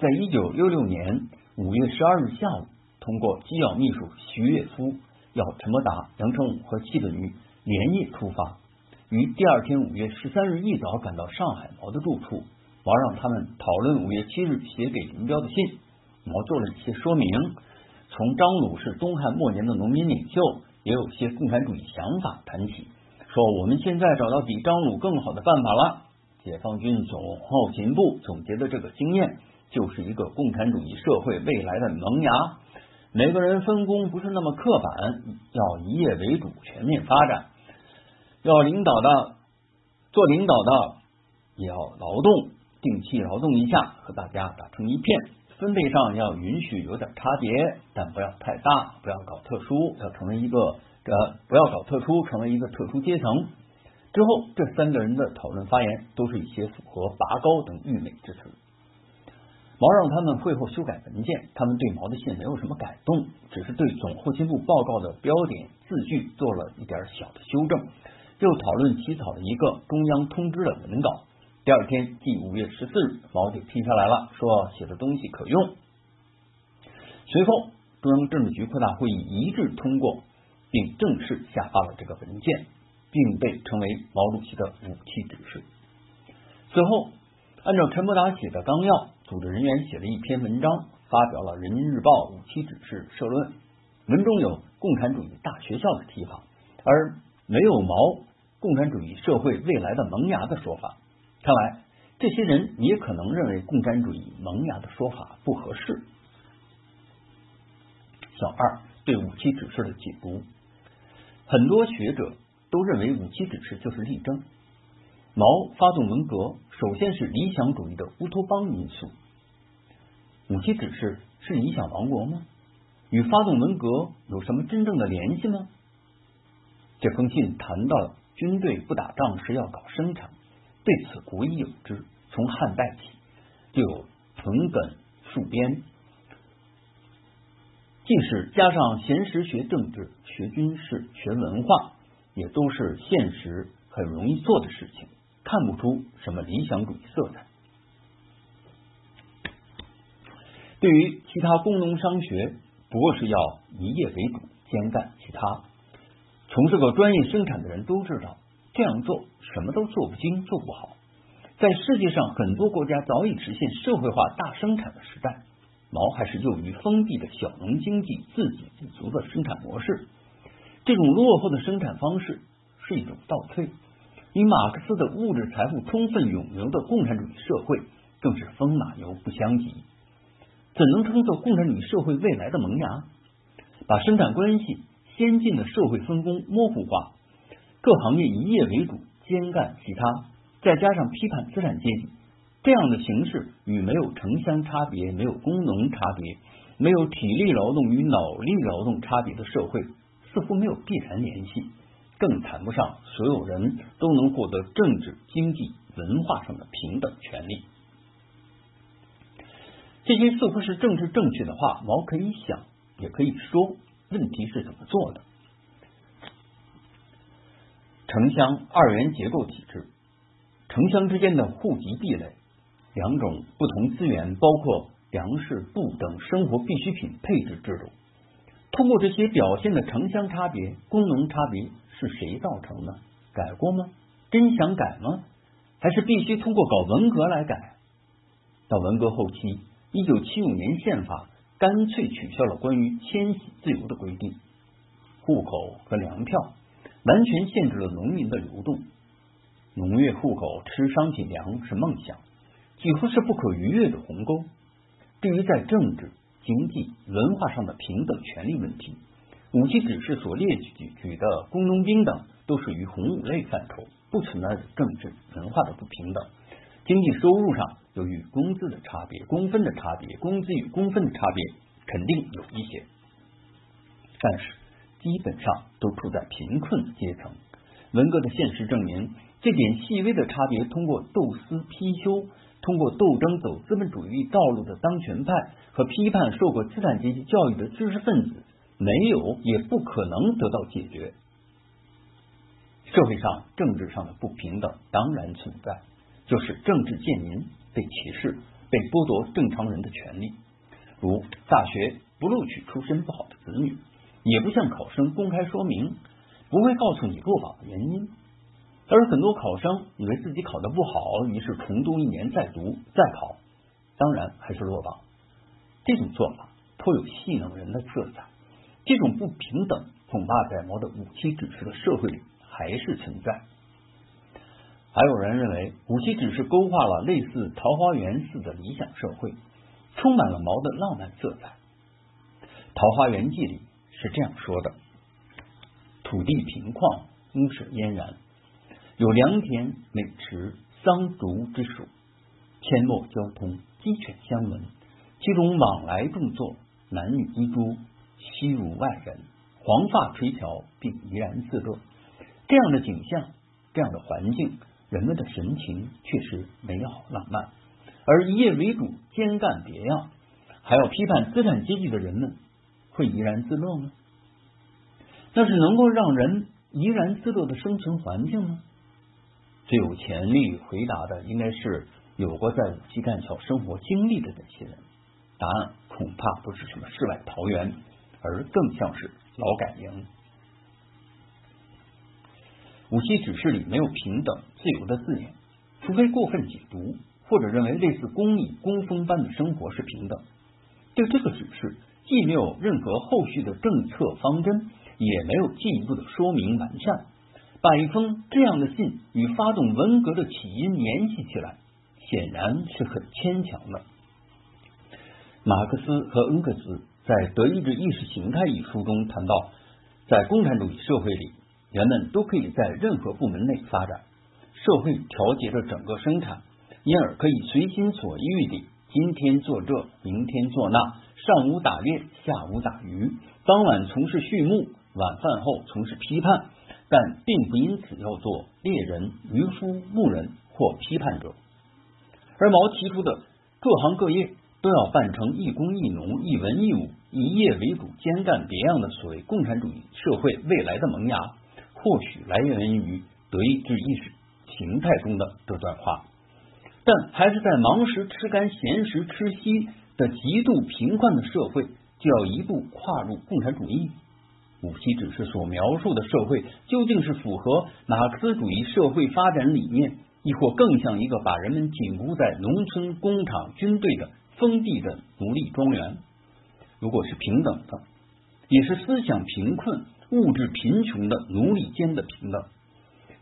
在一九六六年。五月十二日下午，通过机要秘书徐岳夫，要陈伯达、杨成武和戚本禹连夜出发，于第二天五月十三日一早赶到上海毛的住处。毛让他们讨论五月七日写给林彪的信。毛做了一些说明，从张鲁是东汉末年的农民领袖，也有些共产主义想法谈起，说我们现在找到比张鲁更好的办法了。解放军总后勤部总结的这个经验。就是一个共产主义社会未来的萌芽，每个人分工不是那么刻板，要以业为主，全面发展。要领导的，做领导的也要劳动，定期劳动一下，和大家打成一片。分配上要允许有点差别，但不要太大，不要搞特殊，要成为一个呃，不要搞特殊，成为一个特殊阶层。之后，这三个人的讨论发言都是一些符合拔高等誉美之词。毛让他们会后修改文件，他们对毛的信没有什么改动，只是对总后勤部报告的标点字句做了一点小的修正，又讨论起草了一个中央通知的文稿。第二天，即五月十四日，毛给批下来了，说写的东西可用。随后，中央政治局扩大会议一致通过，并正式下发了这个文件，并被称为毛主席的五七指示。此后，按照陈伯达写的纲要。组织人员写了一篇文章，发表了《人民日报》五七指示社论，文中有“共产主义大学校”的提法，而没有毛“共产主义社会未来的萌芽”的说法。看来，这些人也可能认为“共产主义萌芽”的说法不合适。小二对五七指示的解读，很多学者都认为五七指示就是例证。毛发动文革，首先是理想主义的乌托邦因素。五七指示是理想王国吗？与发动文革有什么真正的联系吗？这封信谈到军队不打仗时要搞生产，对此古已有之，从汉代起就有屯垦戍边。即使加上闲时学政治、学军事、学文化，也都是现实很容易做的事情。看不出什么理想主义色彩。对于其他工农商学，不过是要一业为主，兼干其他。从事过专业生产的人都知道，这样做什么都做不精，做不好。在世界上很多国家早已实现社会化大生产的时代，毛还是囿于封闭的小农经济、自给自足的生产模式。这种落后的生产方式是一种倒退。与马克思的物质财富充分涌流的共产主义社会更是风马牛不相及。怎能称作共产主义社会未来的萌芽？把生产关系、先进的社会分工模糊化，各行业一业为主，兼干其他，再加上批判资产阶级，这样的形式与没有城乡差别、没有工农差别、没有体力劳动与脑力劳动差别的社会，似乎没有必然联系，更谈不上所有人都能获得政治、经济、文化上的平等权利。这些似乎是政治正确的话，毛可以想，也可以说。问题是怎么做的？城乡二元结构体制，城乡之间的户籍壁垒，两种不同资源，包括粮食、布等生活必需品配置制度。通过这些表现的城乡差别、工农差别，是谁造成的？改过吗？真想改吗？还是必须通过搞文革来改？到文革后期，一九七五年宪法。干脆取消了关于迁徙自由的规定，户口和粮票完全限制了农民的流动。农业户口吃商品粮是梦想，几乎是不可逾越的鸿沟。至于在政治、经济、文化上的平等权利问题，五七指示所列举举的工农兵等都属于红五类范畴，不存在政治、文化的不平等。经济收入上。由于工资的差别、工分的差别、工资与工分的差别，肯定有一些，但是基本上都处在贫困阶层。文革的现实证明，这点细微的差别，通过斗私批修，通过斗争走资本主义道路的当权派和批判受过资产阶级教育的知识分子，没有也不可能得到解决。社会上、政治上的不平等当然存在，就是政治贱民。被歧视、被剥夺正常人的权利，如大学不录取出身不好的子女，也不向考生公开说明，不会告诉你落榜的原因。而很多考生以为自己考得不好，于是重读一年再读再考，当然还是落榜。这种做法颇有戏弄人的色彩。这种不平等，恐怕在毛的五七指示的社会里还是存在。还有人认为，五七只是勾画了类似桃花源似的理想社会，充满了毛的浪漫色彩。《桃花源记》里是这样说的：土地平旷，屋舍嫣然，有良田、美池、桑竹之属，阡陌交通，鸡犬相闻，其中往来种作，男女一株，悉如外人，黄发垂髫，并怡然自乐。这样的景象，这样的环境。人们的神情确实美好浪漫，而一夜为主、兼干别样，还要批判资产阶级的人们，会怡然自乐吗？那是能够让人怡然自乐的生存环境吗？最有潜力回答的，应该是有过在武器干校生活经历的那些人。答案恐怕不是什么世外桃源，而更像是劳改营。五七指示里没有平等、自由的字眼，除非过分解读，或者认为类似公益、工蜂般的生活是平等。对这个指示，既没有任何后续的政策方针，也没有进一步的说明完善。把一封这样的信与发动文革的起因联系起来，显然是很牵强的。马克思和恩格斯在《德意志意识形态》一书中谈到，在共产主义社会里。人们都可以在任何部门内发展，社会调节着整个生产，因而可以随心所欲地今天做这，明天做那，上午打猎，下午打鱼，当晚从事畜牧，晚饭后从事批判，但并不因此要做猎人、渔夫、牧人或批判者。而毛提出的各行各业都要办成一工一农、一文一武、一业为主、兼干别样的所谓共产主义社会未来的萌芽。或许来源于德意志意识形态中的这段话，但还是在忙时吃干闲时吃稀的极度贫困的社会，就要一步跨入共产主义？五七指示所描述的社会，究竟是符合马克思主义社会发展理念，亦或更像一个把人们紧箍在农村、工厂、军队的封闭的奴隶庄园？如果是平等的，也是思想贫困。物质贫穷的奴隶间的平等。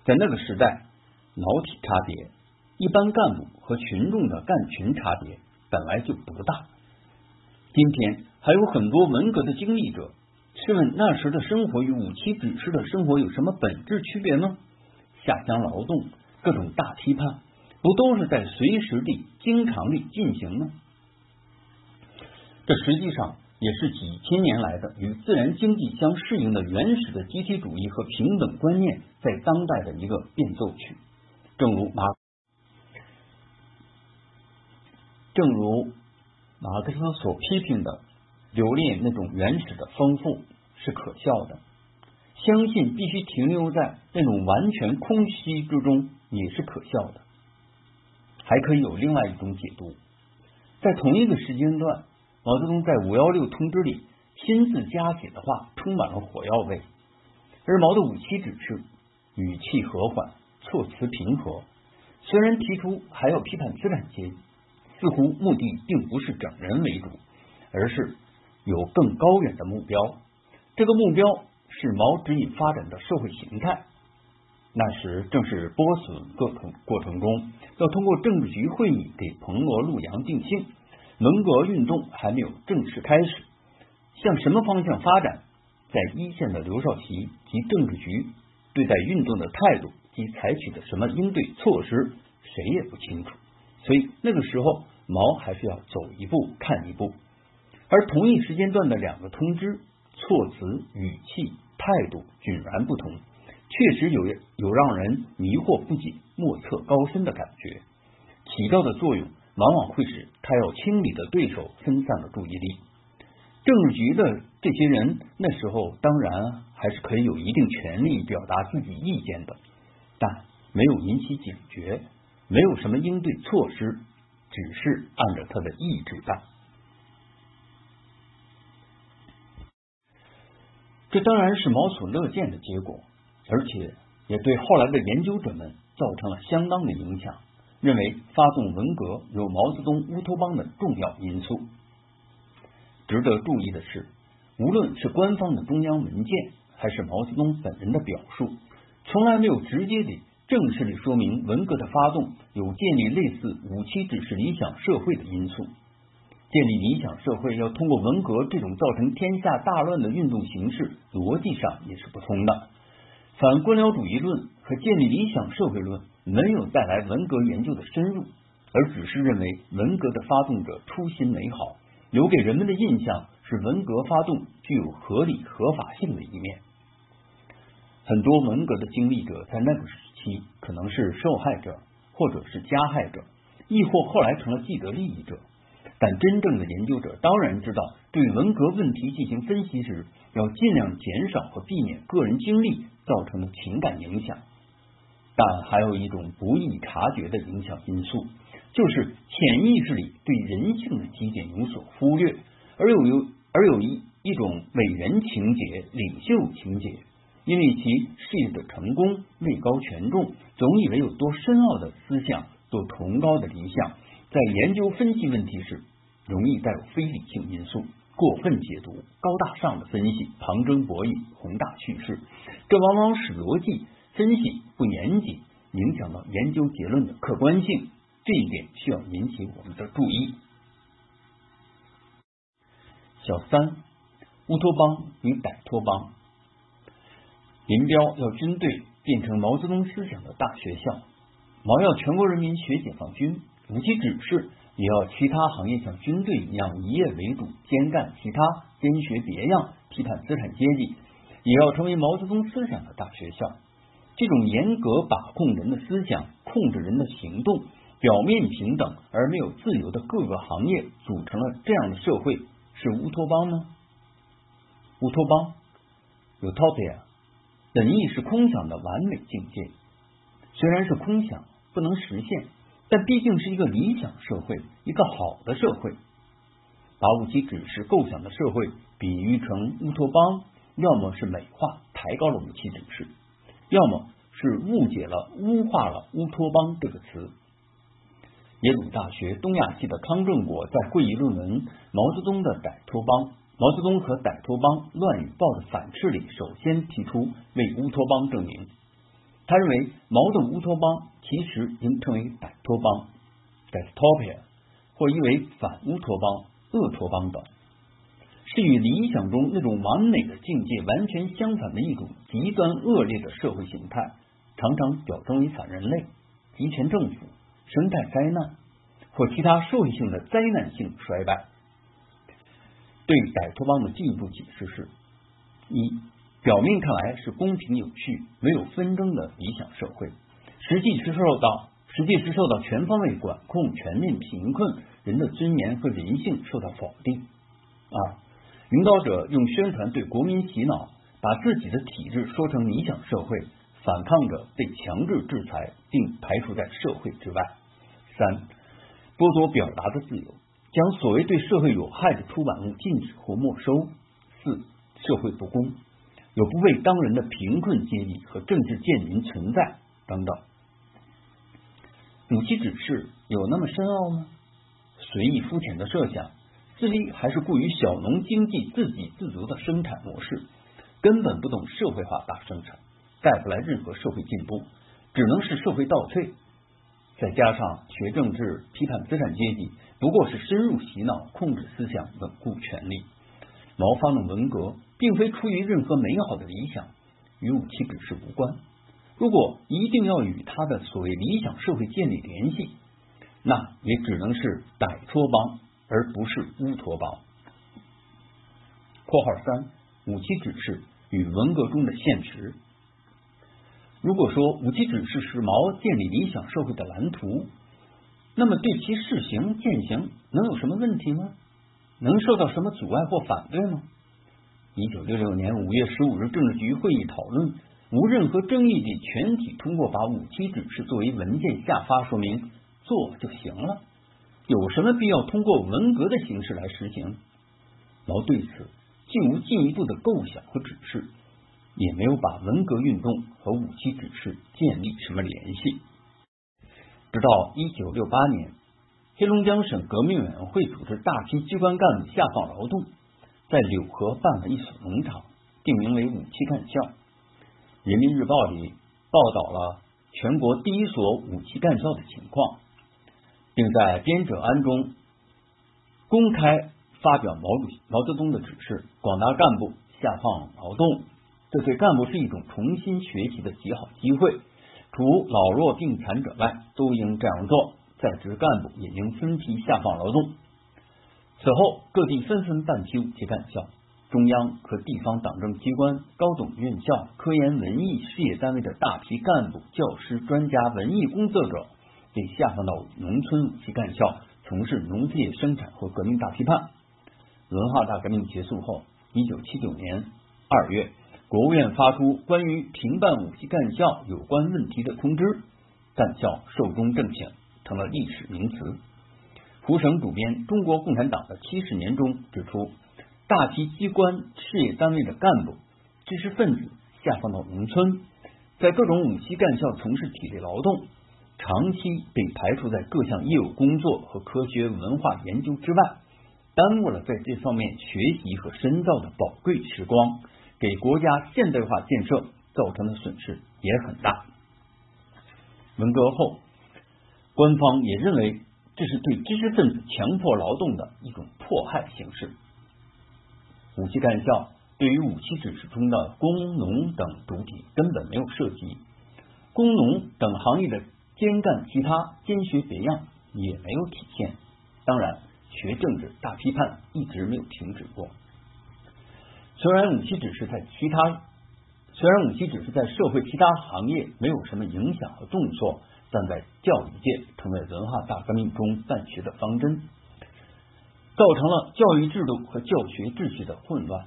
在那个时代，老体差别，一般干部和群众的干群差别本来就不大。今天还有很多文革的经历者，试问那时的生活与五七指示的生活有什么本质区别吗？下乡劳动，各种大批判，不都是在随时地、经常地进行吗？这实际上也是几千年来的与自然经济相适应的原始的集体主义和平等观念在当代的一个变奏曲。正如马，正如马克思所批评的，留恋那种原始的丰富是可笑的。相信必须停留在那种完全空虚之中也是可笑的，还可以有另外一种解读。在同一个时间段，毛泽东在五幺六通知里亲自加写的话充满了火药味，而毛的五七指示语气和缓，措辞平和。虽然提出还要批判资产阶级，似乎目的并不是整人为主，而是有更高远的目标。这个目标。是毛指引发展的社会形态。那时正是波斯过程过程中，要通过政治局会议给彭罗陆杨定性，文革运动还没有正式开始，向什么方向发展，在一线的刘少奇及政治局对待运动的态度及采取的什么应对措施，谁也不清楚。所以那个时候，毛还是要走一步看一步。而同一时间段的两个通知，措辞语气。态度迥然不同，确实有有让人迷惑不解、莫测高深的感觉。起到的作用，往往会使他要清理的对手分散了注意力。政治局的这些人那时候当然还是可以有一定权利表达自己意见的，但没有引起警觉，没有什么应对措施，只是按照他的意志办。这当然是毛所乐见的结果，而且也对后来的研究者们造成了相当的影响。认为发动文革有毛泽东乌托邦的重要因素。值得注意的是，无论是官方的中央文件，还是毛泽东本人的表述，从来没有直接的、正式的说明文革的发动有建立类似五七指示理想社会的因素。建立理想社会要通过文革这种造成天下大乱的运动形式，逻辑上也是不通的。反官僚主义论和建立理想社会论没有带来文革研究的深入，而只是认为文革的发动者初心美好，留给人们的印象是文革发动具有合理合法性的一面。很多文革的经历者在那个时期可能是受害者，或者是加害者，亦或后来成了既得利益者。但真正的研究者当然知道，对文革问题进行分析时，要尽量减少和避免个人经历造成的情感影响。但还有一种不易察觉的影响因素，就是潜意识里对人性的基点有所忽略，而有有而有一一种伟人情节、领袖情节，因为其事业的成功位高权重，总以为有多深奥的思想、多崇高的理想，在研究分析问题时。容易带有非理性因素，过分解读，高大上的分析，旁征博弈，宏大叙事，这往往使逻辑分析不严谨，影响到研究结论的客观性。这一点需要引起我们的注意。小三，乌托邦与歹托邦。林彪要军队变成毛泽东思想的大学校，毛要全国人民学解放军，无其指示。也要其他行业像军队一样一业为主，兼干其他，兼学别样，批判资产阶级，也要成为毛泽东思想的大学校。这种严格把控人的思想、控制人的行动、表面平等而没有自由的各个行业组成了这样的社会，是乌托邦吗？乌托邦，utopia，本意是空想的完美境界，虽然是空想，不能实现。但毕竟是一个理想社会，一个好的社会。把武器指示构想的社会比喻成乌托邦，要么是美化抬高了武器指示，要么是误解了污化了乌托邦这个词。耶鲁大学东亚系的康正国在会议论文《毛泽东的歹托邦》毛泽东和歹托邦乱与暴的反斥里，首先提出为乌托邦证明。他认为毛的乌托邦其实应称为歹托邦 （dystopia） 或译为反乌托邦、恶托邦等，是与理想中那种完美的境界完全相反的一种极端恶劣的社会形态，常常表征为反人类、集权政府、生态灾难或其他社会性的灾难性衰败。对歹托邦的进一步解释是：一。表面看来是公平有序、没有纷争的理想社会，实际是受到实际是受到全方位管控、全面贫困，人的尊严和人性受到否定。二，领导者用宣传对国民洗脑，把自己的体制说成理想社会，反抗者被强制制裁并排除在社会之外。三，剥夺表达的自由，将所谓对社会有害的出版物禁止或没收。四，社会不公。有不被当人的贫困阶级和政治贱民存在等等，主席指示有那么深奥吗？随意肤浅的设想，自立还是过于小农经济自给自足的生产模式，根本不懂社会化大生产，带不来任何社会进步，只能是社会倒退。再加上学政治、批判资产阶级，不过是深入洗脑、控制思想、稳固权力。毛发动文革。并非出于任何美好的理想，与武器指示无关。如果一定要与他的所谓理想社会建立联系，那也只能是歹托邦，而不是乌托邦。括号三，武器指示与文革中的现实。如果说武器指示是毛建立理想社会的蓝图，那么对其试行践行能有什么问题吗？能受到什么阻碍或反对吗？一九六六年五月十五日，政治局会议讨论，无任何争议地全体通过把五七指示作为文件下发，说明做就行了。有什么必要通过文革的形式来实行？毛对此既无进一步的构想和指示，也没有把文革运动和五七指示建立什么联系。直到一九六八年，黑龙江省革命委员会组织大批机关干部下放劳动。在柳河办了一所农场，定名为武器干校。人民日报里报道了全国第一所武器干校的情况，并在编者案中公开发表毛主席毛泽东的指示：广大干部下放劳动，这对干部是一种重新学习的极好机会。除老弱病残者外，都应这样做。在职干部也应分批下放劳动。此后，各地纷纷办起武器干校，中央和地方党政机关、高等院校、科研文艺事业单位的大批干部、教师、专家、文艺工作者被下放到农村武器干校，从事农业生产和革命大批判。文化大革命结束后，一九七九年二月，国务院发出关于停办武器干校有关问题的通知，干校寿终正寝，成了历史名词。胡省主编《中国共产党的七十年》中指出，大批机关事业单位的干部、知识分子下放到农村，在各种武器干校从事体力劳动，长期被排除在各项业务工作和科学文化研究之外，耽误了在这方面学习和深造的宝贵时光，给国家现代化建设造成的损失也很大。文革后，官方也认为。这是对知识分子强迫劳动的一种迫害形式。武器干校对于武器指示中的工农等主体根本没有涉及，工农等行业的兼干其他、兼学别样也没有体现。当然，学政治大批判一直没有停止过。虽然武器指示在其他，虽然武器指示在社会其他行业没有什么影响和动作。但在教育界成为文化大革命中办学的方针，造成了教育制度和教学秩序的混乱。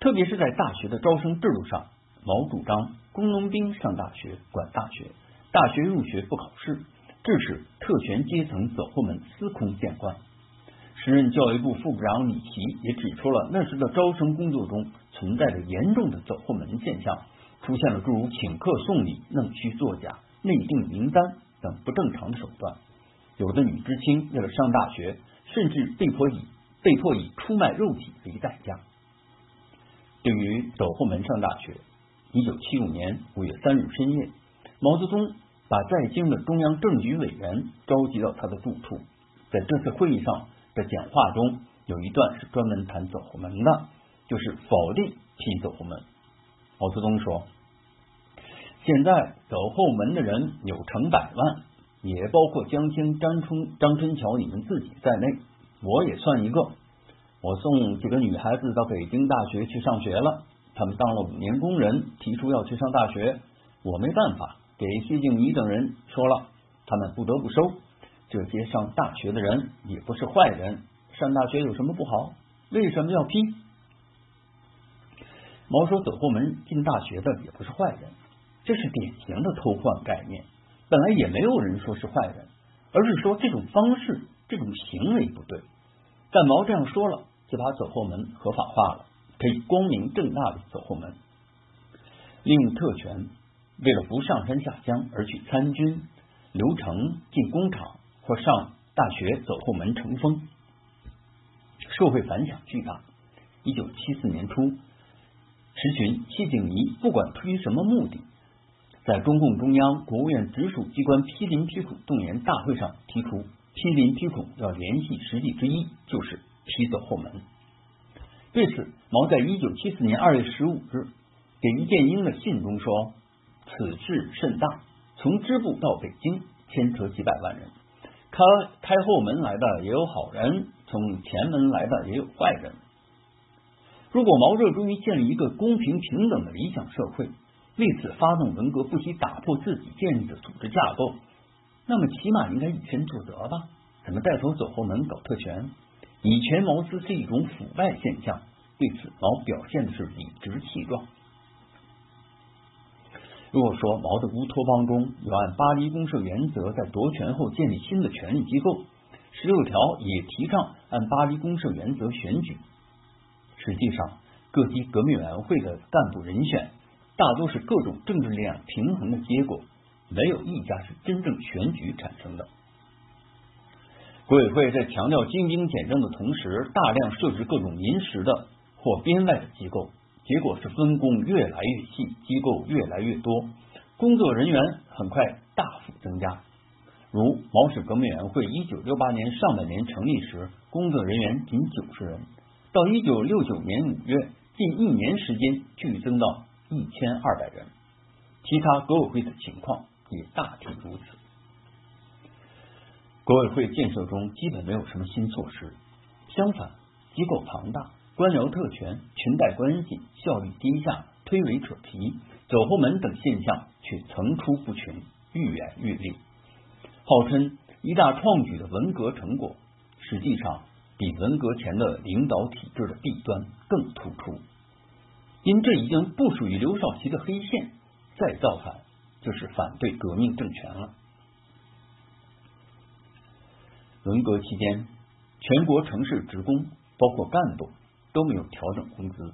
特别是在大学的招生制度上，毛主张工农兵上大学管大学，大学入学不考试，致使特权阶层走后门司空见惯。时任教育部副部长李奇也指出了那时的招生工作中存在着严重的走后门现象，出现了诸如请客送礼、弄虚作假。内定名单等不正常的手段，有的女知青为了上大学，甚至被迫以被迫以出卖肉体为代价。对于走后门上大学，一九七五年五月三日深夜，毛泽东把在京的中央政局委员召集到他的住处。在这次会议上的讲话中，有一段是专门谈走后门的，就是否定批走后门。毛泽东说：“现在走后门的人有成百万，也包括江青、张春、张春桥你们自己在内，我也算一个。”我送几个女孩子到北京大学去上学了，他们当了五年工人，提出要去上大学，我没办法，给谢静怡等人说了，他们不得不收。这些上大学的人也不是坏人，上大学有什么不好？为什么要批？毛说走后门进大学的也不是坏人，这是典型的偷换概念。本来也没有人说是坏人，而是说这种方式、这种行为不对。但毛这样说了。就把走后门合法化了，可以光明正大的走后门，利用特权，为了不上山下乡而去参军、留城、进工厂或上大学走后门成风，社会反响巨大。一九七四年初，时群谢景仪不管出于什么目的，在中共中央、国务院直属机关批林批孔动员大会上提出批林批孔要联系实际之一，就是。批走后门。对此，毛在一九七四年二月十五日给于建英的信中说：“此事甚大，从支部到北京，牵扯几百万人。开开后门来的也有好人，从前门来的也有坏人。如果毛热衷于建立一个公平平等的理想社会，为此发动文革，不惜打破自己建立的组织架构，那么起码应该以身作则吧？怎么带头走后门搞特权？”以权谋私是一种腐败现象，对此毛表现的是理直气壮。如果说毛的乌托邦中有按巴黎公社原则在夺权后建立新的权力机构，十六条也提倡按巴黎公社原则选举，实际上各级革命委员会的干部人选大多是各种政治力量平衡的结果，没有一家是真正选举产生的。国委会在强调精兵简政的同时，大量设置各种临时的或编外的机构，结果是分工越来越细，机构越来越多，工作人员很快大幅增加。如毛氏革命委员会一九六八年上半年成立时，工作人员仅九十人，到一九六九年五月，近一年时间剧增到一千二百人。其他革委会的情况也大体如此。革委会建设中基本没有什么新措施，相反，机构庞大，官僚特权、裙带关系、效率低下、推诿扯皮、走后门等现象却层出不穷，愈演愈烈。号称一大创举的文革成果，实际上比文革前的领导体制的弊端更突出。因这已经不属于刘少奇的黑线，再造反就是反对革命政权了。文革期间，全国城市职工，包括干部，都没有调整工资。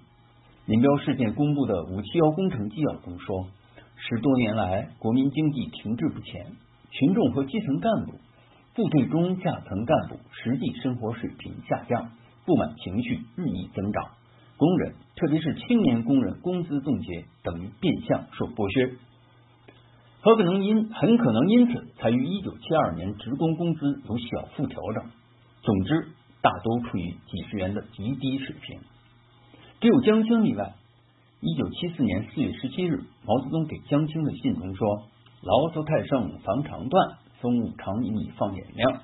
林彪事件公布的“五七幺”工程纪要中说，十多年来，国民经济停滞不前，群众和基层干部、部队中下层干部实际生活水平下降，不满情绪日益增长，工人，特别是青年工人，工资冻结，等于变相受剥削。很可能因很可能因此才于一九七二年职工工资有小幅调整。总之，大都处于几十元的极低水平。只有江青例外。一九七四年四月十七日，毛泽东给江青的信中说：“牢骚太盛，防肠断；风物长宜放眼量。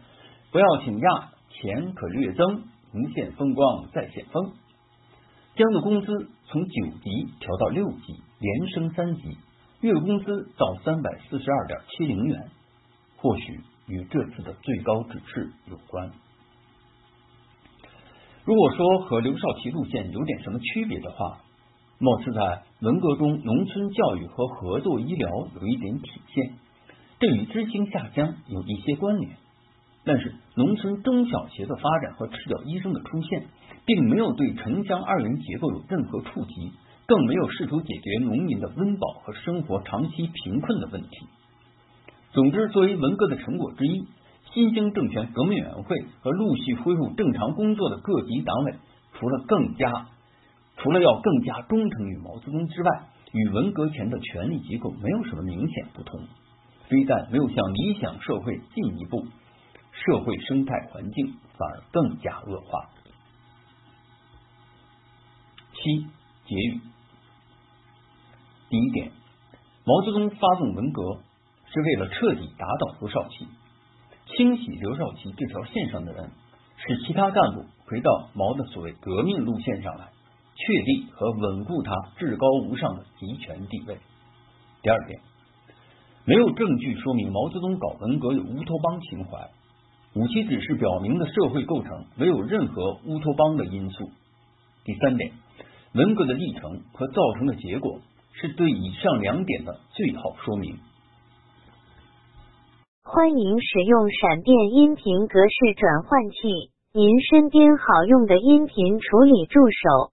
不要请假，钱可略增，无限风光再现风。”江的工资从九级调到六级，连升三级。月工资到三百四十二点七零元，或许与这次的最高指示有关。如果说和刘少奇路线有点什么区别的话，貌似在文革中农村教育和合作医疗有一点体现，这与知青下乡有一些关联。但是农村中小学的发展和赤脚医生的出现，并没有对城乡二元结构有任何触及。更没有试图解决农民的温饱和生活长期贫困的问题。总之，作为文革的成果之一，新兴政权革命委员会和陆续恢复正常工作的各级党委，除了更加除了要更加忠诚于毛泽东之外，与文革前的权力机构没有什么明显不同。非但没有向理想社会进一步，社会生态环境反而更加恶化。七结语：第一点，毛泽东发动文革是为了彻底打倒刘少奇，清洗刘少奇这条线上的人，使其他干部回到毛的所谓革命路线上来，确立和稳固他至高无上的集权地位。第二点。没有证据说明毛泽东搞文革有乌托邦情怀，五七指示表明的社会构成没有任何乌托邦的因素。第三点，文革的历程和造成的结果是对以上两点的最好说明。欢迎使用闪电音频格式转换器，您身边好用的音频处理助手。